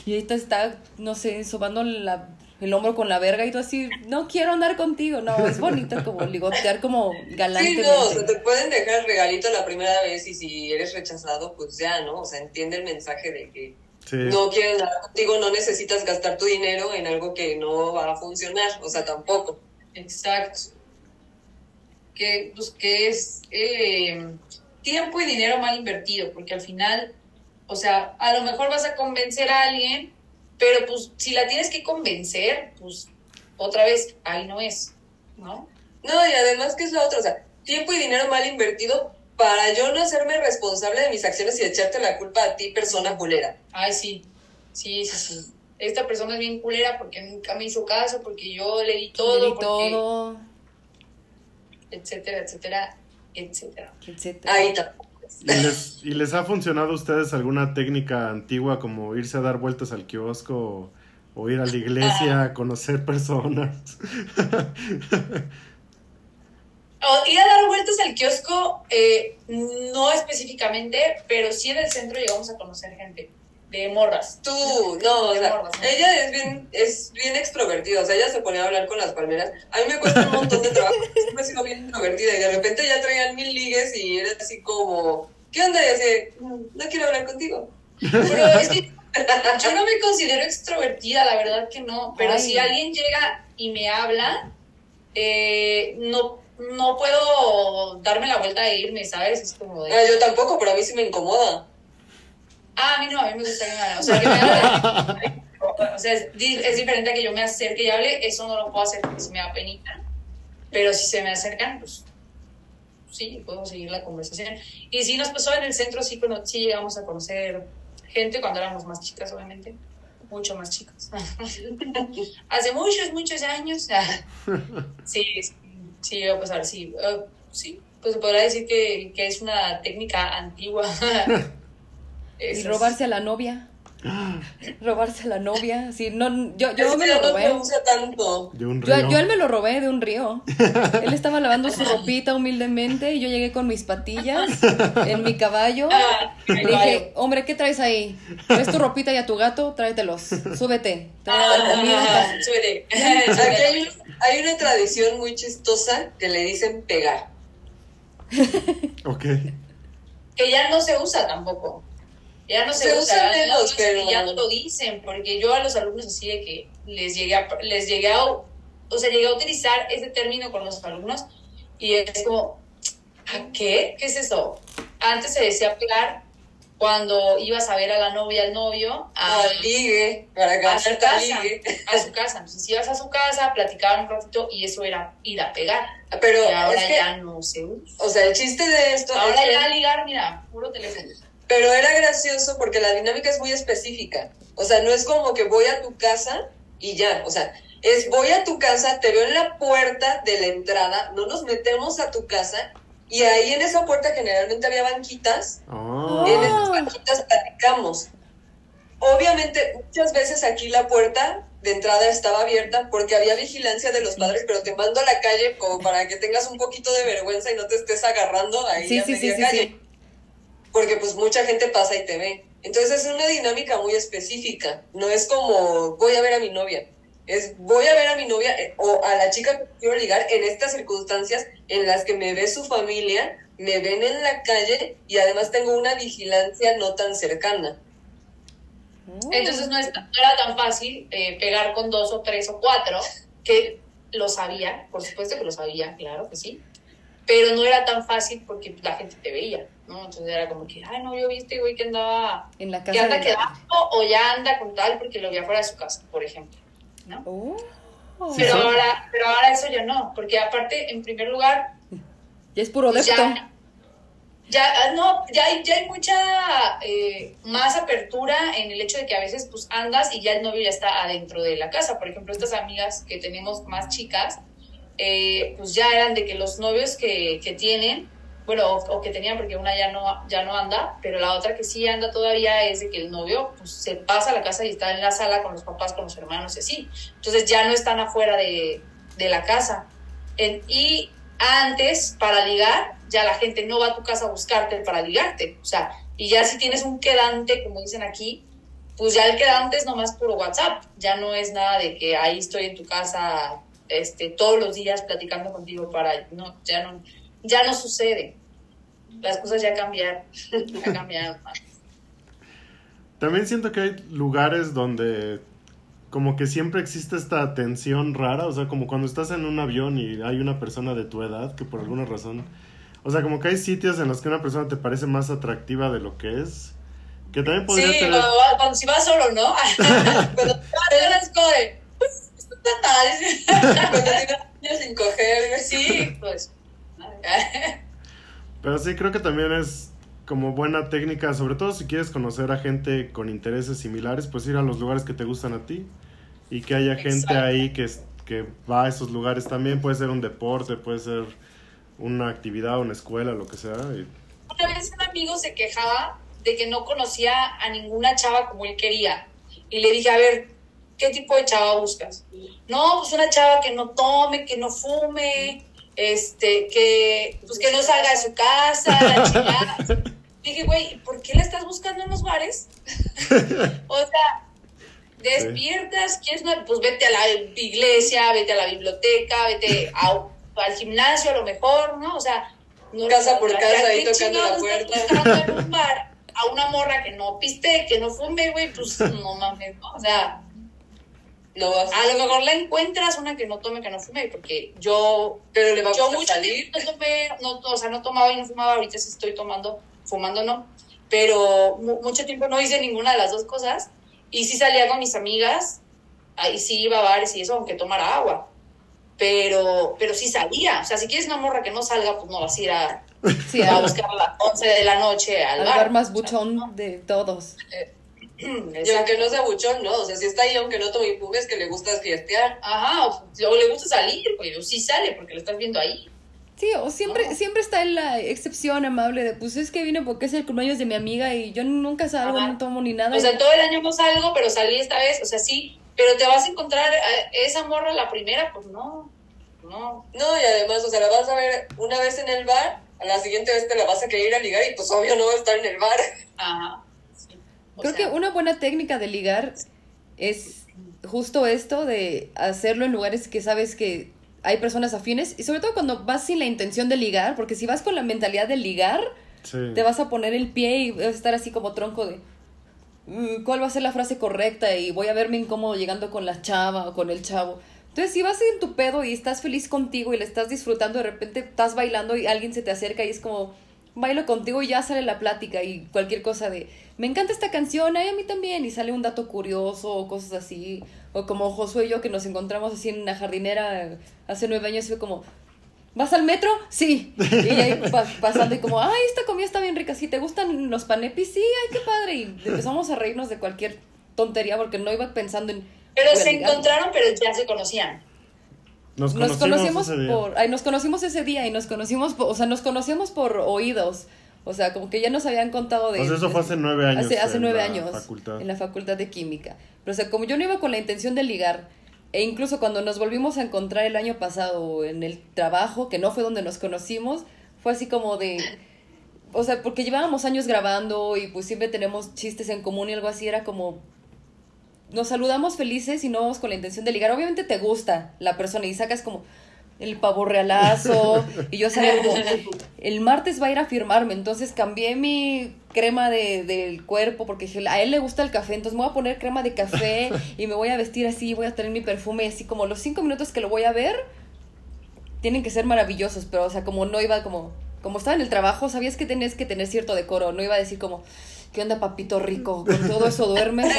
Y ahorita está, no sé, sobando el hombro con la verga y tú así, no quiero andar contigo. No, es bonito como ligotear como galante. Sí, no, o sea, te pueden dejar el regalito la primera vez y si eres rechazado, pues ya, ¿no? O sea, entiende el mensaje de que no quieren nada contigo, no necesitas gastar tu dinero en algo que no va a funcionar, o sea, tampoco. Exacto. Que, pues, que es eh, tiempo y dinero mal invertido, porque al final, o sea, a lo mejor vas a convencer a alguien, pero pues si la tienes que convencer, pues otra vez, ahí no es, ¿no? No, y además, ¿qué es la otra? O sea, tiempo y dinero mal invertido para yo no hacerme responsable de mis acciones y echarte la culpa a ti, persona culera. Ay, sí, sí, sí, sí. Esta persona es bien culera porque nunca me hizo caso, porque yo le di todo. Le di todo. Etcétera, etcétera, etcétera. etcétera. Ahí está. ¿Y les, ¿Y les, ha funcionado a ustedes alguna técnica antigua como irse a dar vueltas al kiosco o, ir a la iglesia a conocer personas? ir a dar vueltas al kiosco, eh, no específicamente, pero sí en el centro llegamos a conocer gente de morras. Tú, no, o sea, ella es bien, es bien extrovertida, o sea, ella se ponía a hablar con las palmeras. A mí me cuesta un montón de trabajo, siempre he sido bien introvertida y de repente ya traían mil ligues y era así como, ¿qué onda? Y así, no quiero hablar contigo. Pero es que yo no me considero extrovertida, la verdad que no, pero si alguien llega y me habla, eh, no no puedo darme la vuelta e irme, ¿sabes? Es como de... Ah, yo tampoco, pero a mí sí me incomoda. Ah, a mí no, a mí me gusta que me O sea, que me o sea, es, diferente a que yo me acerque y hable, eso no lo puedo hacer porque se me da penita. Pero si se me acercan, pues sí, puedo seguir la conversación. Y sí nos pasó en el centro, sí, cuando, sí llegamos a conocer gente cuando éramos más chicas, obviamente. Mucho más chicas. Hace muchos, muchos años. sí, sí Sí, a pasar, sí. Uh, sí, pues se podrá decir que, que es una técnica antigua. y robarse a la novia. robarse a la novia. Sí, no, yo, yo me lo robé. tanto. De un río. Yo, yo él me lo robé de un río. él estaba lavando su ropita humildemente y yo llegué con mis patillas en mi caballo. Ah, le dije, hombre, ¿qué traes ahí? ¿Traes tu ropita y a tu gato? Tráetelos. Súbete. Te voy a dar comida. Ah, súbete. Aquí hay, hay una tradición muy chistosa que le dicen pegar. ok. Que ya no se usa tampoco. Ya no se, usa, ya no lo dicen, porque yo a los alumnos así de que les llegué a, les llegué a, o sea, llegué a utilizar ese término con los alumnos y es como, ¿a qué? ¿Qué es eso? Antes se decía pegar cuando ibas a ver a la novia, al novio, a, Al ligue, para a su casa, ligue. a su casa. Entonces ibas a su casa, platicaban un ratito y eso era ir a pegar. Pero y ahora es que, ya no se usa. o sea, el chiste de esto es Ahora que- ya ligar, mira, puro teléfono. Pero era gracioso porque la dinámica es muy específica. O sea, no es como que voy a tu casa y ya. O sea, es voy a tu casa, te veo en la puerta de la entrada, no nos metemos a tu casa y ahí en esa puerta generalmente había banquitas. Oh. En esas banquitas platicamos. Obviamente, muchas veces aquí la puerta de entrada estaba abierta porque había vigilancia de los padres, pero te mando a la calle como para que tengas un poquito de vergüenza y no te estés agarrando ahí Sí, a sí, media sí, calle sí. Porque pues mucha gente pasa y te ve. Entonces es una dinámica muy específica, no es como voy a ver a mi novia, es voy a ver a mi novia eh, o a la chica que quiero ligar en estas circunstancias en las que me ve su familia, me ven en la calle y además tengo una vigilancia no tan cercana. Oh. Entonces no, es- no era tan fácil eh, pegar con dos o tres o cuatro, que lo sabía, por supuesto que lo sabía, claro que sí, pero no era tan fácil porque la gente te veía, ¿no? Entonces era como que, ay, no, yo vi este güey que andaba, En la que casa anda de... quedando o ya anda con tal porque lo vi afuera de su casa, por ejemplo, ¿no? Oh. Pero son- ahora, pero ahora eso ya no, porque aparte, en primer lugar, Ya es puro pues depto. ya, ya, ah, no, ya hay, ya hay mucha eh, más apertura en el hecho de que a veces pues andas y ya el novio ya está adentro de la casa. Por ejemplo, estas amigas que tenemos más chicas, eh, pues ya eran de que los novios que, que tienen, bueno, o, o que tenían porque una ya no, ya no anda, pero la otra que sí anda todavía es de que el novio pues, se pasa a la casa y está en la sala con los papás, con los hermanos y así. Entonces ya no están afuera de, de la casa. En- y antes, para ligar, ya la gente no va a tu casa a buscarte para ligarte. O sea, y ya si tienes un quedante, como dicen aquí, pues ya el quedante es nomás puro WhatsApp. Ya no es nada de que ahí estoy en tu casa este, todos los días platicando contigo para... No, ya no, ya no sucede. Las cosas ya cambiaron. Ya cambiaron. También siento que hay lugares donde como que siempre existe esta tensión rara, o sea, como cuando estás en un avión y hay una persona de tu edad que por alguna razón, o sea, como que hay sitios en los que una persona te parece más atractiva de lo que es, que también podría Sí, tener... cuando, cuando si vas solo, ¿no? cuando te vas como de... Pues, esto está tal. Cuando niños sin coger. Sí, pues. Pero sí, creo que también es como buena técnica, sobre todo si quieres conocer a gente con intereses similares, pues ir a los lugares que te gustan a ti y que haya gente Exacto. ahí que, que va a esos lugares también, puede ser un deporte, puede ser una actividad, una escuela, lo que sea. y- Una vez un amigo se quejaba de que no conocía a ninguna chava como él quería. Y le dije, a ver, ¿qué tipo de chava buscas? No, pues una chava que no tome, que no fume, este, que, pues que no salga de su casa, la chingada. Dije, güey, ¿por qué la estás buscando en los bares? o sea, despiertas, quieres una, pues vete a la iglesia, vete a la biblioteca, vete a- al gimnasio a lo mejor, ¿no? O sea, no Casa por ¿a casa, ahí tocando la puerta. en un bar a una morra que no piste, que no fume, güey, pues no mames, ¿no? O sea, No vas a lo mejor la encuentras una que no tome, que no fume, porque yo Pero le va a yo gustar mucho salir. tiempo no tomé, no, o sea, no tomaba y no fumaba, ahorita sí estoy tomando, fumando no, pero mu- mucho tiempo no hice ninguna de las dos cosas y sí salía con mis amigas, ahí sí iba a bares y eso, aunque tomara agua, pero, pero sí salía, o sea, si quieres una morra que no salga, pues no vas a ir a, Sí, a buscar a las 11 de la noche al, al bar. bar más O sea, buchón de todos. Y aunque no sea buchón, no. O sea, si está ahí, aunque no tome y fume, es que le gusta fiestear. Ajá, o, o le gusta salir, pues, o sí sale porque lo estás viendo ahí. Sí, o siempre, No. siempre está en la excepción amable de, pues es que vine porque es el cumpleaños de mi amiga y yo nunca salgo, Ajá. no tomo ni nada. O sea, todo el año no salgo, pero salí esta vez, o sea, sí, pero te vas a encontrar a esa morra la primera, pues no, no. No, y además, o sea, la vas a ver una vez en el bar, a la siguiente vez te la vas a querer ir a ligar y pues obvio no va a estar en el bar. Ajá. O Creo sea, que una buena técnica de ligar es justo esto de hacerlo en lugares que sabes que hay personas afines y sobre todo cuando vas sin la intención de ligar, porque si vas con la mentalidad de ligar, Sí. te vas a poner el pie y vas a estar así como tronco de "Mm, cuál va a ser la frase correcta y voy a verme incómodo llegando con la chava o con el chavo. Entonces, si vas en tu pedo y estás feliz contigo y le estás disfrutando, de repente estás bailando y alguien se te acerca y es como, bailo contigo y ya sale la plática y cualquier cosa de, me encanta esta canción, ay, a mí también, y sale un dato curioso o cosas así, o como Josué y yo que nos encontramos así en una jardinera hace nueve años y fue como, ¿vas al metro? Sí. Y ahí pa- pasando y como, ay, esta comida está bien rica, ¿sí te gustan los panepis? Sí, ay, qué padre. Y empezamos a reírnos de cualquier tontería porque no iba pensando en... Pero se encontraron, pero ya se conocían. Nos Nos conocimos, ese día. por, ay, nos conocimos ese día y nos conocimos, por- o sea, nos conocíamos por oídos. O sea, como que ya nos habían contado de... O sea, eso fue hace nueve años Hace, nueve la años. facultad. En la facultad de química. Pero, o sea, como yo no iba con la intención de ligar, e incluso cuando nos volvimos a encontrar el año pasado en el trabajo, que no fue donde nos conocimos, fue así como de... O sea, porque llevábamos años grabando y pues siempre tenemos chistes en común y algo así, era como... Nos saludamos felices y no vamos con la intención de ligar. Obviamente te gusta la persona y sacas como el pavo realazo y yo como el martes va a ir a firmarme entonces cambié mi crema de, del cuerpo porque dije, a él le gusta el café entonces me voy a poner crema de café y me voy a vestir así voy a tener mi perfume así como los cinco minutos que lo voy a ver tienen que ser maravillosos pero o sea como no iba como como estaba en el trabajo sabías que tenías que tener cierto decoro no iba a decir como ¿Qué onda, papito rico? Con todo eso duermes.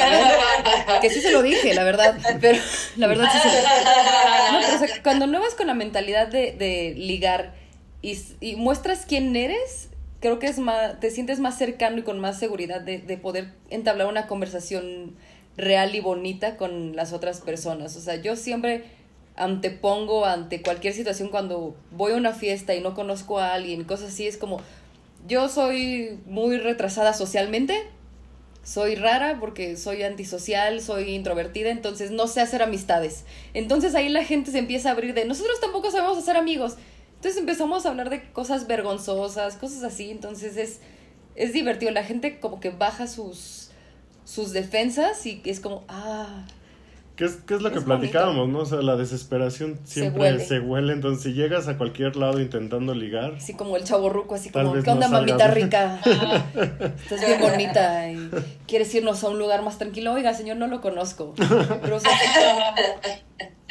Que sí se lo dije, la verdad. Pero la verdad sí se lo no, pero, o sea, cuando no vas con la mentalidad de, ligar y muestras quién eres, creo que es más, te sientes más cercano y con más seguridad de, de poder entablar una conversación real y bonita con las otras personas. O sea, yo siempre antepongo ante cualquier situación cuando voy a una fiesta y no conozco a alguien, cosas así, es como, yo soy muy retrasada socialmente, soy rara porque soy antisocial, soy introvertida, entonces no sé hacer amistades. Entonces ahí la gente se empieza a abrir de, nosotros tampoco sabemos hacer amigos. Entonces empezamos a hablar de cosas vergonzosas, cosas así, entonces es, es divertido. La gente como que baja sus, sus defensas y es como, ah, ¿Qué es, qué es lo Es que platicábamos, no? O sea, la desesperación siempre huele. se huele. Entonces, si llegas a cualquier lado intentando ligar, así como el chavo ruco, así como, ¿qué onda, no mamita bien". rica? Estás bien bonita y quieres irnos a un lugar más tranquilo. Oiga, señor, no lo conozco. Pero, o sea,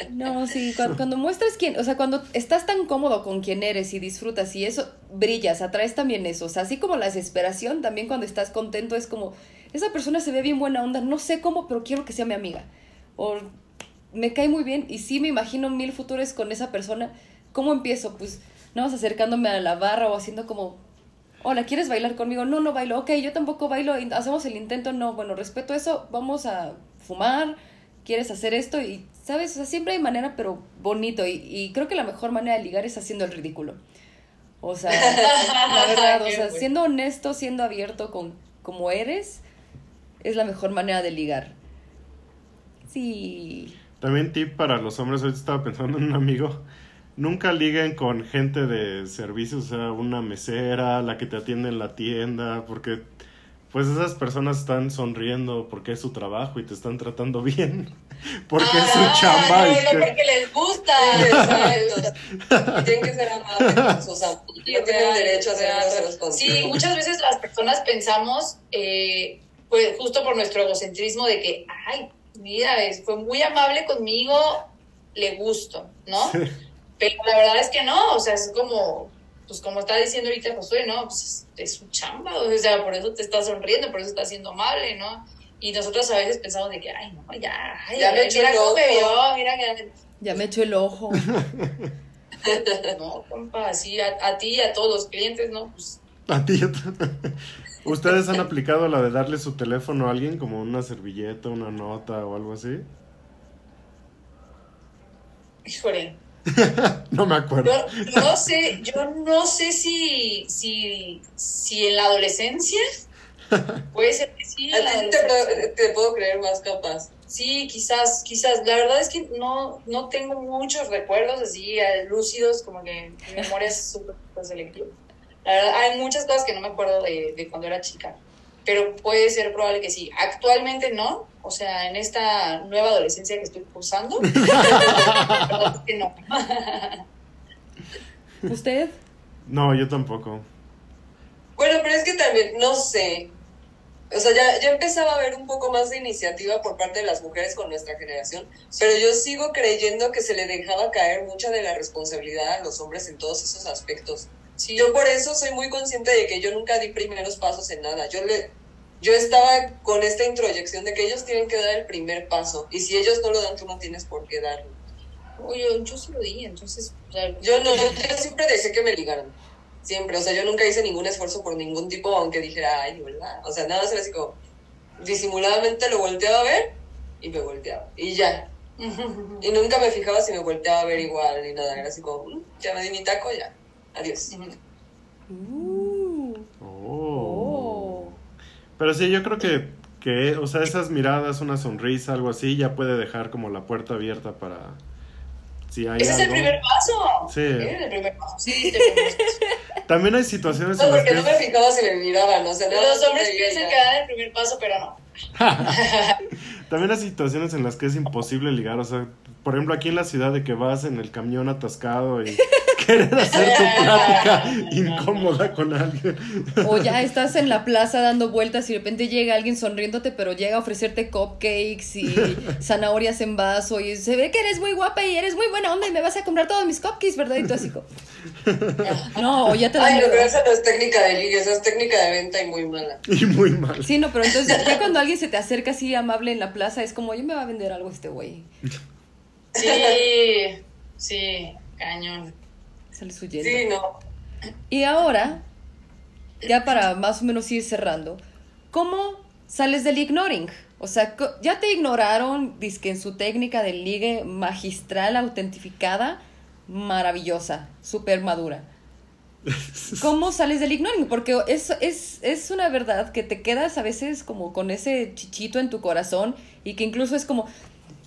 no, sí, cuando, cuando muestras quién, o sea, cuando estás tan cómodo con quién eres y disfrutas y eso, brillas, atraes también eso. O sea, así como la desesperación, también cuando estás contento es como, esa persona se ve bien buena onda, no sé cómo, pero quiero que sea mi amiga. O me cae muy bien y sí me imagino mil futuros con esa persona. ¿Cómo empiezo? Pues nada más acercándome a la barra o haciendo como, hola, ¿quieres bailar conmigo? No, no bailo. Ok, yo tampoco bailo. Hacemos el intento. No, bueno, respeto eso. Vamos a fumar. ¿Quieres hacer esto? Y, ¿sabes? O sea, siempre hay manera, pero bonito. Y, y creo que la mejor manera de ligar es haciendo el ridículo. O sea, la verdad, o sea, siendo honesto, siendo abierto con como eres, es la mejor manera de ligar. Sí. también tip para los hombres, ahorita estaba pensando en un amigo, nunca liguen con gente de servicios, o sea, una mesera, la que te atiende en la tienda, porque pues esas personas están sonriendo porque es su trabajo y te están tratando bien, porque es su Ah, chamba no, no, que... porque les gusta. Tienen que ser amables amigos. No tienen derecho a ser. Sí, muchas veces las personas pensamos, eh, pues justo por nuestro egocentrismo de que, ay, mira, es- fue muy amable conmigo, le gusto, ¿no? Pero la verdad es que no, o sea, es como, pues como está diciendo ahorita Josué, ¿no? Pues es, es su chamba, o sea, por eso te está sonriendo, por eso está siendo amable, ¿no? Y nosotros a veces pensamos de que, ay, no, ya, ay, Ya me echó mira el cómo me ojo. vio, mira que... Ya me echo el ojo. No, compa, así a, a ti y a todos los clientes, ¿no? Pues A ti, ¿Ustedes han aplicado la de darle su teléfono a alguien como una servilleta, una nota o algo así? Híjole, No me acuerdo. yo no sé, yo no sé si, si, si en la adolescencia, puede ser que sí, A ti te, puedo- te puedo creer más capaz. Sí, quizás, quizás. La verdad es que no, no tengo muchos recuerdos así eh, lúcidos, como que mi memoria es súper súper selectiva. La verdad, hay muchas cosas que no me acuerdo de, de cuando era chica, pero puede ser probable que sí. Actualmente no, o sea, en esta nueva adolescencia que estoy cursando, es que no. ¿Usted? No, yo tampoco. Bueno, pero es que también, no sé. O sea, ya, ya empezaba a haber un poco más de iniciativa por parte de las mujeres con nuestra generación, pero yo sigo creyendo que se le dejaba caer mucha de la responsabilidad a los hombres en todos esos aspectos. Sí. Yo por eso soy muy consciente de que yo nunca di primeros pasos en nada. Yo le, yo estaba con esta introyección de que ellos tienen que dar el primer paso y si ellos no lo dan, tú no tienes por qué darlo. Oye, yo sí lo di, entonces. o sea, Yo no, yo siempre dejé que me ligaran. Siempre, o sea, yo nunca hice ningún esfuerzo por ningún tipo, aunque dijera, ay, ¿verdad? O sea, nada más era así como, disimuladamente lo volteaba a ver y me volteaba. Y ya. Y nunca me fijaba si me volteaba a ver igual ni nada. Era así como, "Mm, ya me di mi taco, ya. Adiós. Uh, Oh. oh. Pero sí, yo creo que, que, o sea, esas miradas, una sonrisa, algo así, ya puede dejar como la puerta abierta para si hay Ese es el primer paso. Sí. El primer paso. Sí. También hay situaciones No, en las porque que no me fijaba si me miraban, o sea, nada Los hombres piensan que dan el primer paso, pero no. también hay situaciones en las que es imposible ligar, o sea, por ejemplo, aquí en la ciudad de que vas en el camión atascado y querer hacer tu plática incómoda con alguien. O ya estás en la plaza dando vueltas y de repente llega alguien sonriéndote, pero llega a ofrecerte cupcakes y zanahorias en vaso y se ve que eres muy guapa y eres muy buena onda y me vas a comprar todos mis cupcakes, ¿verdad? Y tú así como... No, o ya te Ay, no, miedo. pero esa no es técnica de ligue, esa es técnica de venta y muy mala. Y muy mal. Sí, no, pero entonces ya cuando alguien se te acerca así amable en la plaza es como, yo me va a vender algo este güey. Sí, sí, cañón. Sales huyendo. Sí, no. Y ahora, ya para más o menos ir cerrando, ¿cómo sales del ignoring? O sea, ya te ignoraron, que en su técnica de ligue magistral, autentificada, maravillosa, súper madura. ¿Cómo sales del ignoring? Porque es, es, es una verdad que te quedas a veces como con ese chichito en tu corazón y que incluso es como,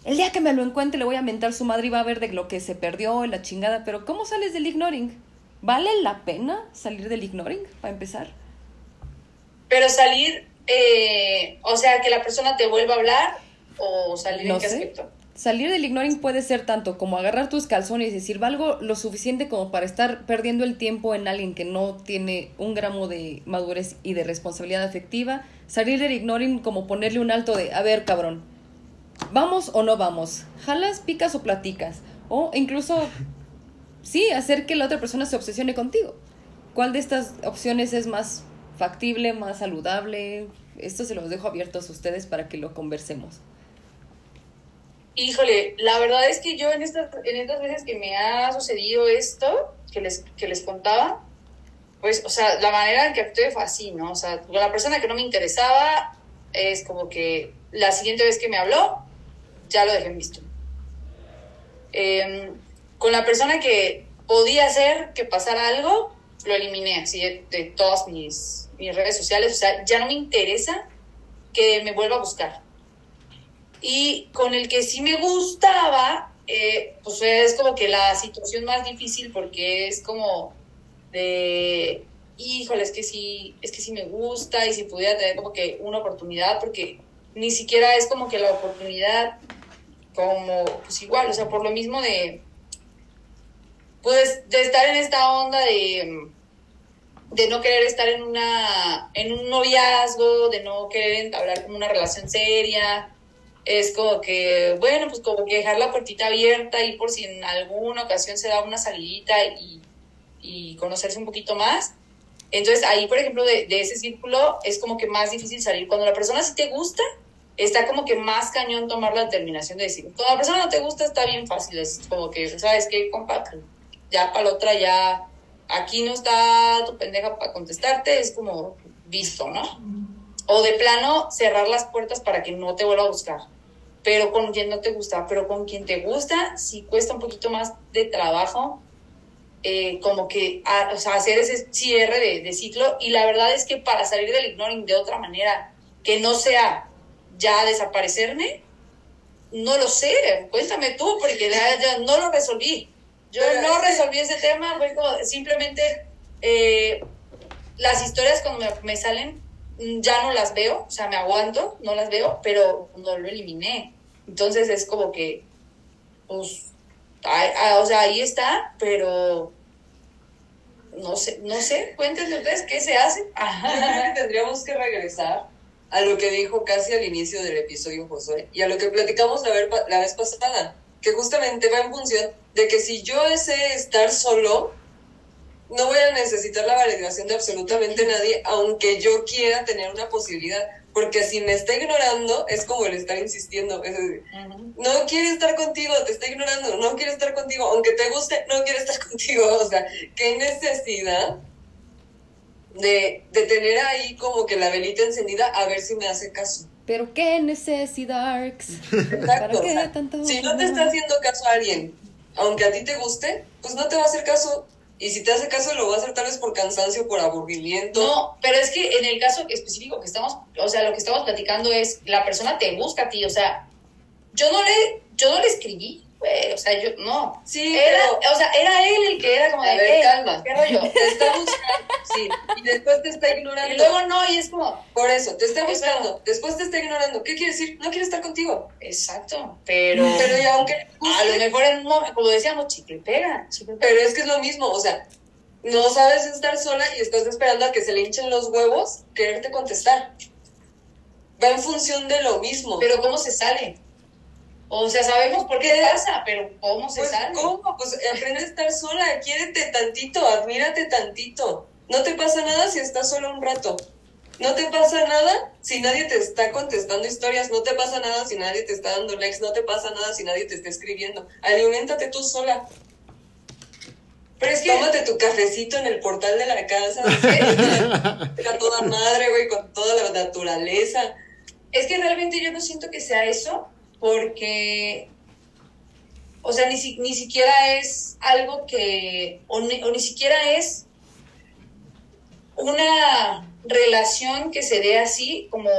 el día que me lo encuentre le voy a mentar su madre y va a ver de lo que se perdió, la chingada, pero ¿cómo sales del ignoring? ¿Vale la pena salir del ignoring para empezar? Pero salir, eh, o sea, que la persona te vuelva a hablar o salir No en qué sé. aspecto. Salir del ignoring puede ser tanto como agarrar tus calzones y decir, valgo lo suficiente como para estar perdiendo el tiempo en alguien que no tiene un gramo de madurez y de responsabilidad afectiva. Salir del ignoring como ponerle un alto de, a ver, cabrón, ¿vamos o no vamos? ¿Jalas, picas o platicas? O incluso, sí, hacer que la otra persona se obsesione contigo. ¿Cuál de estas opciones es más factible, más saludable? Esto se los dejo abiertos a ustedes para que lo conversemos. Híjole, la verdad es que yo en estas, en estas veces que me ha sucedido esto, que les, que les contaba, pues, o sea, la manera en que actué fue así, ¿no? O sea, con la persona que no me interesaba, es como que la siguiente vez que me habló, ya lo dejé visto. Em, con la persona que podía hacer que pasara algo, lo eliminé así de, de todas mis, mis redes sociales. O sea, ya no me interesa que me vuelva a buscar. Y con el que sí me gustaba, eh, pues es como que la situación más difícil porque es como de, híjole, es que sí, es que sí me gusta y si pudiera tener como que una oportunidad, porque ni siquiera es como que la oportunidad como, pues igual, o sea, por lo mismo de, pues, de estar en esta onda de, de no querer estar en una, en un noviazgo, de no querer entablar como una relación seria, es como que, bueno, pues como que dejar la puertita abierta y por si en alguna ocasión se da una salidita y, y conocerse un poquito más. Entonces ahí, por ejemplo, de, de ese círculo es como que más difícil salir. Cuando la persona sí te gusta, está como que más cañón tomar la determinación de decir, cuando la persona no te gusta está bien fácil, es como que, ¿sabes qué, compa? Ya para la otra ya, aquí no está tu pendeja para contestarte, es como visto, ¿no? O de plano cerrar las puertas para que no te vuelva a buscar. Pero con quien no te gusta, pero con quien te gusta, sí cuesta un poquito más de trabajo, eh, como que, a- o sea, hacer ese cierre de, de ciclo. Y la verdad es que para salir del ignoring de otra manera, que no sea ya desaparecerme, no lo sé, cuéntame tú, porque ya, ya no lo resolví. Yo no resolví ese tema, fue como simplemente eh, las historias cuando me, me salen mm, ya no las veo, o sea, me aguanto, no las veo, pero no lo eliminé. Entonces es como que, pues, ay- ah, o sea, ahí está, pero no sé, no sé, cuéntenme ustedes qué se hace. Yo creo que tendríamos que regresar a lo que dijo casi al inicio del episodio Josué y a lo que platicamos la, ver- la vez pasada, que justamente va en función de que si yo sé estar solo, no voy a necesitar la validación de absolutamente nadie, aunque yo quiera tener una posibilidad. Porque si me está ignorando, es como el estar insistiendo. Es decir, no quiere estar contigo, te está ignorando, no quiere estar contigo, aunque te guste, no quiere estar contigo. O sea, qué necesidad de, de tener ahí como que la velita encendida a ver si me hace caso. Pero qué necesidad. Exacto. si no te está haciendo caso a alguien, aunque a ti te guste, pues no te va a hacer caso y si te hace caso, lo va a hacer tal vez por cansancio, por aburrimiento. No, pero es que en el caso específico que estamos, o sea, lo que estamos platicando es, la persona te busca a ti, o sea, yo no le, yo no le escribí, o sea, yo, no. Sí, era, o sea, era él el que era como de, a ver, calma. ¿qué rollo? Te está buscando, sí, y después te está ignorando. Y luego no, y es como... Por eso, te está buscando, después te está ignorando. ¿Qué quiere decir? No quiere estar contigo. Exacto, pero... Pero y aunque... a lo mejor, en como decíamos, chicle pega, chicle Pero es que es lo mismo, o sea, no sabes estar sola y estás esperando a que se le hinchen los huevos quererte contestar. Va en función de lo mismo. Pero ¿cómo se sale? O sea, sabemos por qué pasa, pero ¿cómo se pues, sale? ¿Cómo? Pues aprende a estar sola, quiérete tantito, admírate tantito. No te pasa nada si estás sola un rato. No te pasa nada si nadie te está contestando historias, no te pasa nada si nadie te está dando likes, no te pasa nada si nadie te está escribiendo. Aliméntate tú sola. Pero es que... Tómate tu cafecito en el portal de la casa. a toda madre, güey, con toda la naturaleza. Es que realmente yo no siento que sea eso, porque, o sea, ni, ni siquiera es algo que, o ni, siquiera es una relación que se dé así, como,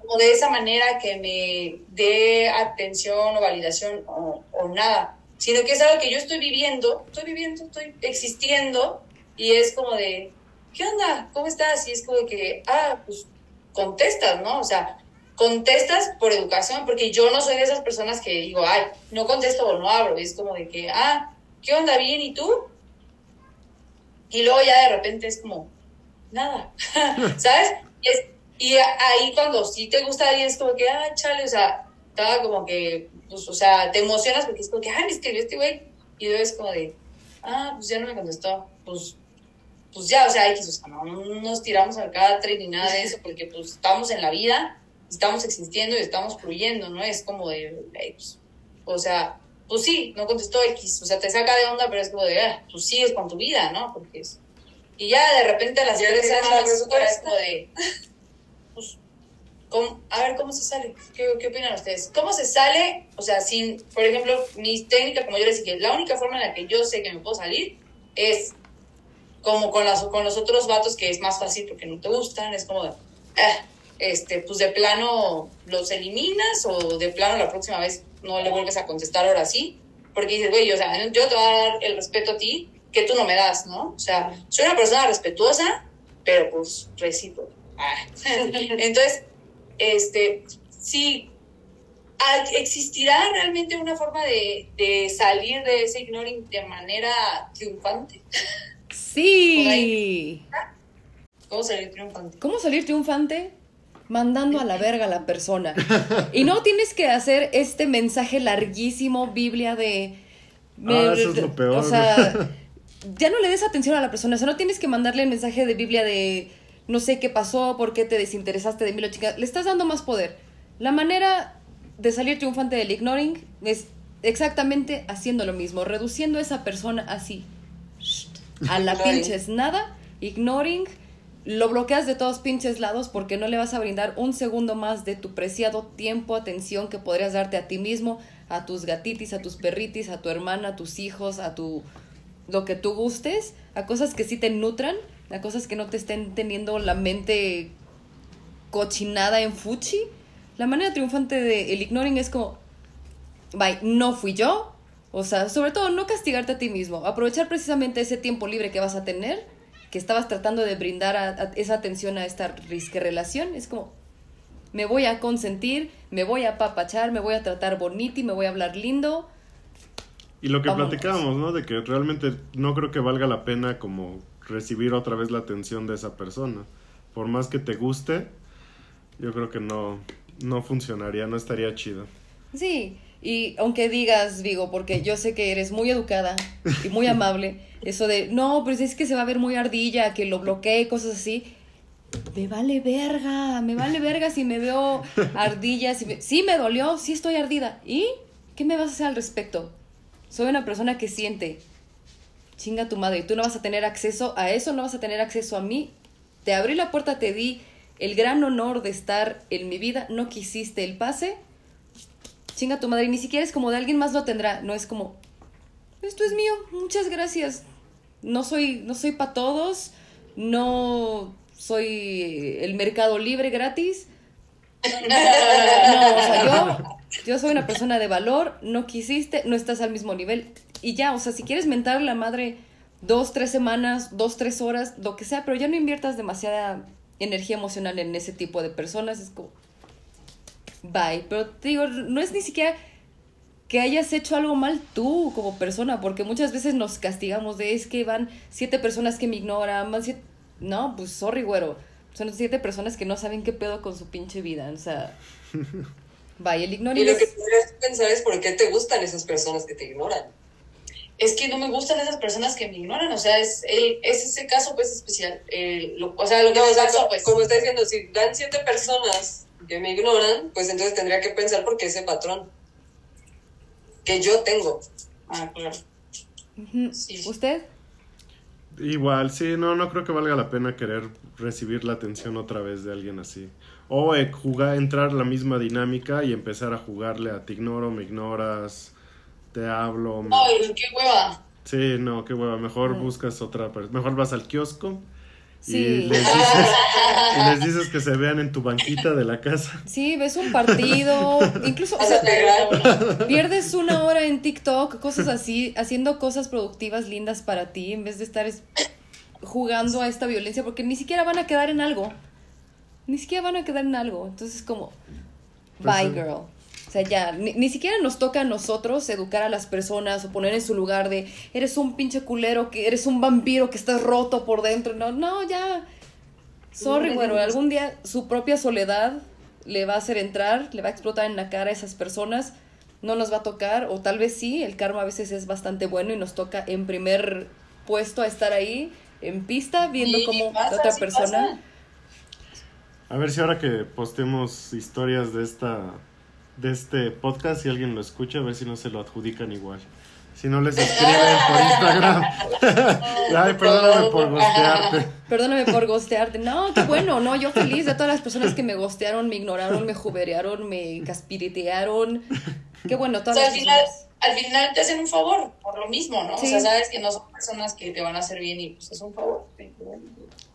como de esa manera que me dé atención o validación o, o nada, sino que es algo que yo estoy viviendo, estoy viviendo, estoy existiendo y es como de, ¿qué onda? ¿Cómo estás? Y es como que, ah, pues contestas, ¿no? O sea, contestas por educación, porque yo no soy de esas personas que digo, ay, no contesto o no hablo, es como de que, ah, ¿qué onda? Bien, ¿y tú? Y luego ya de repente es como, nada, ¿sabes? Y, ahí cuando sí te gusta alguien es como que, ah, chale, o sea, estaba como que, pues, o sea, te emocionas porque es como que, ah, me escribió este güey, y luego es como de, ah, pues ya no me contestó, pues pues ya, o sea, o sea, no, nos tiramos al cada tren ni nada de eso, porque pues estamos en la vida estamos existiendo y estamos fluyendo, ¿no? Es como de, pues, o sea, pues sí, no contestó X, o sea, te saca de onda, pero es como de, ah, pues sigues con tu vida, ¿no? Porque es... Y ya de repente a las tres semanas es como de, pues, a ver, ¿cómo se sale? ¿Qué, ¿Qué, opinan ustedes? ¿Cómo se sale? O sea, sin, por ejemplo, mi técnica, como yo les dije, la única forma en la que yo sé que me puedo salir es como con, las, con los otros vatos que es más fácil porque no te gustan, es como de, ah, este, pues de plano los eliminas o de plano la próxima vez no le vuelves a contestar ahora sí, porque dices, güey, o sea, yo te voy a dar el respeto a ti que tú no me das, ¿no? O sea, soy una persona respetuosa, pero pues recíproco. Ah. Entonces, este, sí, ¿existirá realmente una forma de, de salir de ese ignoring de manera triunfante? Sí. ¿Cómo salir triunfante? ¿Cómo salir triunfante? Mandando a la verga a la persona. Y no tienes que hacer este mensaje larguísimo, Biblia de... ah, eso es lo peor. O sea, ya no le des atención a la persona. O sea, no tienes que mandarle el mensaje de Biblia de no sé qué pasó, por qué te desinteresaste de mí, lo chica. Le estás dando más poder. La manera de salir triunfante del ignoring es exactamente haciendo lo mismo, reduciendo a esa persona así. A la pinches nada, ignoring lo bloqueas de todos pinches lados porque no le vas a brindar un segundo más de tu preciado tiempo, atención que podrías darte a ti mismo, a tus gatitis, a tus perritis, a tu hermana, a tus hijos, a tu lo que tú gustes, a cosas que sí te nutran, a cosas que no te estén teniendo la mente cochinada en fuchi. La manera triunfante de el ignoring es como, bye, no fui yo. O sea, sobre todo no castigarte a ti mismo, aprovechar precisamente ese tiempo libre que vas a tener que estabas tratando de brindar esa atención a esta risque relación. Es como, me voy a consentir, me voy a papachar, me voy a tratar bonito y me voy a hablar lindo. Y lo que platicábamos, ¿no? De que realmente no creo que valga la pena como recibir otra vez la atención de esa persona. Por más que te guste, yo creo que no, no funcionaría, no estaría chido. Sí, Y aunque digas, Vigo, porque yo sé que eres muy educada y muy amable, eso de, no, pues es que se va a ver muy ardilla, que lo bloquee, cosas así. Me vale verga, me vale verga si me veo ardilla. Si me... Sí, me dolió, sí estoy ardida. ¿Y qué me vas a hacer al respecto? Soy una persona que siente. Chinga tu madre, tú no vas a tener acceso a eso, no vas a tener acceso a mí. Te abrí la puerta, te di el gran honor de estar en mi vida, no quisiste el pase chinga tu madre, y ni siquiera es como de alguien más lo tendrá, no es como, esto es mío, muchas gracias, no soy, no soy para todos, no soy el mercado libre gratis. No, o sea, yo, yo soy una persona de valor, no quisiste, no estás al mismo nivel. Y ya, o sea, si quieres mentar la madre dos, tres semanas, dos, tres horas, lo que sea, pero ya no inviertas demasiada energía emocional en ese tipo de personas, es como, bye. Pero te digo, no es ni siquiera que hayas hecho algo mal tú como persona, porque muchas veces nos castigamos de es que van siete personas que me ignoran, van siete... No, pues sorry, güero. Son siete personas que no saben qué pedo con su pinche vida, o sea... Vaya, el ignoring Y lo que tendrías que pensar es por qué te gustan esas personas que te ignoran. Es que no me gustan esas personas que me ignoran, o sea, es, el, es ese caso pues especial. Lo- o sea, lo que No, me o sea, pasó, co- pues... como está diciendo, si dan siete personas que me ignoran, pues entonces tendría que pensar por qué ese patrón que yo tengo. Ah, claro. Sí. ¿Usted? Igual, sí, no, no creo que valga la pena querer recibir la atención otra vez de alguien así. O eh, jugar, entrar la misma dinámica y empezar a jugarle a te ignoro, me ignoras, te hablo. me- Ay, qué hueva. Sí, no, qué hueva. Mejor buscas otra persona. Mejor vas al kiosco y, Sí. les dices, y les dices que se vean en tu banquita de la casa. Sí, ves un partido, incluso, o sea, pierdes una hora en TikTok, cosas así, haciendo cosas productivas, lindas para ti, en vez de estar es- jugando a esta violencia, porque ni siquiera van a quedar en algo. Ni siquiera van a quedar en algo. Entonces, como, Pues bye, girl. O sea, ya, ni, ni siquiera nos toca a nosotros educar a las personas o poner en su lugar de, eres un pinche culero, que eres un vampiro que estás roto por dentro. No, no, ya. Sorry, bueno, algún día su propia soledad le va a hacer entrar, le va a explotar en la cara a esas personas, no nos va a tocar, o tal vez sí, el karma a veces es bastante bueno y nos toca en primer puesto a estar ahí, en pista, viendo Sí, cómo pasa, la otra sí persona... pasa. A ver si ahora que postemos historias de esta de este podcast, si alguien lo escucha, a ver si no se lo adjudican igual. Si no les escriben por Instagram. Ay, perdóname por gostearte. Perdóname por gostearte. No, qué bueno, no, yo feliz de todas las personas que me gostearon, me ignoraron, me juberearon, me caspiritearon. Qué bueno, O todas sea, las al final, personas. al final te hacen un favor, por lo mismo, ¿no? Sí. O sea, sabes que no son personas que te van a hacer bien y pues es un favor.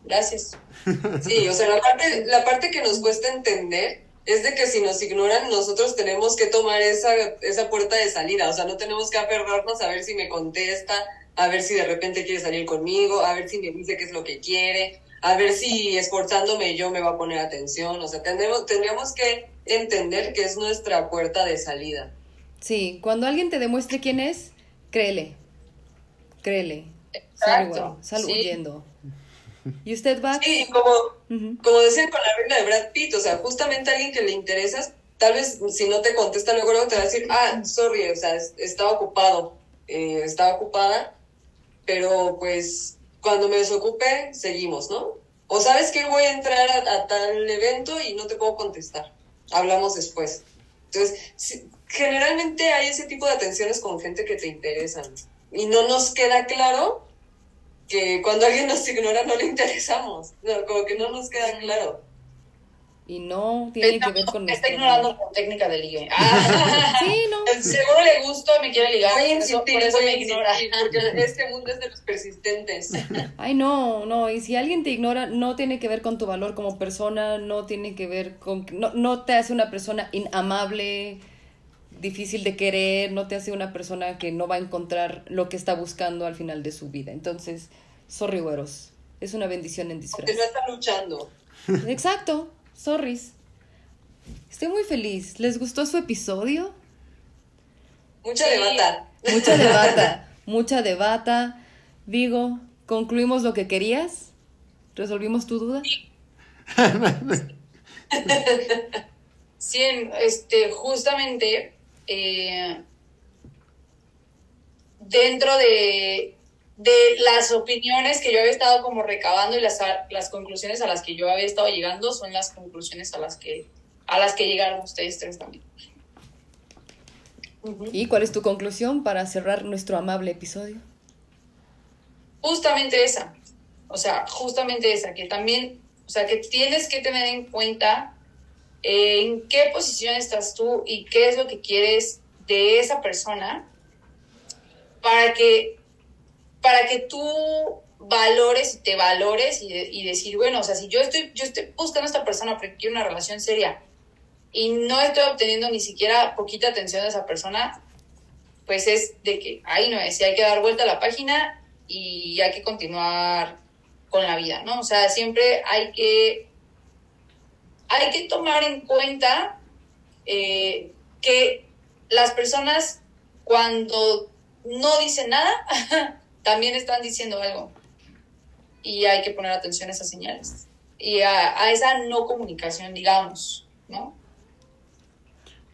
Gracias. Sí, o sea, la parte, la parte que nos cuesta entender es de que si nos ignoran, nosotros tenemos que tomar esa, esa puerta de salida. O sea, no tenemos que aferrarnos a ver si me contesta, a ver si de repente quiere salir conmigo, a ver si me dice qué es lo que quiere, a ver si esforzándome yo me va a poner atención. O sea, tendremos, tendríamos que entender que es nuestra puerta de salida. Sí, cuando alguien te demuestre quién es, créele. Créele. Sal, Exacto, sal sí. huyendo. ¿Y usted va? Sí, como, Ujú. como decían con la regla de Brad Pitt, o sea, justamente a alguien que le interesas, tal vez si no te contesta luego, luego te va a decir, ah, sorry, o sea, es- estaba ocupado, eh, estaba ocupada, pero pues cuando me desocupe, seguimos, ¿no? O sabes que voy a entrar a, a tal evento y no te puedo contestar, hablamos después. Entonces, sí, generalmente hay ese tipo de atenciones con gente que te interesan y no nos queda claro que cuando alguien nos ignora no le interesamos, no, como que no nos queda claro. Y no tiene Está, que ver con está nuestro- ignorando por técnica de ligue. Ah, Sí, no. seguro le gusto, me quiere ligar. Voy a por eso- insistir, por eso voy a me ignora. porque este mundo es de los persistentes. Ay, no, no. Y si alguien te ignora, no tiene que ver con tu valor como persona, no tiene que ver con... No, no te hace una persona inamable, difícil de querer, no te hace una persona que no va a encontrar lo que está buscando al final de su vida. Entonces, sorry, güeros. Es una bendición en disfraz. Porque no está luchando. Exacto, sorris. Estoy muy feliz. ¿Les gustó su episodio? Mucha Sí. debata. Mucha debata, mucha debata. Vigo, ¿concluimos lo que querías? ¿Resolvimos tu duda? Sí, en- este, justamente eh, dentro de, de las opiniones que yo había estado como recabando y las, las conclusiones a las que yo había estado llegando son las conclusiones a las que, a las que llegaron ustedes tres también. ¿Y cuál es tu conclusión para cerrar nuestro amable episodio? Justamente esa, o sea, justamente esa, que también, o sea, que tienes que tener en cuenta en qué posición estás tú y qué es lo que quieres de esa persona para que, para que tú valores y te valores y, y, decir, bueno, o sea, si yo estoy, yo estoy buscando a esta persona porque quiero una relación seria y no estoy obteniendo ni siquiera poquita atención de esa persona, pues es de que ahí no es, si hay que dar vuelta a la página y hay que continuar con la vida, ¿no? O sea, siempre hay que, hay que tomar en cuenta eh, que las personas cuando no dicen nada, también están diciendo algo. Y hay que poner atención a esas señales. Y a, a esa no comunicación, digamos, ¿no?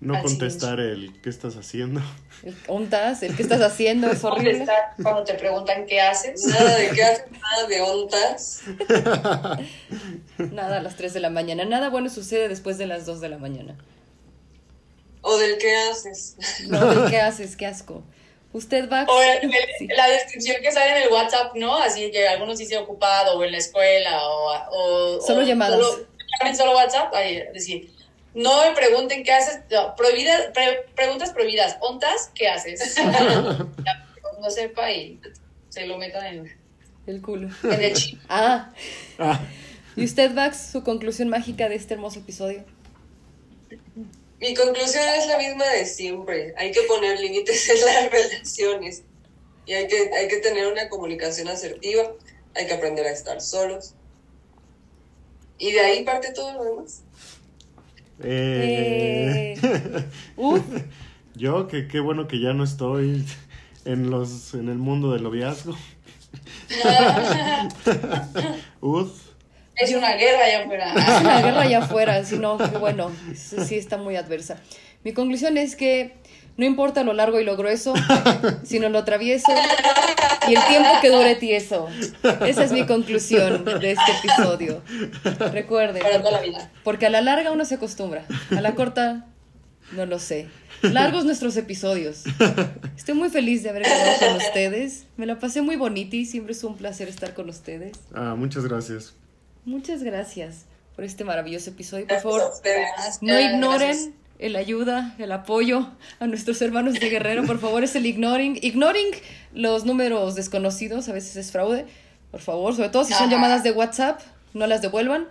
No contestar el ¿qué estás haciendo? El ontas, el ¿qué estás haciendo? Es horrible. cuando te preguntan qué haces. Nada de qué haces, nada de ontas. nada a las 3 de la mañana. Nada bueno sucede después de las 2 de la mañana. O del qué haces. No, del qué haces, qué asco. Usted va... O el, sí. la descripción que sale en el WhatsApp, ¿no? Así que algunos dicen ocupado o en la escuela o... o solo o llamadas. Solo, solo WhatsApp, ahí, decir, no me pregunten qué haces, no, prohibida, pre, preguntas prohibidas, ontas, ¿qué haces? no sepa y se lo metan en el culo. En el chip. Ah. ah. ¿Y usted, Vax, su conclusión mágica de este hermoso episodio? Mi conclusión es la misma de siempre. Hay que poner límites en las relaciones. Y hay que, hay que tener una comunicación asertiva. Hay que aprender a estar solos. Y de ahí parte todo lo demás. Eh... Yo, que qué bueno que ya no estoy en los en el mundo del noviazgo. Uf. Es una guerra allá afuera. Es una guerra allá afuera, si no, que bueno, sí está muy adversa. Mi conclusión es que no importa lo largo y lo grueso, sino lo travieso y el tiempo que dure tieso. Esa es mi conclusión de este episodio. Recuerden, porque a la larga uno se acostumbra, a la corta no lo sé. Largos nuestros episodios. Estoy muy feliz de haber grabado con ustedes. Me la pasé muy bonita y siempre es un placer estar con ustedes. Ah, muchas gracias. Muchas gracias por este maravilloso episodio. Por favor, no ignoren el ayuda, el apoyo a nuestros hermanos de Guerrero. Por favor, es el ignoring. Ignoring los números desconocidos, a veces es fraude. Por favor, sobre todo si son llamadas de WhatsApp, no las devuelvan.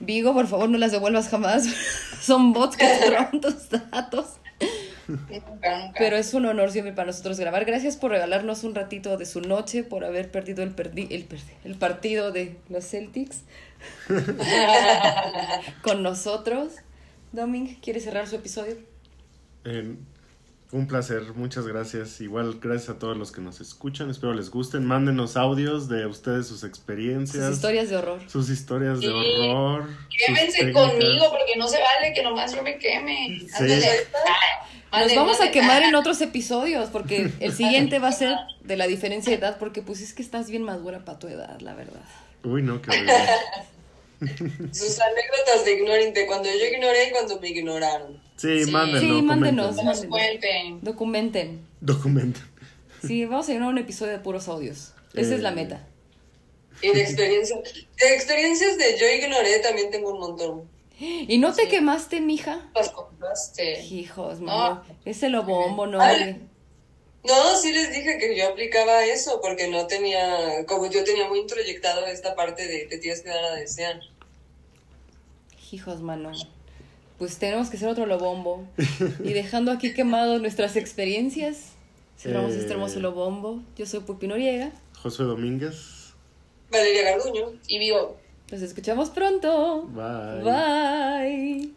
Vigo, por favor, no las devuelvas jamás. son bots que te roban tus datos. Pero es un honor siempre para nosotros grabar. Gracias por regalarnos un ratito de su noche, por haber perdido el, perdi el, el partido de los Celtics con nosotros. Doming, ¿quiere cerrar su episodio? Eh, un placer, muchas gracias. Igual gracias a todos los que nos escuchan. Espero les gusten. Mándenos audios de ustedes, sus experiencias. Sus historias de horror. Sus historias de horror. Quémense conmigo porque no se vale que nomás yo me queme. Sí. Nos vamos a quemar en otros episodios porque el siguiente va a ser de la diferencia de edad porque pues es que estás bien madura para tu edad, la verdad. Uy, no, qué Sus anécdotas de ignoring de cuando yo ignoré y cuando me ignoraron. Sí, sí. mándenos. Sí, mándenos. mándenos. Cuenten. Documenten. Documenten. Sí, vamos a llenar un episodio de puros audios. Esa eh... es la meta. Y de experiencias. De experiencias de yo ignoré también tengo un montón. ¿Y no te sí. quemaste, mija? Pues quemaste. Hijos, no. Ese lo bombo, no. No, sí les dije que yo aplicaba eso porque no tenía, como yo tenía muy introyectado esta parte de te tienes que dar a desear. Hijos, mano. Pues tenemos que ser otro lobombo. y dejando aquí quemados nuestras experiencias, cerramos eh... este hermoso lobombo. Yo soy Pupi Noriega. José Domínguez. Valeria Garduño. Y Vivo. Nos escuchamos pronto. Bye. Bye.